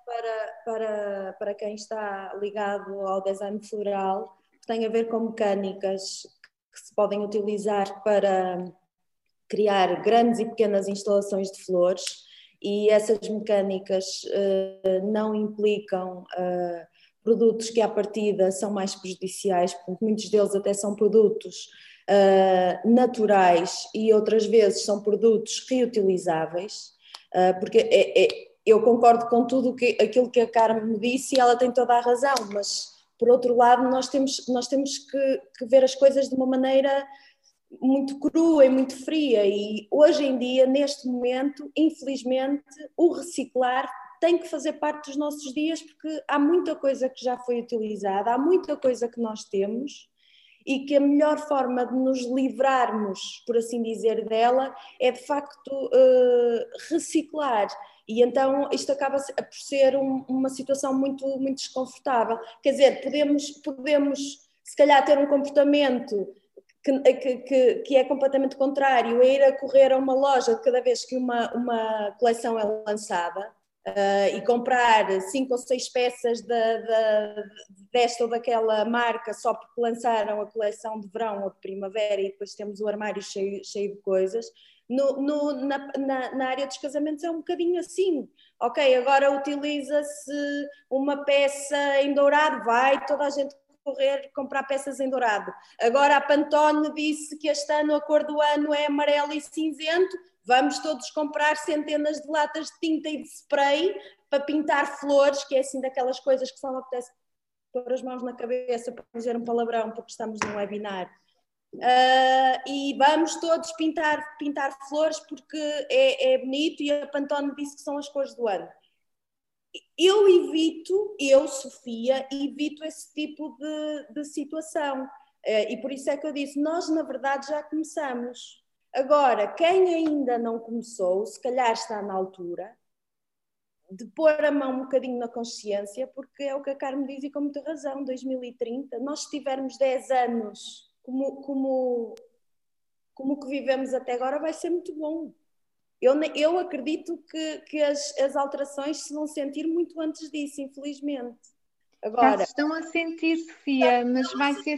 Para, para, para quem está ligado ao design floral, que tem a ver com mecânicas que se podem utilizar para criar grandes e pequenas instalações de flores e essas mecânicas uh, não implicam uh, produtos que à partida são mais prejudiciais, porque muitos deles até são produtos uh, naturais e outras vezes são produtos reutilizáveis, porque é, é, eu concordo com tudo que, aquilo que a Carmen me disse e ela tem toda a razão, mas por outro lado nós temos, nós temos que, que ver as coisas de uma maneira muito crua e muito fria e hoje em dia, neste momento, infelizmente, o reciclar tem que fazer parte dos nossos dias porque há muita coisa que já foi utilizada, há muita coisa que nós temos e que a melhor forma de nos livrarmos, por assim dizer, dela é de facto uh, reciclar. E então isto acaba por ser um, uma situação muito, muito desconfortável. Quer dizer, podemos, podemos se calhar ter um comportamento que, que, que, é completamente contrário, é ir a correr a uma loja cada vez que uma, uma coleção é lançada uh, e comprar cinco ou seis peças desta ou daquela marca só porque lançaram a coleção de verão ou de primavera e depois temos o armário cheio, cheio de coisas. No, no, na, na, na, área dos casamentos é um bocadinho assim. Ok, agora utiliza-se uma peça em dourado, vai toda a gente correr comprar peças em dourado. Agora a Pantone disse que este ano a cor do ano é amarelo e cinzento, vamos todos comprar centenas de latas de tinta e de spray para pintar flores, que é assim daquelas coisas que só me apetece pôr as mãos na cabeça para dizer um palavrão, porque estamos num webinar. Uh, e vamos todos pintar, pintar flores porque é, é bonito e a Pantone disse que são as cores do ano eu evito, eu, Sofia, evito esse tipo de, de situação. Eh, e por isso é que eu disse: nós, na verdade, já começamos. Agora, quem ainda não começou, se calhar está na altura de pôr a mão um bocadinho na consciência, porque é o que a Carmen diz e com muita razão: 2030, nós tivermos 10 anos como, como, como que vivemos até agora, vai ser muito bom. Eu, eu acredito que, que as, as alterações se vão sentir muito antes disso, infelizmente. Agora, Já estão a sentir, Sofia, mas vai ser.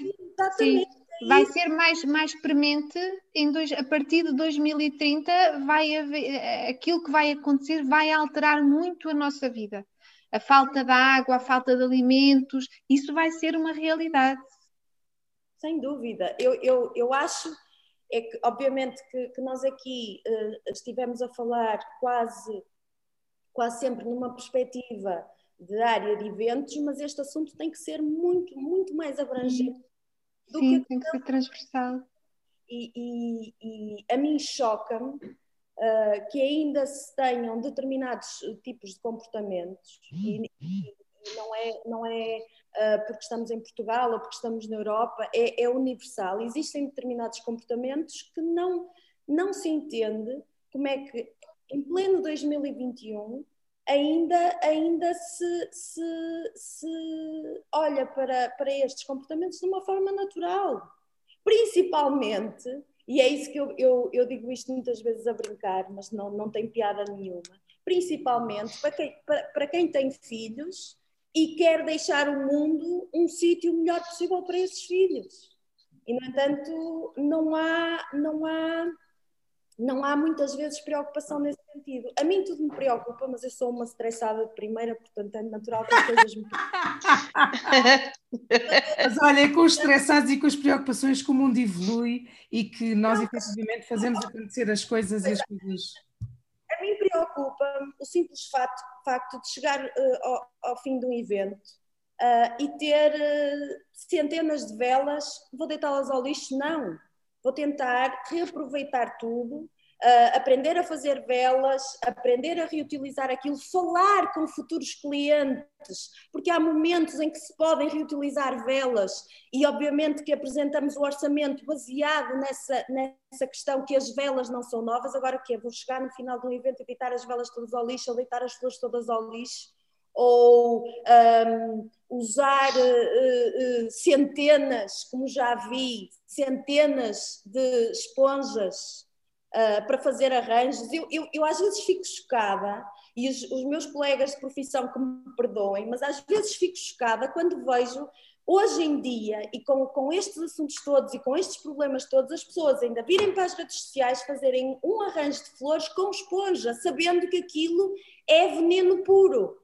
Sim, vai ser mais, mais premente em dois, a partir de 2030 vai haver, aquilo que vai acontecer vai alterar muito a nossa vida. A falta de água, a falta de alimentos, isso vai ser uma realidade. sem dúvida. Eu, eu, eu acho é que, obviamente, que, que nós aqui uh, estivemos a falar quase, quase sempre numa perspectiva de área de eventos, mas este assunto tem que ser muito, muito mais abrangente. Do Sim, que tem que ser transversal. E, e, e a mim choca-me uh, que ainda se tenham determinados tipos de comportamentos, e, e não é, não é uh, porque estamos em Portugal ou porque estamos na Europa, é, é universal. Existem determinados comportamentos que não, não se entende como é que, em pleno 2021, ainda, ainda se, se, se olha para, para estes comportamentos de uma forma natural. Principalmente, e é isso que eu, eu, eu digo isto muitas vezes a brincar, mas não, não tem piada nenhuma, principalmente para quem, para, para quem tem filhos e quer deixar o mundo um sítio melhor possível para esses filhos. E, no entanto, não há, não há não há muitas vezes preocupação nesse sentido. A mim tudo me preocupa, mas eu sou uma estressada de primeira, portanto é natural que as coisas me Mas olha, com os estressados e com as preocupações que o mundo evolui e que nós efetivamente fazemos acontecer as coisas e as coisas. Preocupa o simples facto, facto de chegar uh, ao, ao, fim de um evento uh, e ter uh, centenas de velas, vou deitá-las ao lixo? Não vou tentar reaproveitar tudo, uh, aprender a fazer velas, aprender a reutilizar aquilo, falar com futuros clientes, porque há momentos em que se podem reutilizar velas e, obviamente, que apresentamos o orçamento baseado nessa, nessa questão que as velas não são novas. Agora, o quê? Vou chegar no final de um evento e deitar as velas todas ao lixo ou deitar as flores todas ao lixo? ou um, usar uh, uh, centenas, como já vi, centenas de esponjas uh, para fazer arranjos. Eu, eu, eu, às vezes fico chocada, e os, os, meus colegas de profissão que me perdoem, mas às vezes fico chocada quando vejo. Hoje em dia, e com, com estes assuntos todos e com estes problemas todos, as pessoas ainda virem para as redes sociais fazerem um arranjo de flores com esponja, sabendo que aquilo é veneno puro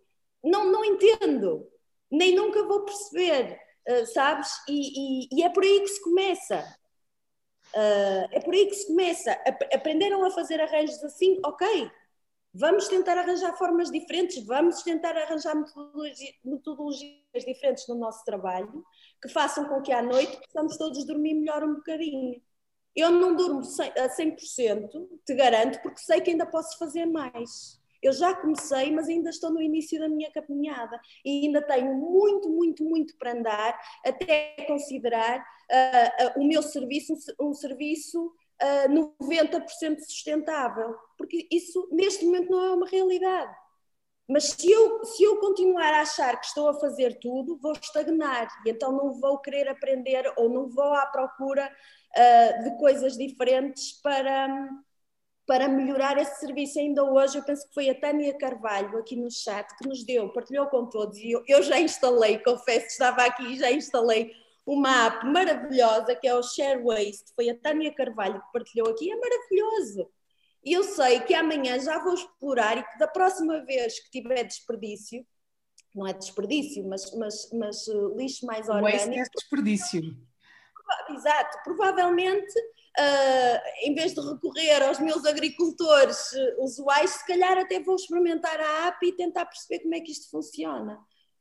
não, não entendo, nem nunca vou perceber, uh, sabes? E, e, e, é por aí que se começa. Uh, é por aí que se começa. Aprenderam a fazer arranjos assim? Ok, vamos tentar arranjar formas diferentes, vamos tentar arranjar metodologia, metodologias diferentes no nosso trabalho que façam com que à noite possamos todos dormir melhor um bocadinho. Eu não durmo a 100%, te garanto, porque sei que ainda posso fazer mais. Eu já comecei, mas ainda estou no início da minha caminhada. E ainda tenho muito, muito, muito para andar até considerar uh, uh, o meu serviço um, um serviço uh, 90% sustentável, porque isso neste momento não é uma realidade. Mas se eu, se eu continuar a achar que estou a fazer tudo, vou estagnar. E então não vou querer aprender ou não vou à procura uh, de coisas diferentes para, para melhorar esse serviço. Ainda hoje, eu penso que foi a Tânia Carvalho, aqui no chat, que nos deu, partilhou com todos, e eu, eu já instalei, confesso, estava aqui e já instalei uma app maravilhosa que é o Share Waste. Foi a Tânia Carvalho que partilhou aqui, é maravilhoso. E eu sei que amanhã já vou explorar e que da próxima vez que tiver desperdício, não é desperdício, mas, mas, mas uh, lixo mais orgânico. Waste é desperdício. Exato, provavelmente uh, em vez de recorrer aos meus agricultores usuais, se calhar até vou experimentar a app e tentar perceber como é que isto funciona.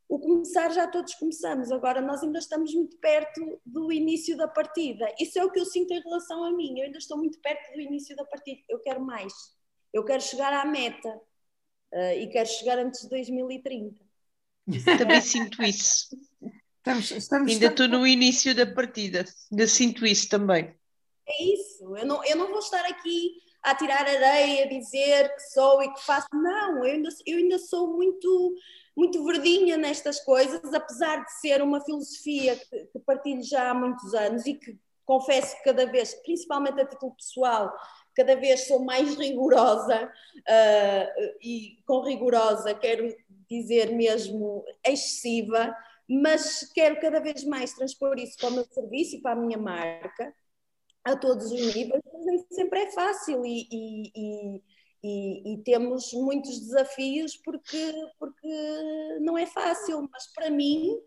O começar já todos começamos, agora nós ainda estamos muito perto do início da partida. Isso é o que eu sinto em relação a mim, eu ainda estou muito perto do início da partida, eu quero mais, eu quero chegar à meta uh, e quero chegar antes de 2030. Também sinto isso. Estamos, estamos, ainda estou no início da partida, ainda sinto isso também. É isso. Eu não, eu não vou estar aqui a tirar areia, a dizer que sou e que faço. Não, eu ainda, eu ainda sou muito, muito verdinha nestas coisas, apesar de ser uma filosofia que, que partilho já há muitos anos e que confesso que cada vez, principalmente a título pessoal, cada vez sou mais rigorosa uh, e com rigorosa quero dizer mesmo excessiva, mas quero cada vez mais transpor isso para o meu serviço e para a minha marca a todos os níveis, mas nem sempre é fácil e, e, e, e, temos muitos desafios porque, porque não é fácil, mas para mim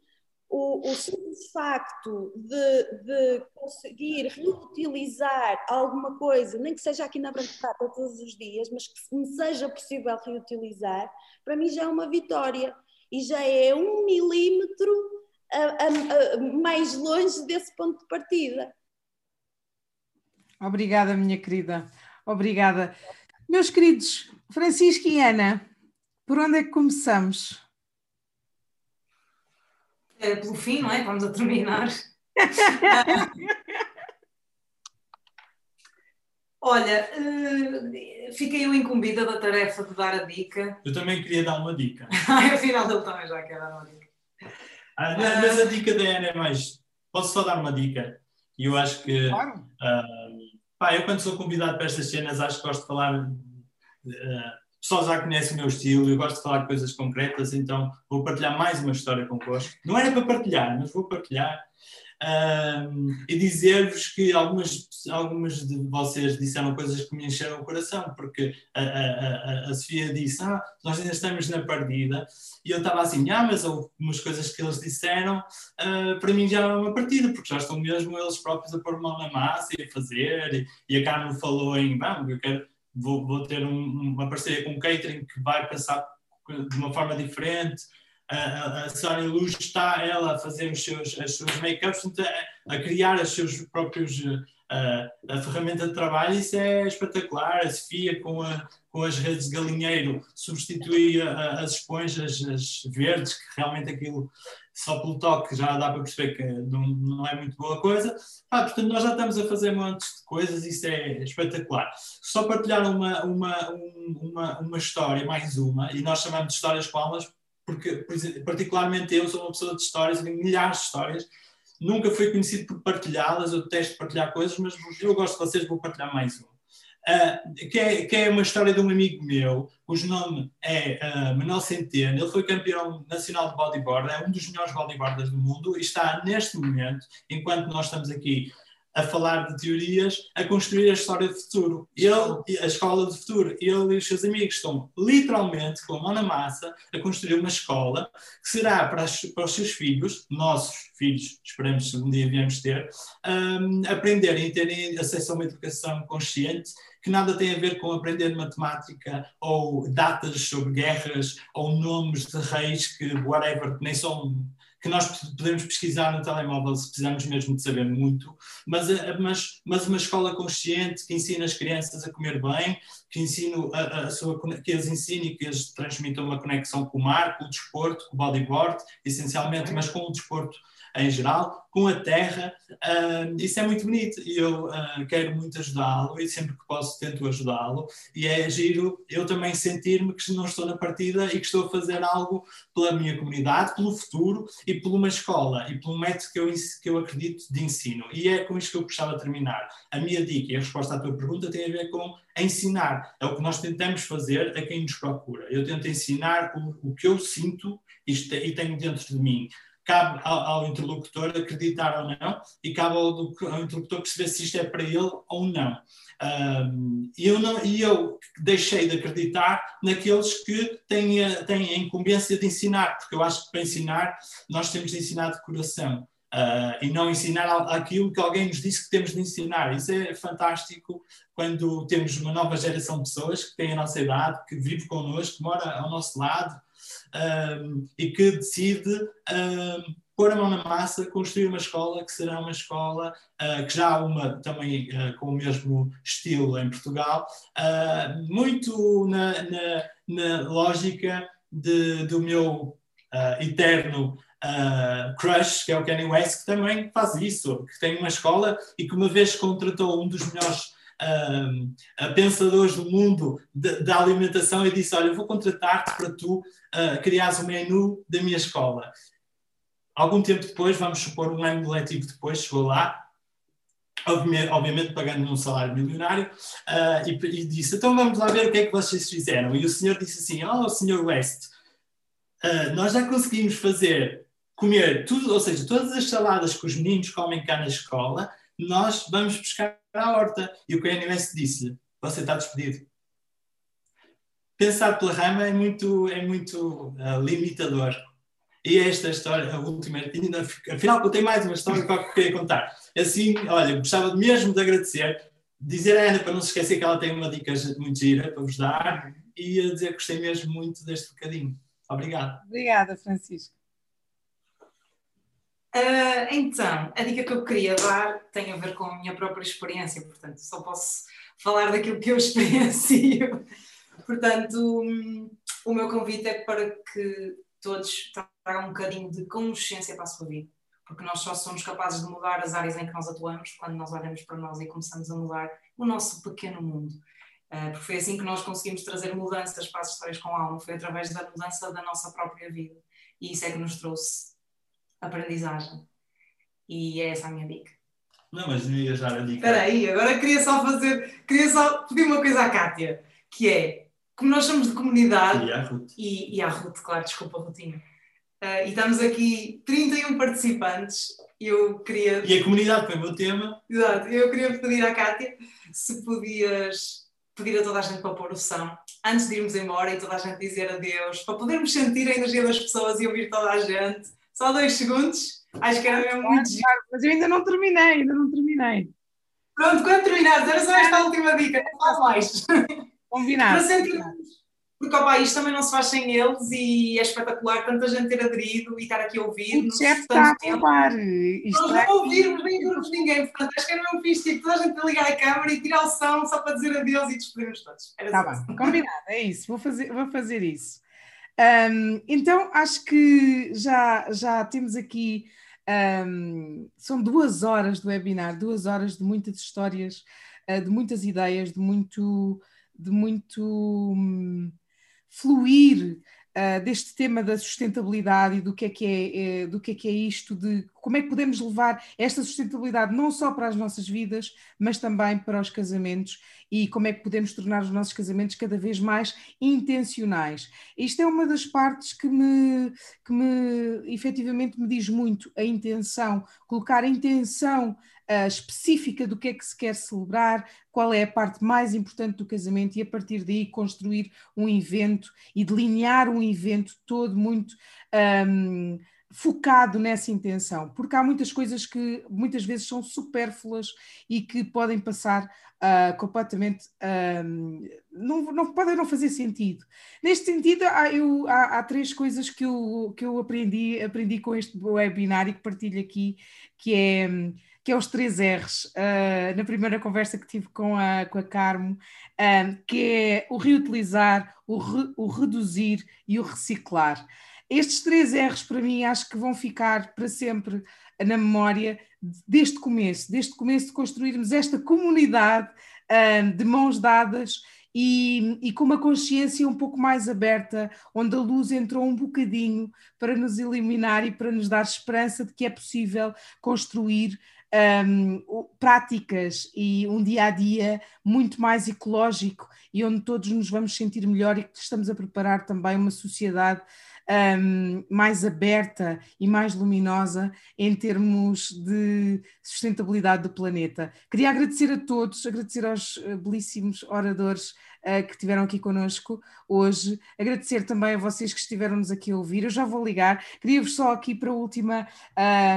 o, o simples facto de, de, conseguir reutilizar alguma coisa, nem que seja aqui na Branca todos os dias, mas que me seja possível reutilizar, para mim já é uma vitória e já é um milímetro a, a, a, mais longe desse ponto de partida. Obrigada, minha querida. Obrigada. Meus queridos, Francisco e Ana, por onde é que começamos? É, pelo fim, não é? Vamos a terminar. Olha, uh, fiquei eu incumbida da tarefa de dar a dica. Eu também queria dar uma dica. Afinal, ele também já quer dar uma dica. Ah, mas a dica da Ana é mais. Posso só dar uma dica? E eu acho que. Claro. Uh, pá, eu, quando sou convidado para estas cenas, acho que gosto de falar. Uh, o pessoal já conhece o meu estilo, eu gosto de falar de coisas concretas, então vou partilhar mais uma história convosco. Não era para partilhar, mas vou partilhar. Um, e dizer-vos que algumas, algumas de vocês disseram coisas que me encheram o coração, porque a, a, a, Sofia disse: Ah, nós ainda estamos na partida, e eu estava assim: Ah, mas algumas coisas que eles disseram, uh, para mim já é uma partida, porque já estão mesmo eles próprios a pôr mão na massa e a fazer. E, e a Carmen falou em: eu quero vou, vou ter um, uma parceria com um catering que vai pensar de uma forma diferente. A, a Sónia Luz está ela a fazer os seus, as suas make-ups, a, a, criar os seus próprios a, a, ferramenta de trabalho, isso é espetacular. A Sofia com, a, com as redes de galinheiro substitui as esponjas as verdes, que realmente aquilo só pelo toque já dá para perceber que não, não é muito boa coisa. Ah, portanto, nós já estamos a fazer montes de coisas, isso é espetacular. Só partilhar uma, uma, uma, uma história, mais uma, e nós chamamos de histórias com almas, porque particularmente eu sou uma pessoa de histórias, tenho milhares de histórias, nunca fui conhecido por partilhá-las, eu detesto partilhar coisas, mas eu gosto de vocês, vou partilhar mais uma. Uh, que, é, que, é, uma história de um amigo meu, cujo nome é uh, Manuel Centeno. Ele foi campeão nacional de bodyboard, é um dos melhores bodyboarders do mundo e está neste momento, enquanto nós estamos aqui a falar de teorias, a construir a história de futuro. Ele, a escola de futuro. Ele e os seus amigos estão literalmente com a mão na massa a construir uma escola que será para, as, para os seus filhos, nossos filhos, esperamos que um dia viemos ter, um, aprenderem e terem acesso a uma educação consciente que nada tem a ver com aprender matemática ou datas sobre guerras ou nomes de reis que, whatever, nem são que nós podemos pesquisar no telemóvel se precisarmos mesmo de saber muito, mas, eh, mas, mas uma escola consciente que ensina as crianças a comer bem, que, ensino a, a sua, que as ensine e que as transmitam uma conexão com o mar, com o desporto, com o bodyboard, essencialmente, mas com o desporto em geral, com a terra. Uh, isso é muito bonito e eu uh, quero muito ajudá-lo e sempre que posso tento ajudá-lo. E é giro eu também sentir-me que não estou na partida e que estou a fazer algo pela minha comunidade, pelo futuro e por uma escola e pelo método que eu, que eu acredito de ensino. E é com isto que eu gostava terminar. A minha dica e a resposta à tua pergunta tem a ver com ensinar. É o que nós tentamos fazer a quem nos procura. Eu tento ensinar o, o que eu sinto isto, e tenho dentro de mim cabe ao, ao, interlocutor acreditar ou não e cabe ao, ao, interlocutor perceber se isto é para ele ou não. Um, e, eu não e eu deixei de acreditar naqueles que têm a, têm a incumbência de ensinar, porque eu acho que para ensinar nós temos de ensinar de coração. Uh, e não ensinar aquilo que alguém nos disse que temos de ensinar. Isso é fantástico quando temos uma nova geração de pessoas que têm a nossa idade, que vive connosco, que mora ao nosso lado, um, e que decide um, pôr a mão na massa, construir uma escola que será uma escola uh, que já há uma também uh, com o mesmo estilo em Portugal, uh, muito na, na, na, lógica de, do meu eterno crush, que é o Kanye West, que também faz isso, que tem uma escola e que uma vez contratou um dos melhores uh, pensadores do mundo da alimentação e disse: Olha, vou contratar-te para tu uh, criares o menu da minha escola. Algum tempo depois, vamos supor um ano letivo depois, chegou lá, obviamente, obviamente pagando um salário milionário, uh, e, e, disse: Então vamos lá ver o que é que vocês fizeram. E o senhor disse assim: Oh, senhor West, uh, nós já conseguimos fazer comer tudo, ou seja, todas as saladas que os meninos comem cá na escola, nós vamos buscar à horta. E o KNS disse-lhe: Você está despedido. Pensar pela rama é muito, é muito uh, limitador. E esta história, a última, ainda, afinal contei mais uma história que eu queria contar. Assim, olha, gostava mesmo de agradecer, dizer a Ana para não se esquecer que ela tem uma dica muito gira para vos dar e a dizer que gostei mesmo muito deste bocadinho. Obrigado. Obrigada, Francisco. Uh, então, a dica que eu queria dar tem a ver com a minha própria experiência, portanto, só posso falar daquilo que eu experiencio. portanto, o meu convite é para que todos tragam um bocadinho de consciência para a sua vida, porque nós só somos capazes de mudar as áreas em que nós atuamos quando nós olhamos para nós e começamos a mudar o nosso pequeno mundo. Uh, porque foi assim que nós conseguimos trazer mudanças para as histórias com alma, foi através da mudança da nossa própria vida. E isso é que nos trouxe aprendizagem. E é essa a minha dica. Não, mas não ia dar a dica. Espera aí, agora queria só fazer, queria só pedir uma coisa à Kátia, que é, como nós somos de comunidade... E à Ruth. E, e à Ruth, claro, desculpa, Rutinha. Uh, e estamos aqui 31 participantes. Eu queria. E a comunidade foi o meu tema. Exato. Eu queria pedir à Kátia se podias pedir a toda a gente para pôr o som antes de irmos embora e toda a gente dizer adeus, para podermos sentir a energia das pessoas e ouvir toda a gente. Só dois segundos. Acho que era mesmo claro, muito claro, Mas eu ainda não terminei, ainda não terminei. Pronto, quando terminares, era só esta última dica, não faz mais. Combinado. para sentirmos porque opa, isto também não se faz sem eles e é espetacular tanta gente ter aderido e estar aqui a ouvir. O chat está a acabar. Nós não ouvirmos nem vermos ninguém, portanto acho que era mesmo fixe tipo, toda a gente a ligar a câmara e tirar o som só para dizer adeus e despedirmos todos. Está bem, combinado, é isso, vou fazer, vou fazer isso. Um, então acho que já, já temos aqui. Um, são duas horas do webinar, duas horas de muitas histórias, uh, de muitas ideias, de muito, de muito hum, fluir uh, deste tema da sustentabilidade e do que é que é, é, do que é que é isto, de como é que podemos levar esta sustentabilidade não só para as nossas vidas, mas também para os casamentos e como é que podemos tornar os nossos casamentos cada vez mais intencionais. Isto é uma das partes que me, que me efetivamente me diz muito a intenção, colocar a intenção específica do que é que se quer celebrar, qual é a parte mais importante do casamento e a partir daí construir um evento e delinear um evento todo muito. Um, focado nessa intenção, porque há muitas coisas que muitas vezes são supérfluas e que podem passar uh, completamente, uh, não, não podem não fazer sentido. Neste sentido, há, eu, há, há, três coisas que eu, que eu aprendi, aprendi com este webinar e que partilho aqui, que é que é os três R's, uh, na primeira conversa que tive com a, com a Carmo, uh, que é o reutilizar, o, re, o reduzir e o reciclar. Estes três R's, para mim, acho que vão ficar para sempre na memória deste começo, deste começo de construirmos esta comunidade uh, de mãos dadas e, e, com uma consciência um pouco mais aberta, onde a luz entrou um bocadinho para nos eliminar e para nos dar esperança de que é possível construir um, práticas e um dia a dia muito mais ecológico e onde todos nos vamos sentir melhor e que estamos a preparar também uma sociedade um, mais aberta e mais luminosa em termos de sustentabilidade do planeta. Queria agradecer a todos, agradecer aos eh, belíssimos oradores uh, que estiveram aqui conosco hoje, agradecer também a vocês que estiveram-nos aqui a ouvir. Eu já vou ligar, queria-vos só aqui para a última,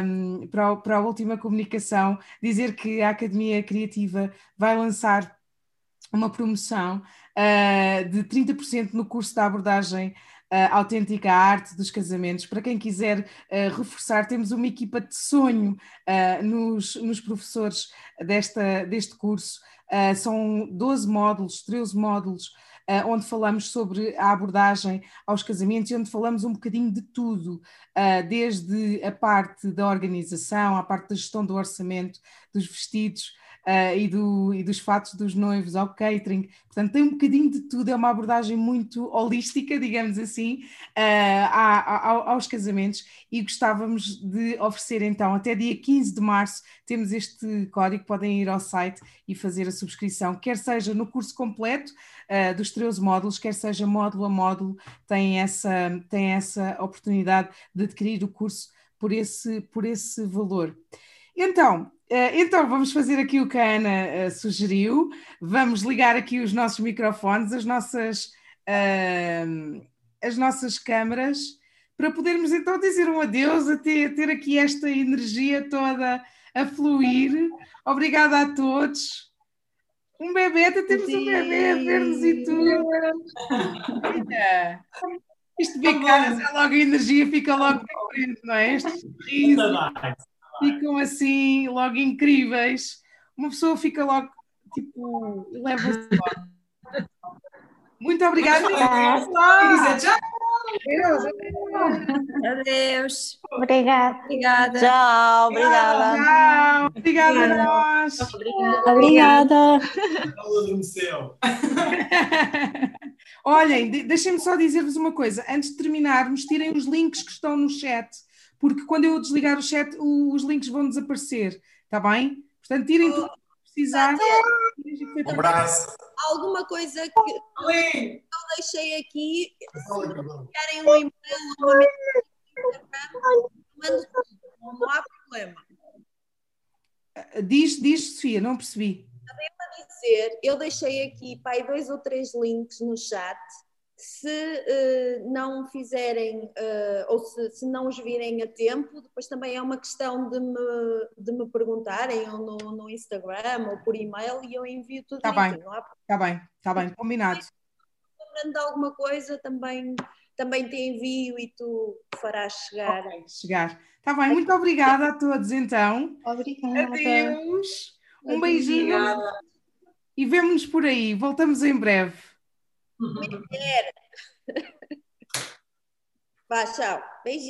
um, para, a, para a última comunicação dizer que a Academia Criativa vai lançar uma promoção uh, de 30% no curso da abordagem uh, autêntica arte dos casamentos. Para quem quiser uh, reforçar, temos uma equipa de sonho uh, nos, nos professores desta, deste curso. são 12 módulos, 13 módulos. Onde falamos sobre a abordagem aos casamentos e onde falamos um bocadinho de tudo, desde a parte da organização, a parte da gestão do orçamento, dos vestidos, uh, e, do, e dos fatos dos noivos ao catering. Portanto, tem um bocadinho de tudo, é uma abordagem muito holística, digamos assim, uh, aos casamentos e gostávamos de oferecer então, até dia 15 de março, temos este código, podem ir ao site e fazer a subscrição, quer seja no curso completo uh, dos 13 módulos, quer seja módulo a módulo, tem essa, tem essa oportunidade de adquirir o curso por esse, por esse valor. Então, então, vamos fazer aqui o que a Ana uh, sugeriu. Vamos ligar aqui os nossos microfones, as nossas, uh, as nossas câmaras, para podermos então dizer um adeus, a ter, ter aqui esta energia toda a fluir. Obrigada a todos. Um bebê, até temos Sim. um bebê a ver-nos e tudo. Olha, isto vê caras, é logo a energia fica logo diferente, não é? Estes risos ficam assim, logo incríveis. Uma pessoa fica logo, tipo, leva-se logo. Muito obrigada. Tchau. Adeus. Obrigada. Obrigada. Tchau, obrigada. Tchau. Obrigada a nós. Obrigada. Obrigada. céu. Olhem, deixem-me só dizer-vos uma coisa. Antes de terminarmos, tirem os links que estão no chat, porque quando eu desligar o chat, os links vão desaparecer. Está bem? Portanto, tirem tudo que precisar. Um abraço. Alguma coisa que eu deixei aqui, se querem um e-mail ou mando tudo, não há problema. Diz, diz, Sofia, não percebi. Também para dizer, eu deixei aqui pai, dois ou três links no chat se uh, não fizerem uh, ou se, se, não os virem a tempo, depois também é uma questão de me, de me perguntarem ou no, no Instagram ou por e-mail e eu envio tudo. Está bem, está bem, está bem, combinado. Lembrando de alguma coisa, também, também te envio e tu farás chegar. Okay, chegar. Está bem, muito obrigada a todos então. Obrigada. Adeus. Um beijinho. Obrigada. E vemo-nos por aí. Voltamos em breve. Mulher. Vá, tchau. Beijinho.